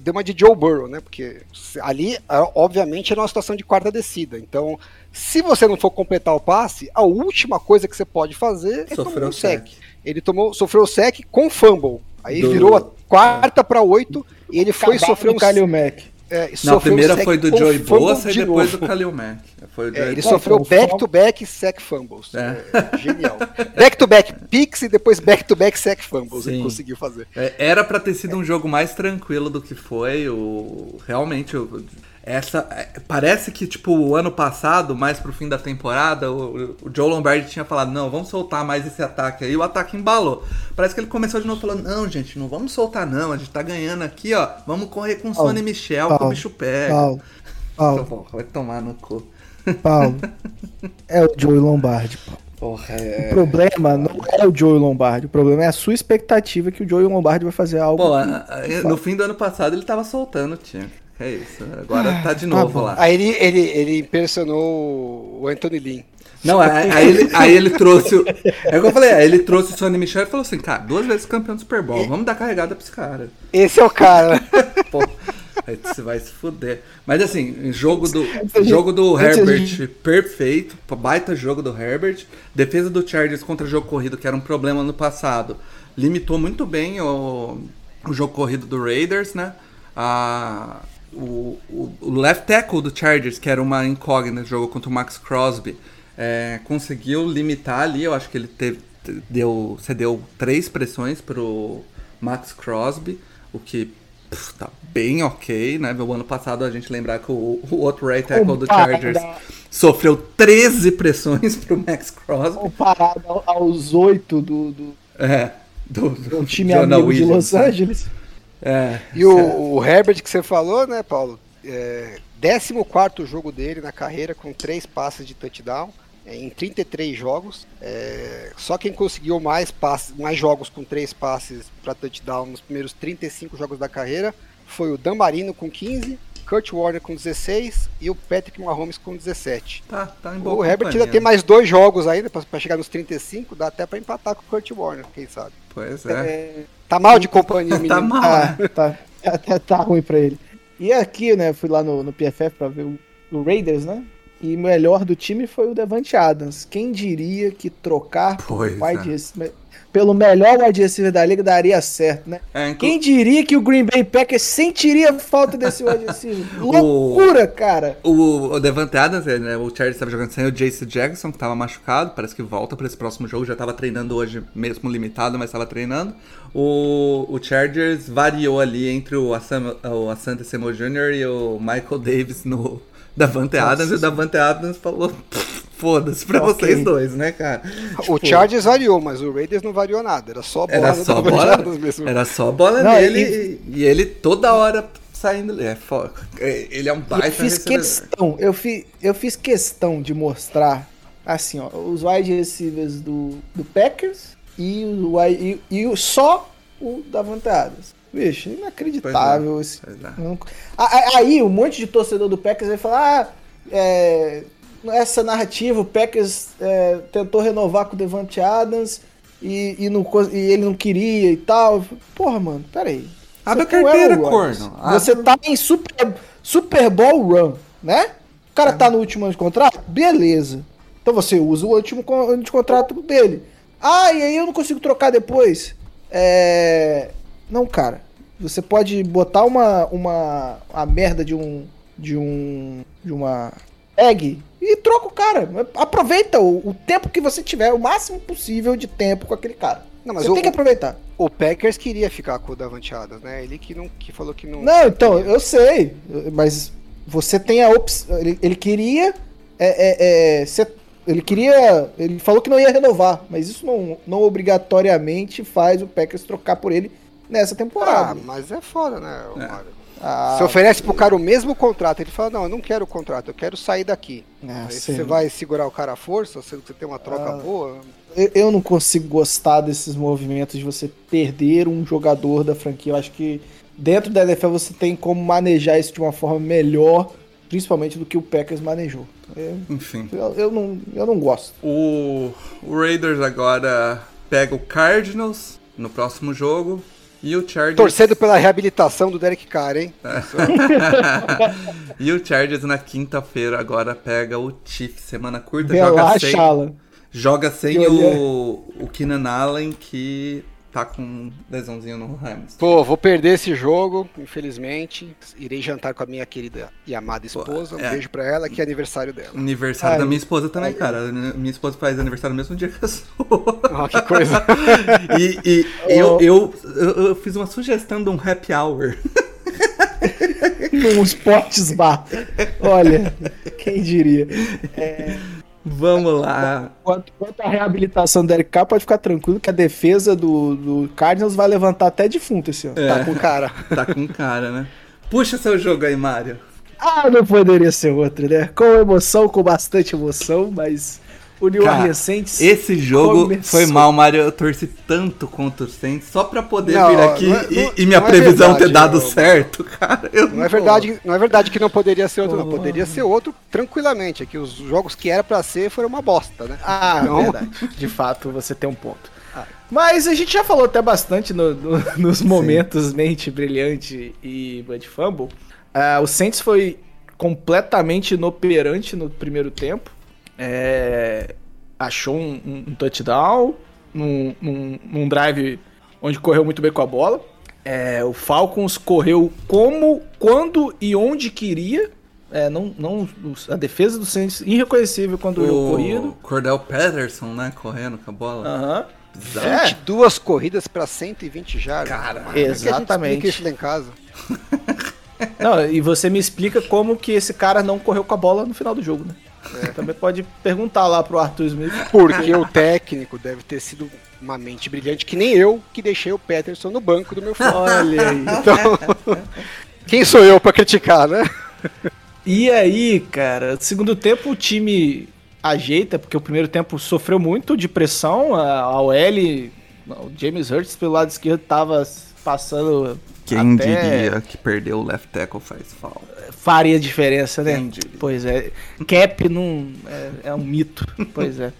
deu uma de Joe Burrow, né? Porque ali, obviamente, era uma situação de quarta descida. Então, se você não for completar o passe, a última coisa que você pode fazer é Sofreu tomar um o sec. sec. Ele tomou, sofreu o sec com fumble. Aí Do- virou a quarta pra oito e ele foi sofrer um Kalil Mack. é, Não, a sofreu um primeira sec foi do Joey Bosa e de depois do Khalil Mack. Foi É, ele sofreu back-to-back sack fumbles. É. É, genial. [laughs] Back-to-back picks e depois back-to-back sack fumbles ele Sim. conseguiu fazer. É, Era pra ter sido um jogo mais tranquilo do que foi. O, realmente, o, essa é, parece que tipo o ano passado, mais pro fim da temporada, o, o Joe Lombardi tinha falado não, vamos soltar mais esse ataque aí. O ataque embalou. Parece que ele começou de novo falando não, gente, não vamos soltar não. A gente tá ganhando aqui, ó. Vamos correr com o Sonny Michel, que o bicho pega. Paulo, [laughs] Paulo, Porra, vai tomar no cu. Paulo. É o Joey Lombardi, Paulo. Porra, O é. problema não é o Joey Lombardi, o problema é a sua expectativa que o Joey Lombardi vai fazer algo. Pô, que- no fim do ano passado ele tava soltando o time. É isso. Agora tá de novo bom. lá. Aí ele, ele, ele impressionou o Anthony Lynn. Não, aí, aí ele, aí ele trouxe. o- É o que eu falei, aí ele trouxe o Sonny Michel e falou assim: cara, duas vezes campeão do Super Bowl, vamos dar carregada pra esse cara. Esse é o cara. Pô, você vai se fuder. Mas assim, jogo do, [laughs] jogo do Herbert perfeito, baita jogo do Herbert. Defesa do Chargers contra jogo corrido, que era um problema no passado. Limitou muito bem o, o jogo corrido do Raiders, né? A, o, o, o left tackle do Chargers, que era uma incógnita jogo contra o Max Crosby, é, conseguiu limitar ali. Eu acho que ele teve, deu, cedeu três pressões pro Max Crosby, o que pff, tá bem ok, né? O ano passado a gente lembrar que o, o outro right tackle do Chargers sofreu 13 pressões [laughs] pro Max Crosby. Comparado ao- aos oito do, do, É, do, do do time Jonah amigo de Williams, Los né? Angeles. É, E o, o Herbert que você falou, né, Paulo? É, 14 jogo dele na carreira com três passes de touchdown em 33 jogos. É, só quem conseguiu mais, passes, mais jogos com três passes para touchdown nos primeiros 35 jogos da carreira foi o Dan Marino com 15, Kurt Warner com 16 e o Patrick Mahomes com 17. tá, tá em boa O Herbert ainda tem né? mais dois jogos ainda para chegar nos 35, dá até para empatar com o Kurt Warner, quem sabe. Pois é. Tá mal de companhia, [laughs] menino. Tá mal. Ah, né? tá, tá, tá ruim pra ele. E aqui, né, fui lá no, no PFF pra ver o, o Raiders, né? E o melhor do time foi o Devante Adams. Quem diria que trocar Pois wide é. receiver- pelo melhor wide receiver da liga daria certo, né? É, inclu- Quem diria que o Green Bay Packers sentiria falta desse wide [laughs] receiver? Loucura, cara! O, o Devante Adams, né, o Chargers estava jogando sem o Jace Jackson, que estava machucado, parece que volta para esse próximo jogo, já estava treinando hoje, mesmo limitado, mas estava treinando. O, o Chargers variou ali entre o, Assam, o Asante Samuel Jr. e o Michael Davis no Davante Adams, e o Davante Adams falou, foda-se pra Ok. vocês dois, né, cara? O Chargers variou, mas o Raiders não variou nada. Era só bola Era só bola, era só bola Não, nele e- e, ele toda hora saindo. É, é, ele é um baita eu fiz questão, eu, fi, eu fiz questão de mostrar, assim, ó, os wide receivers do, do Packers e, o, e, e só o Davante Adams. Bicho, inacreditável. esse- é. não- A- a- Aí um monte de torcedor do Packers vai falar, ah, é, essa narrativa, o Packers é, tentou renovar com o Devante Adams e, e, não, e ele não queria e tal. Porra, mano, peraí. Abre a é carteira, Rodgers. corno. Abre- Você tá em Super, Super Bowl Run, né? O cara tá no último ano de contrato? Beleza. Então você usa o último ano de contrato dele. Ah, e aí eu não consigo trocar depois. É. Não, cara. Você pode botar uma. uma. a merda de um. de um. de uma. egg e troca o cara. Aproveita o, o tempo que você tiver, o máximo possível de tempo com aquele cara. Não, mas você o- tem que aproveitar. O Packers queria ficar com o Davante Adams, né? Ele que, não, que falou que não. Não, então, eu sei, mas você tem a opção. Ele, ele queria. é, é, é, ser- ele queria. Ele falou que não ia renovar, mas isso não, não obrigatoriamente faz o Packers trocar por ele nessa Ah, temporada. mas é foda, né, ô Mário? Ah, Você oferece pro cara o mesmo contrato, ele fala, não, eu não quero o contrato, eu quero sair daqui. ah, você vai segurar o cara à força, sendo que você tem uma troca Ah. boa. Eu, eu não consigo gostar desses movimentos de você perder um jogador da franquia. Eu acho que dentro da NFL você tem como manejar isso de uma forma melhor, principalmente do que o Packers manejou. Eu, Enfim. eu, eu não, eu não gosto. O, o Raiders agora pega o Cardinals no próximo jogo. E o Chargers. Torcendo pela reabilitação do Derek Carr, hein? [laughs] e o Chargers na quinta-feira agora pega o Chiefs. Semana curta, joga sem, joga sem o, o Keenan Allen, que tá com lesãozinho no Rams. Pô, vou perder esse jogo, infelizmente. Irei jantar com a minha querida e amada esposa. Um é. beijo pra ela, que é aniversário dela. Aniversário Ai. da minha esposa também, cara. Minha esposa faz aniversário no mesmo dia que a sua. Ó, [laughs] que coisa. [laughs] E, e eu, eu, eu, eu fiz uma sugestão de um happy hour. [laughs] Num esportes bar. Olha, quem diria. Vamos lá. Quanto, quanto à reabilitação do Derek Carr, pode ficar tranquilo que a defesa do, do Cardinals vai levantar até defunto esse ano. É, Tá com cara. [laughs] tá com cara, né? Puxa seu jogo aí, Mário. Ah, não poderia ser outro, né? Com emoção, com bastante emoção, mas o New Cara, Orleans Saints Esse jogo começou. foi mal, Mário. Eu torci tanto contra o Saints só pra poder Não, vir aqui não é- e, não- e minha não é previsão verdade, ter dado eu- certo, [laughs] cara. Eu Não é verdade, não é verdade que não poderia ser outro, não. Poderia ser outro tranquilamente. É que os jogos que era pra ser foram uma bosta, né? Ah, Então- verdade. [laughs] De fato, você tem um ponto. Mas a gente já falou até bastante no- no- [laughs] nos momentos Mente Brilhante e Bud Fumble. Ah, o Saints foi completamente inoperante no primeiro tempo. É, achou um, um- um touchdown num, num- num drive onde correu muito bem com a bola. É, o Falcons correu como, quando e onde queria. É, não, não, a defesa do Saints irreconhecível quando o corrido. O Cordell Patterson, né, correndo com a bola. Aham. Bizarro. É. 22 corridas pra 120 jardas. Cara, é que a gente exatamente. explica isso lá em casa. Não, e você me explica como que esse cara não correu com a bola no final do jogo, né? Você também pode perguntar lá pro Arthur Smith. Porque o técnico deve ter sido uma mente brilhante, que nem eu, que deixei o Peterson no banco do meu [laughs] fone. Olha aí. Então, quem sou eu pra criticar, né? E aí, cara, segundo tempo o time ajeita, porque o primeiro tempo sofreu muito de pressão. A a OL, o James Hurts pelo lado esquerdo tava passando. Quem até- diria que perder o left tackle faz falta? faria diferença, né? Quem diria? Pois é. Cap não é, é um mito. Pois é.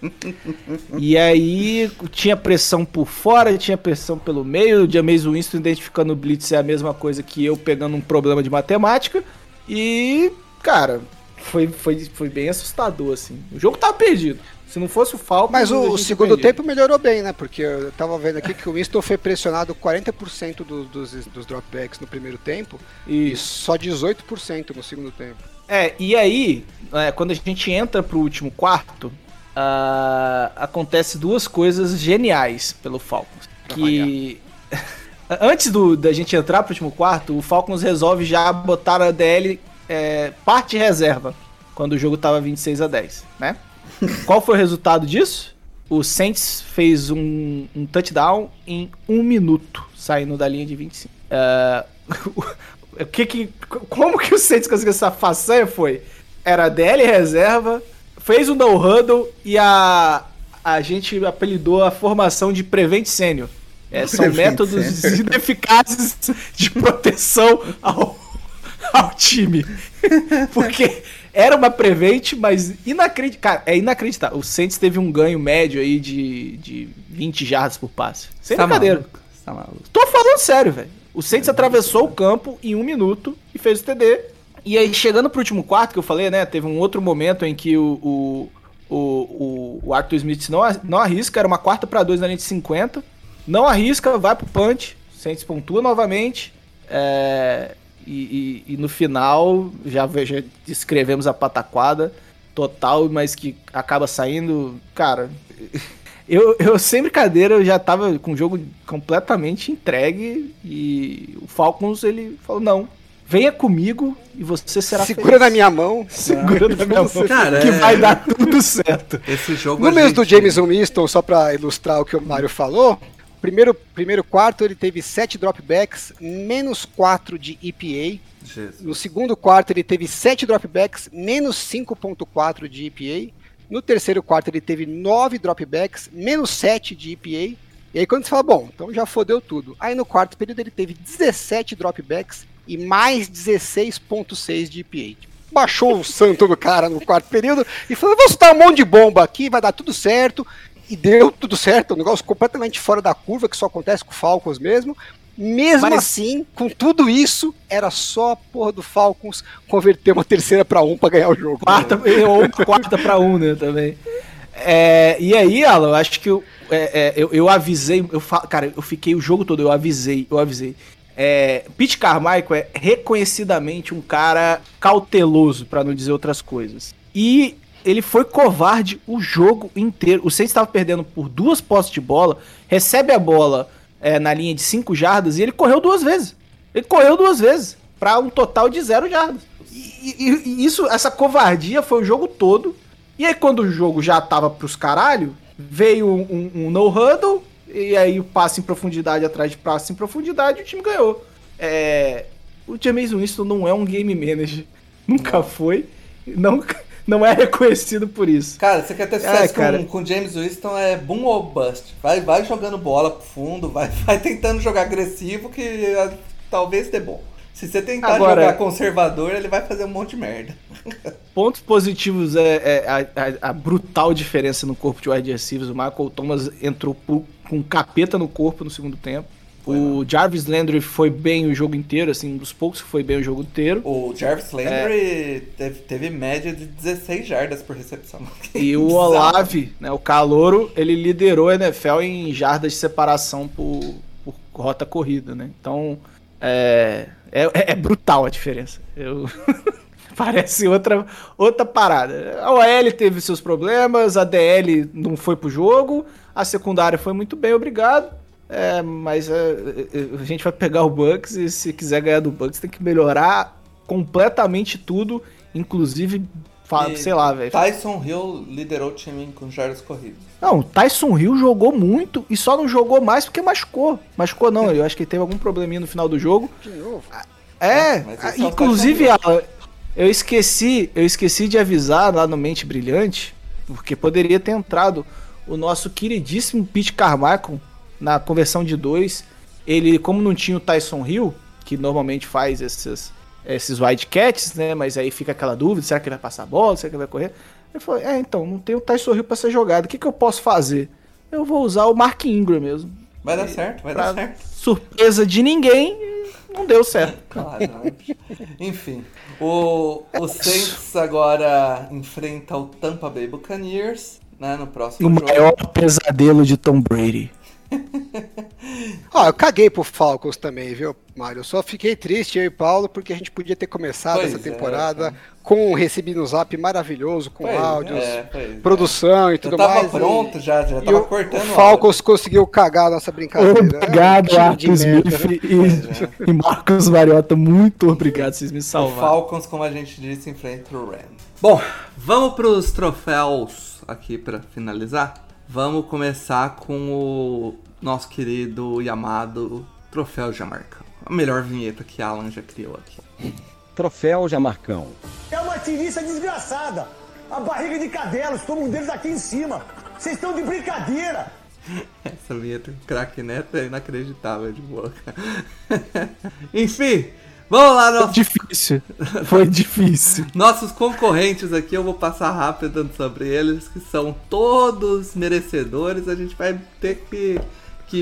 E aí tinha pressão por fora, tinha pressão pelo meio. O James Winston identificando o Blitz é a mesma coisa que eu pegando um problema de matemática. E, cara, foi, foi, foi bem assustador, assim. O jogo tava perdido. Se não fosse o Falcons... Mas o, gente segundo perdia. tempo melhorou bem, né? Porque eu tava vendo aqui que o Winston foi pressionado 40% do- dos, dos dropbacks no primeiro tempo e Isso. só 18% no segundo tempo. É, e aí, é, quando a gente entra pro último quarto, ah, acontece duas coisas geniais pelo Falcons. Que [laughs] antes do, da gente entrar pro último quarto, o Falcons resolve já botar a DL é, parte reserva, quando o jogo tava 26 a 10, né? Qual foi o resultado disso? O Saints fez um, um touchdown em um minuto, saindo da linha de 25. Ah, [laughs] o que que, como que o Saints conseguiu essa façanha foi? Era DL reserva, fez um no huddle e a, a gente apelidou a formação de Prevent Sênior. É, são Prevent métodos Senior. [laughs] ineficazes de proteção ao, ao time. Porque era uma prevent, mas inacreditável. Cara, é inacreditável. O Saints teve um ganho médio aí de, de 20 jardas por passe. Sem Tá brincadeira. maluco, Tá maluco. Tô falando sério, velho. O Saints atravessou o campo em um minuto e fez o TD. E aí, chegando pro último quarto, que eu falei, né? Teve um outro momento em que o, o, o, o, o Arthur Smith não, não arrisca, era uma quarta pra dois na linha de 50. Não arrisca, vai pro punch. Saints pontua novamente. É, e, e- e no final, já, já descrevemos a pataquada total, mas que acaba saindo. Cara, [laughs] eu, eu sem brincadeira, eu já tava com o jogo completamente entregue e o Falcons ele falou: não, venha comigo e você será Segura feliz." na minha mão. [laughs] Segura na minha mão. Cara, que é- vai dar tudo certo. Esse jogo. No a mês do gente- Jameson Winston, só pra ilustrar o que o Mário falou, primeiro, primeiro quarto ele teve 7 dropbacks, menos 4 de EPA. Jesus. No segundo quarto ele teve 7 dropbacks, menos 5.4 de EPA. No terceiro quarto ele teve 9 dropbacks, menos 7 de EPA. E aí quando você fala, bom, então já fodeu tudo. Aí no quarto período ele teve 17 dropbacks e mais 16.6 de EPA. Baixou o santo do cara no quarto período e falou, vou soltar um monte de bomba aqui, vai dar tudo certo. E deu tudo certo, um negócio completamente fora da curva, que só acontece com o Falcons mesmo. Mesmo Mas- assim, com tudo isso, era só a porra do Falcons converter uma terceira pra um pra ganhar o jogo. Quarta, [laughs] ou quarta pra um, né, também. É, e aí, Alan, eu acho que eu, é, é, eu, eu avisei, eu cara, eu fiquei o jogo todo, eu avisei, eu avisei. É, Pete Carmichael é reconhecidamente um cara cauteloso, pra não dizer outras coisas. E ele foi covarde o jogo inteiro. O Saints estava perdendo por duas postes de bola, recebe a bola é, na linha de 5 jardas e ele correu duas vezes. Ele correu duas vezes, pra um total de zero jardas. E, e- e isso, essa covardia foi o jogo todo. E aí, quando o jogo já tava pros caralho, veio um, um, um no-huddle, e aí o passe em profundidade atrás de passe em profundidade, e o time ganhou. É, o James Winston não é um game manager. [laughs] Nunca foi. Não, não é reconhecido por isso. Cara, você quer ter É, sucesso cara. com, com James Winston é boom ou bust. Vai, vai jogando bola pro fundo, vai, [laughs] vai tentando jogar agressivo que ah, talvez dê bom. Se você tentar Agora- jogar conservador, ele vai fazer um monte de merda. [laughs] Pontos positivos é, é a, a- brutal diferença no corpo de wide receivers. O Michael Thomas entrou com um capeta no corpo no segundo tempo. O Jarvis Landry foi bem o jogo inteiro, assim, um dos poucos que foi bem o jogo inteiro. O Jarvis Landry É. teve, teve média de 16 jardas por recepção. [laughs] E o. Olave, né, o calouro, ele liderou a NFL em jardas de separação por, por rota corrida, né? Então, é, é, é brutal a diferença. Eu... [laughs] Parece outra, outra parada. A OL teve seus problemas, a DL não foi pro jogo, a secundária foi muito bem, obrigado. É, mas é, é, a gente vai pegar o Bucks e se quiser ganhar do Bucks tem que melhorar completamente tudo, inclusive, fa- E sei lá, velho. Tyson Hill liderou o time com jardas corridas. Não, o Tyson Hill jogou muito e só não jogou mais porque machucou. Machucou não, eu acho que teve algum probleminha no final do jogo. De novo. É, mas esse é o inclusive, Alan, eu esqueci, eu esqueci de avisar lá no Mente Brilhante, porque poderia ter entrado o nosso queridíssimo Pete Carmichael na conversão de dois. Ele, como não tinha o Tyson Hill, que normalmente faz esses, esses wildcats, né? Mas aí fica aquela dúvida, será que ele vai passar a bola, será que ele vai correr? Ele falou, é, então, não tem o Tyson Hill pra ser jogado, o que, que eu posso fazer? Eu vou usar o Mark Ingram mesmo. Vai dar certo, vai Pra dar certo. surpresa de ninguém, não deu certo. [laughs] Claro? Enfim, o, o Saints agora enfrenta o Tampa Bay Buccaneers, né, no próximo O jogo. maior pesadelo de Tom Brady. Ó, eu caguei pro Falcons também, viu, Mário? Eu só fiquei triste, eu e Paulo, porque a gente podia ter começado Pois essa é, temporada cara. com um recebi no zap maravilhoso, com Pois áudios, é, pois é. produção e Já tudo tava mais. e- pronto, já, já E tava o, cortando. o Falcons conseguiu cagar a nossa brincadeira. Obrigado, É time de Arthur Smith né? e, e Marcos Mariota. Muito obrigado, vocês me O salvaram. Falcons, como a gente disse, enfrenta o Rams. Bom, vamos pros troféus aqui pra finalizar. Vamos começar com o nosso querido e amado Troféu Jamarcão. A melhor vinheta que Alan já criou aqui. Troféu Jamarcão. É uma tirista desgraçada. A barriga de cadelos, como um deles aqui em cima. Vocês estão de brincadeira. [laughs] Essa vinheta do craque Neto é inacreditável de boa. cara. [laughs] Enfim, vamos lá, nosso Difícil. Foi difícil. [laughs] Nossos concorrentes aqui, eu vou passar rápido sobre eles, que são todos merecedores. A gente vai ter que,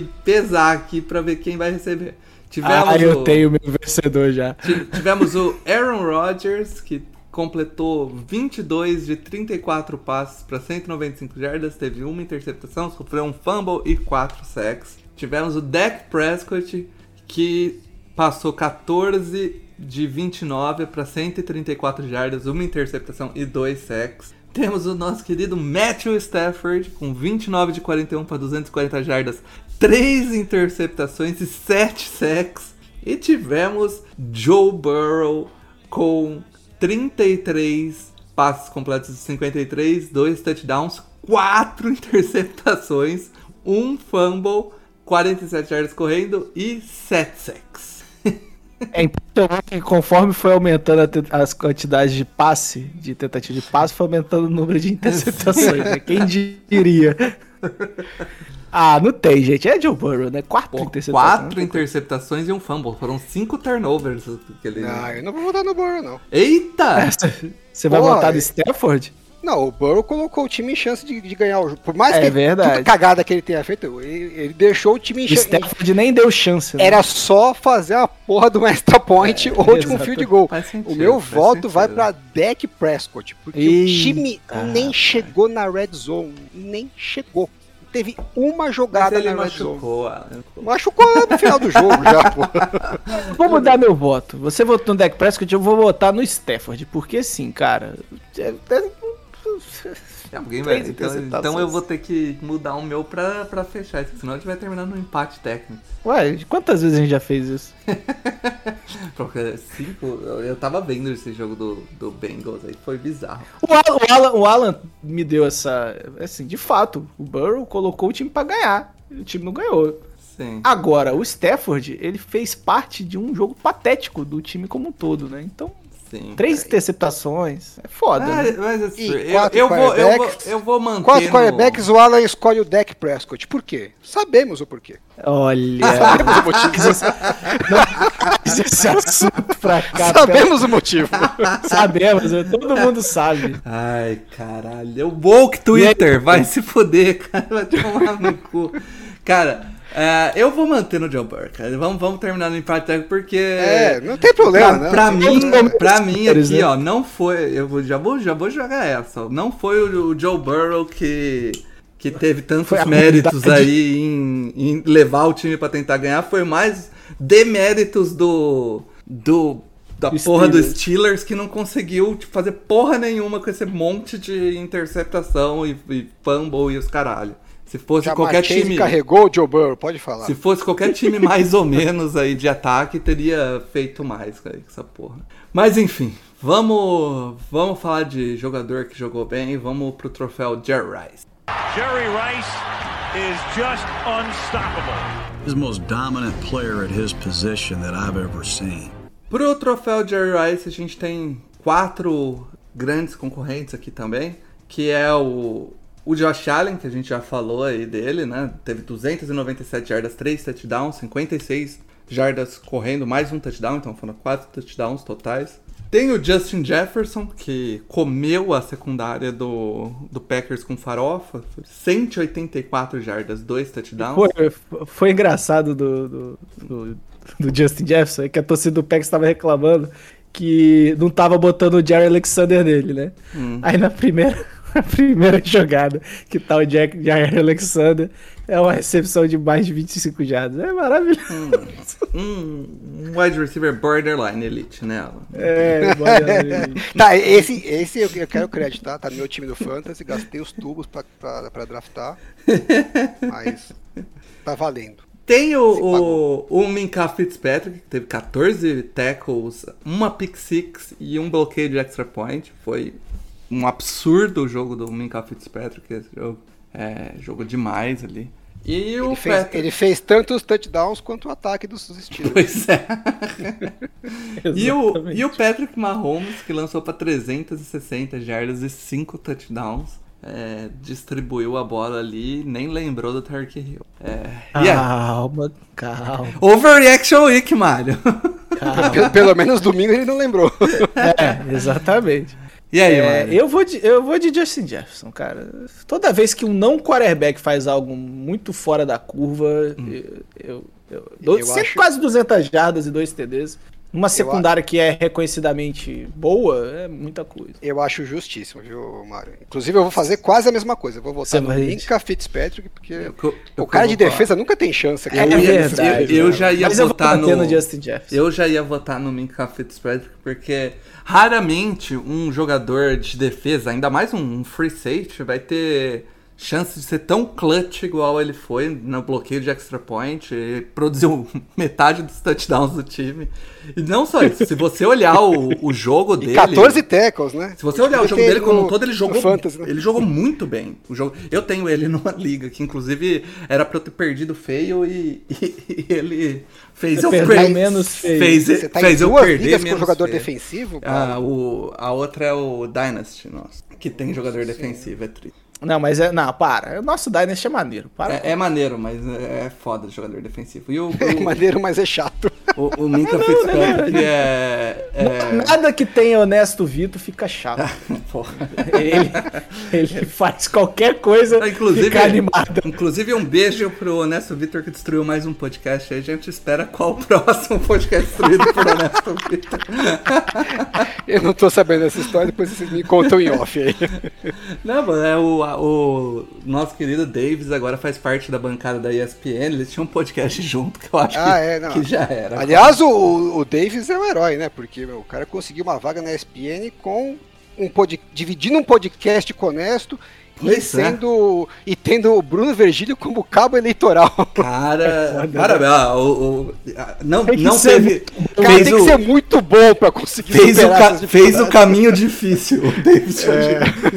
que pesar aqui pra ver quem vai receber. Tivemos, Ah, eu o, tenho meu vencedor já. ti- tivemos o Aaron Rodgers, que completou 22 de 34 passes para 195 jardas, teve uma interceptação, sofreu um fumble e 4 sacks. Tivemos o Dak Prescott, que passou 14 de 29 para 134 jardas, uma interceptação e 2 sacks. Temos o nosso querido Matthew Stafford com 29 de 41 para 240 jardas, 3 interceptações e 7 sacks. E tivemos Joe Burrow com 33 passes completos de 53, 2 touchdowns, 4 [laughs] interceptações, 1 fumble, 47 jardas correndo e 7 sacks. É impressionante que conforme foi aumentando as quantidades de passe, de tentativa de passe, foi aumentando o número de [laughs] interceptações. né? Quem diria? Ah, não tem, gente. É Joe Burrow, né? Quatro Pô, interceptações. quatro interceptações e um fumble. Foram cinco turnovers. Que ele... Ah, eu não vou votar no Burrow, não. Eita! Você vai votar no é- Stafford? Não, o Burrow colocou o time em chance de, de ganhar o jogo. Por mais É que verdade. toda cagada que ele tenha feito, ele, ele deixou o time em O chance. Stafford nem deu chance. né? Era só fazer a porra do extra point ou de um field goal. Faz sentido, o meu voto sentido. vai pra Dak Prescott, porque o Eita. time nem chegou na red zone, nem chegou. Teve uma Mas jogada ele na zone. machucou, Alan. Machucou no final do jogo já, [laughs] pô. Vou mudar meu voto. Você votou no Dak Prescott, eu vou votar no Stafford. Porque sim, cara. É- Alguém vai, Três então, então eu vou ter que mudar o meu pra, pra fechar isso, senão a gente vai terminar no empate técnico. Ué, quantas vezes a gente já fez isso? [laughs] Cinco, eu tava vendo esse jogo do, do Bengals aí, foi bizarro. O Alan, o, Alan, o Alan me deu essa. Assim, de fato, o Burrow colocou o time pra ganhar. O time não ganhou. Sim. Agora, o Stafford, ele fez parte de um jogo patético do time como um todo, né? Então, Sim. Três interceptações. É foda, Ah, né? mas assim, E eu, quatro eu vou, eu, vou, eu vou manter. Quatro no- quarterbacks, o Alan escolhe o Dak Prescott. Por quê? Sabemos o porquê. Olha. [laughs] Sabemos o motivo. Traz esse assunto pra cá. Sabemos o motivo. [laughs] Sabemos, né? todo mundo sabe. Ai, caralho. O woke Twitter vai se foder, cara. Vai tomar no cu. Cara, é, eu vou manter no Joe Burrow, cara. Vamos, vamos terminar no empate técnico porque. É, não tem problema, pra, não. pra mim, pra mim aqui, né? ó, não foi. Eu vou- já vou, já vou jogar essa. Não foi o, o Joe Burrow que. Que teve tantos méritos aí em, em levar o time pra tentar ganhar. Foi mais deméritos do. do da Do porra do Steelers. Steelers que não conseguiu tipo, fazer porra nenhuma com esse monte de interceptação e, e fumble e os caralho. Se fosse Já qualquer Chase time. carregou o Joe Burrow, pode falar. Se fosse qualquer time [laughs] mais ou menos aí de ataque, teria feito mais cara, com essa porra. Mas enfim, vamos, vamos falar de jogador que jogou bem. Vamos pro troféu Jerry Rice. Jerry Rice is just unstoppable. He's the most dominant player at his position that I've ever seen. Pro troféu Jerry Rice, a gente tem quatro grandes concorrentes aqui também, que é o, o Josh Allen, que a gente já falou aí dele, né? Teve 297 jardas, 3 touchdowns, 56 jardas correndo, mais um touchdown, então foram quatro touchdowns totais. Tem o Justin Jefferson, que comeu a secundária do, do Packers com farofa, 184 jardas, 2 touchdowns. Foi, foi engraçado do, do, do, do Justin Jefferson, é que a torcida do Packers estava reclamando que não tava botando o Jerry Alexander nele, né? Hum. Aí na primeira, [laughs] na primeira jogada que tá o Jack, Jerry Alexander, é uma recepção de mais de 25 jardas. É maravilhoso. Um, um wide receiver borderline elite, né? Alan? É, maravilhoso. [laughs] Tá, esse, esse eu eu quero creditar, tá no meu time do Fantasy, gastei os tubos pra, pra, pra draftar, mas tá valendo. Tem o, o, o Minka Fitzpatrick, que teve 14 tackles, uma pick six e um bloqueio de extra point. Foi um absurdo o jogo do Minka Fitzpatrick esse jogo. É, jogou demais ali. E o Ele fez, Patrick- ele fez tanto os touchdowns quanto o ataque dos [laughs] Steelers. Pois é. [laughs] e, o, e o Patrick Mahomes, que lançou para 360 jardas e 5 touchdowns. é, distribuiu a bola ali, nem lembrou do Turkey Hill. É, e aí? Calma, calma. Overreaction Week, Mário. Pelo, pelo menos domingo ele não lembrou. É, exatamente. E aí, É, Mário? eu, vou de, eu vou de Justin Jefferson, cara. Toda vez que um não quarterback faz algo muito fora da curva, eu, eu, eu dou Eu sempre acho- quase 200 jardas e dois TDs. Uma secundária que é reconhecidamente boa, é muita coisa. Eu acho justíssimo, viu, Mário? Inclusive, eu vou fazer quase a mesma coisa. Eu vou Você votar no vai- Minka Fitzpatrick, porque Eu eu o cara de defesa nunca tem chance. É Eu, ia- verdade, eu, eu né? já ia Mas eu vou votar no, no Justin Jefferson. Eu já ia votar no Minka Fitzpatrick porque raramente um jogador de defesa, ainda mais um free safety, vai ter chance de ser tão clutch igual ele foi no bloqueio de extra point, produziu [laughs] metade dos touchdowns do time. E não só isso, se você olhar o, o jogo E dele, 14 tackles, né? se você olhar o jogo dele como um todo, ele jogou, Fantasy, né? ele jogou muito bem. O jogo, eu tenho ele [laughs] numa liga que, inclusive, era pra eu ter perdido feio e, e- e ele fez Você eu perder. menos feio. Fez, Você tá fez em eu duas perder ligas com menos jogador feio. defensivo? Ah, o, a outra é o Dynasty, nossa, que tem jogador defensivo, é triste. Não, mas é. Não, para. O nosso Dynasty é maneiro. Para. É, é maneiro, mas é foda de jogador defensivo. E o, [laughs] É o, maneiro, mas é chato. o, o Minka [laughs] Fitzpatrick é... é... Nada que tenha honesto Vitor fica chato. [laughs] Porra. ele, ele faz qualquer coisa Ah, Inclusive, ficar animado. inclusive, um beijo pro Honesto Vitor que destruiu mais um podcast. Aí a gente espera qual o próximo podcast destruído por Honesto Vitor. Eu não tô sabendo essa história, depois vocês me contam em off aí. Não, mano, é o, a- o nosso querido Davis agora faz parte da bancada da ESPN. Eles tinham um podcast [laughs] junto que eu acho Ah, que, é, não. que já era. Aliás, o, o Davis é um herói, né? Porque meu, o cara conseguiu uma vaga na ESPN com um pod... dividindo um podcast com honesto e Pois é. sendo e tendo o Bruno Virgílio como cabo eleitoral. Cara, [laughs] parabéns. Ah, o, o- ah, não, Tem não teve. Cara, Fez tem o, que ser muito bom pra conseguir fez, o superar ca- fez o caminho difícil. O Davis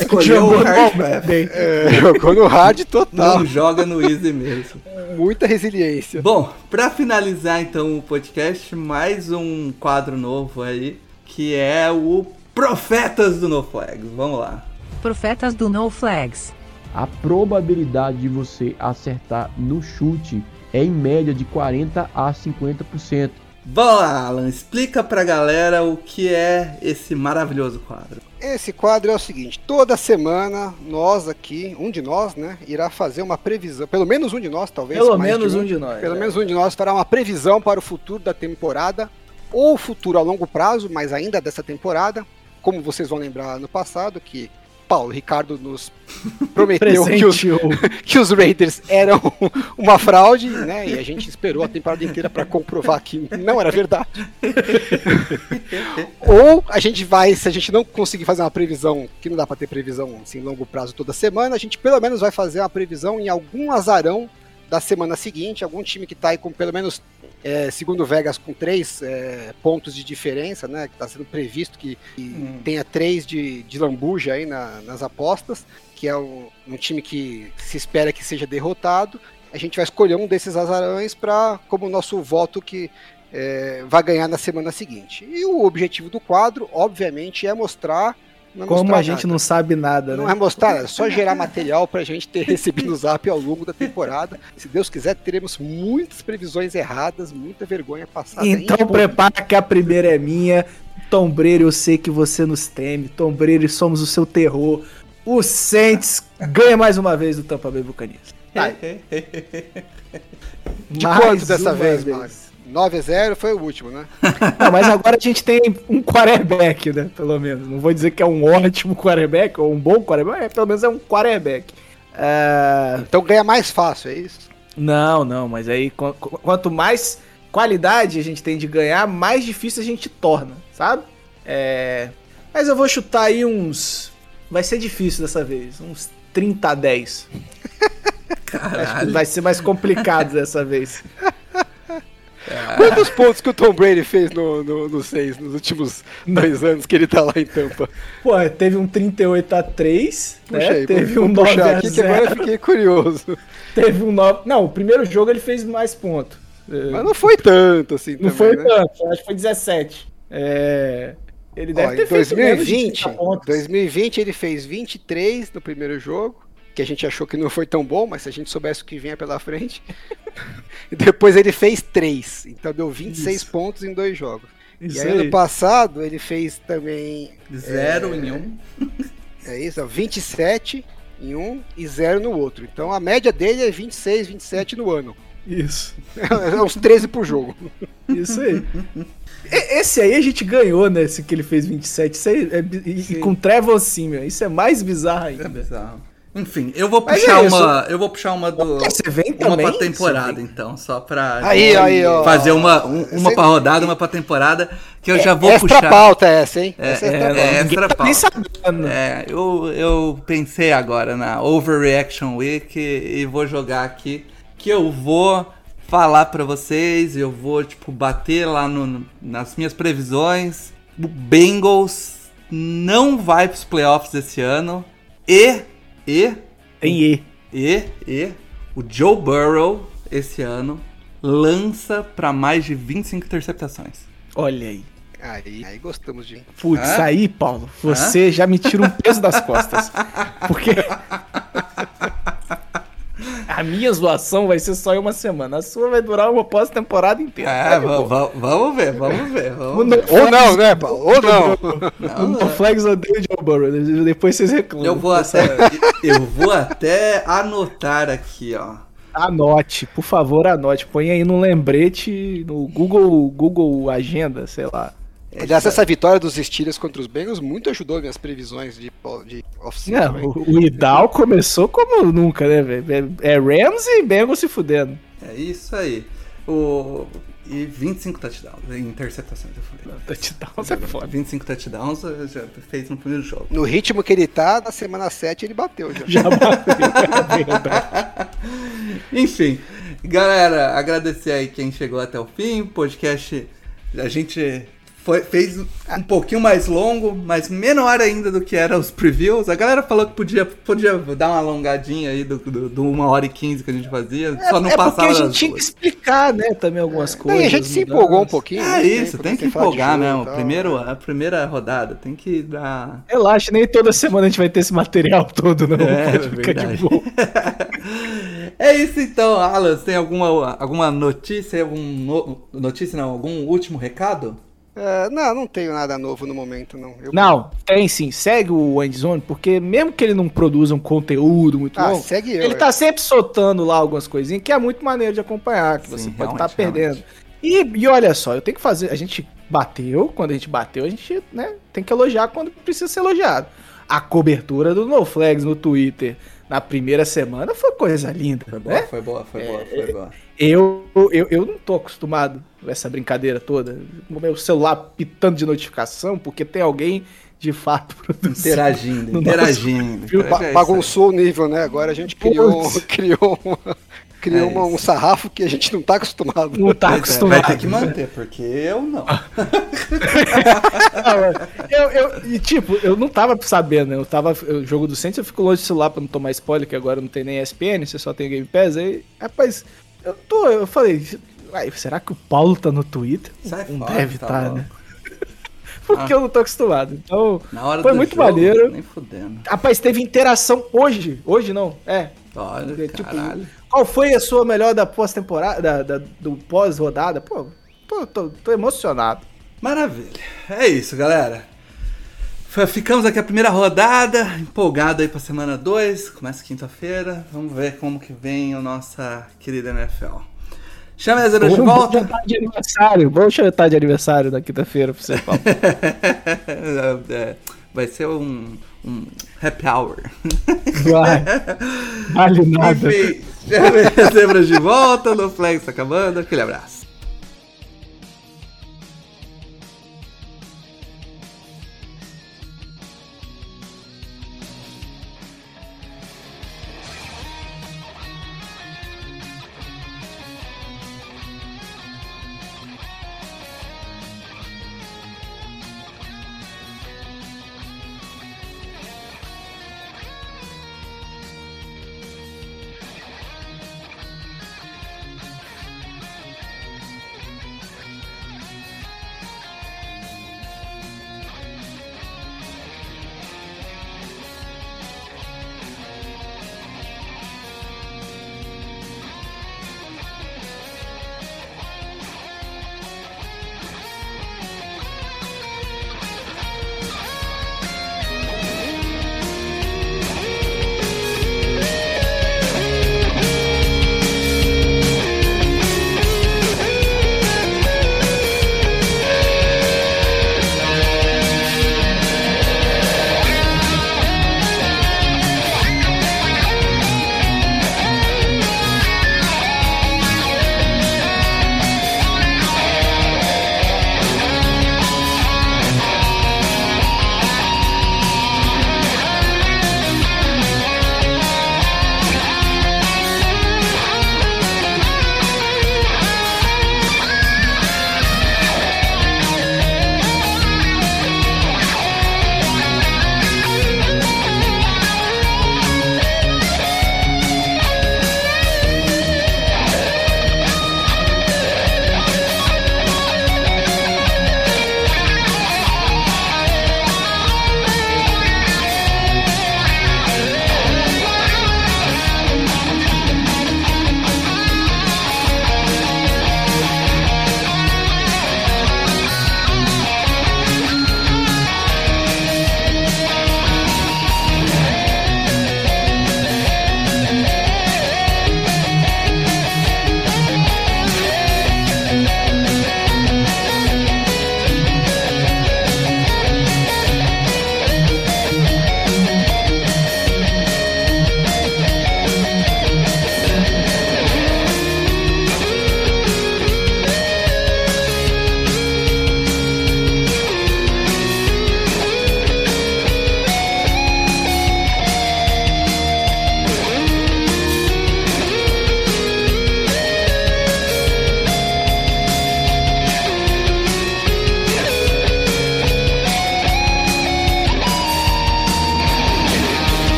escolheu o Jogou hard. É, jogou no hard total. Não joga no easy mesmo. Muita resiliência. Bom, pra finalizar então o podcast, mais um quadro novo aí, que é o Profetas do No Flags. Vamos lá. Profetas do No Flags. A probabilidade de você acertar no chute é em média de 40 a 50%. Vamos lá, Alan, explica pra galera o que é esse maravilhoso quadro. Esse quadro é o seguinte: toda semana nós aqui, um de nós, né, irá fazer uma previsão. Pelo menos um de nós, talvez. Pelo menos um de nós, Pelo é. menos um de nós fará uma previsão para o futuro da temporada, ou futuro a longo prazo, mas ainda dessa temporada. Como vocês vão lembrar no passado, que Paulo Ricardo nos [laughs] prometeu que os, [laughs] que os Raiders eram [laughs] uma fraude, né? E a gente esperou a temporada inteira para comprovar que não era verdade. Ou a gente vai, se a gente não conseguir fazer uma previsão, que não dá para ter previsão assim, longo prazo toda semana, a gente pelo menos vai fazer uma previsão em algum azarão da semana seguinte, algum time que tá aí com pelo menos, é, segundo o Vegas, com três é, pontos de diferença, né? Que tá sendo previsto que, que tenha três de, de lambuja aí na- nas apostas, que é um, um time que se espera que seja derrotado. A gente vai escolher um desses azarões para como nosso voto que é, vai ganhar na semana seguinte. E o objetivo do quadro, obviamente, é mostrar. Não é Como a gente nada. não sabe nada, Não né? é mostrar, é só gerar material pra gente ter [laughs] recebido no zap ao longo da temporada. Se Deus quiser, teremos muitas previsões erradas, muita vergonha passada. Então em- prepara que a primeira é minha. Tom Brady, eu sei que você nos teme. Tom Brady, somos o seu terror. O Saints ganha mais uma vez do Tampa Bay Buccaneers. De Mais quanto dessa vez, vez. Marcos? 9 a 0 foi o último, né? [laughs] Não, mas agora a gente tem um quarterback, né? Pelo menos. Não vou dizer que é um ótimo quarterback ou um bom quarterback, mas pelo menos é um quarterback. Ah, Então ganha mais fácil, é isso? Não, não, mas aí qu- qu- quanto mais qualidade a gente tem de ganhar, mais difícil a gente torna, sabe? É, Mas eu vou chutar aí uns. Vai ser difícil dessa vez, uns 30 a 10. Acho que vai ser mais complicado dessa vez. Quantos pontos que o Tom Brady fez no, no, no seis, nos últimos dois anos que ele tá lá em Tampa? Pô, teve um 38 a 3, Puxa né? aí, teve um vou 9 puxar a aqui que agora eu 0. fiquei curioso. Teve um 9. Não, o primeiro jogo ele fez mais pontos. É, Mas não foi tanto assim Não também, foi né? tanto, acho que foi 17. É... Ele deve Ó, ter em feito menos de 2020, 30 pontos. 2020 ele fez 23 no primeiro jogo, que a gente achou que não foi tão bom, mas se a gente soubesse o que vinha pela frente. e [laughs] depois ele fez 3, então deu 26 Isso. pontos em dois jogos. Isso e aí, aí. ano passado ele fez também Zero é, em um. É isso, ó, 27 em um e 0 no outro. Então a média dele é 26, 27 no ano. Isso. [laughs] É uns 13 por jogo. Isso aí. E- Esse aí a gente ganhou, né? Esse que ele fez 27. Isso aí é, e, e com Trevor Simeon. Isso é mais bizarro ainda. É bizarro. Enfim, eu vou puxar é uma. Eu vou puxar uma do. Você vem uma também? pra temporada, então, só pra Aí, aí, ó. fazer uma, um- uma Você- pra rodada, uma pra temporada, que eu já vou extra puxar. pauta essa, hein? É, Essa é, extra pauta. é extra tá nem pauta. sabendo. É, eu, eu pensei agora na Overreaction Week e, e vou jogar aqui que eu vou falar pra vocês, eu vou tipo bater lá no, nas minhas previsões. O Bengals não vai pros playoffs esse ano e e Tem E. e e o Joe Burrow esse ano lança pra mais de 25 interceptações. Olha aí. Aí, aí gostamos de. Putz, Hã? aí, Paulo, você já me tira um peso das costas. Porque. [laughs] A minha zoação vai ser só em uma semana. A sua vai durar uma pós-temporada inteira. É, Tá vamos ver, vamos ver. O Vamos No ver. Ou não, né, Paulo? Ou não. O No Flags odeia o Joe Burrow. Depois vocês reclamam. Eu vou até, eu vou até anotar aqui, ó. Anote, por favor, anote. Põe aí no lembrete, no Google, Google Agenda, sei lá. Aliás, essa vitória dos Steelers contra os Bengals muito ajudou minhas previsões de, de. Não, hein? o, o Idal começou como nunca, né, velho? É é Rams e Bengals se fudendo. É isso aí. O... E 25 touchdowns, interceptações, eu falei. Touchdowns é foda. 25 touchdowns eh, já fez no primeiro jogo. No ritmo que ele tá, na semana 7 ele bateu já. Já bateu. [laughs] Enfim, galera, agradecer aí quem chegou até o fim. Podcast, a gente foi, fez um pouquinho mais longo, mas menor ainda do que eram os previews. A galera falou que podia, podia dar uma alongadinha aí do, do, do 1 hora e 15 que a gente fazia, É, só não é passava porque a gente tinha que explicar, né, também algumas coisas. e a gente se empolgou um pouquinho. É né? isso, tem que de empolgar jogo mesmo. tal. Primeiro, a primeira rodada, tem que dar. Relaxa, nem toda semana a gente vai ter esse material todo, não. É, [laughs] Pode ficar de verdade. boa. [laughs] É isso então, Alan. Tem alguma, alguma notícia, algum no- notícia não, algum último recado? É, não, não tenho nada novo no momento, não. Eu- Não, tem sim. Segue o Endzone, porque mesmo que ele não produza um conteúdo muito Ah, longo, segue eu. ele é. tá sempre soltando lá algumas coisinhas que é muito maneiro de acompanhar, que Sim, você pode estar realmente, perdendo. E, e olha só, eu tenho que fazer. A gente bateu, quando a gente bateu, a gente né, tem que elogiar quando precisa ser elogiado. A cobertura do No Flags no Twitter na primeira semana foi coisa linda. Foi boa, né? foi boa, foi boa, foi boa. Eu, eu, eu não tô acostumado com essa brincadeira toda. O meu celular pitando de notificação, porque tem alguém de fato [laughs] produzindo. Interagindo, no interagindo. Ba- é bagunçou o nível, né? Agora a gente criou, Putz. [laughs] criou, uma- criou É uma- um sarrafo que a gente não tá acostumado. Não tá aí. acostumado. Vai ter que manter, porque eu não. [laughs] eu, eu, e tipo, eu não tava sabendo, né? Eu tava. O jogo do Saints eu fico longe do celular pra não tomar spoiler, que agora não tem nem ESPN, você só tem Game Pass. Aí, rapaz, eu tô. Eu falei, "Uai, será que o Paulo tá no Twitter? Sai não fora, deve tá estar, louco. né? [laughs] Porque eu não tô acostumado. Então, foi muito jogo, maneiro. Nem fudendo. Rapaz, teve interação hoje. Hoje não, é. Olha, Tipo, caralho. Qual foi a sua melhor da pós-temporada, da, da- do pós-rodada? Pô, tô, tô, tô emocionado. Maravilha. É isso, galera. Ficamos aqui a primeira rodada, empolgado aí pra semana 2, começa quinta-feira. Vamos ver como que vem a nossa querida NFL. Chame as Zebras de Bom volta. jantar de aniversário. Bom jantar de aniversário na quinta-feira pra você, Paulo. [laughs] É, Vai ser um, um happy hour. Vai. Vale nada. Enfim, Zebras de volta, no Flex tá acabando. Aquele abraço.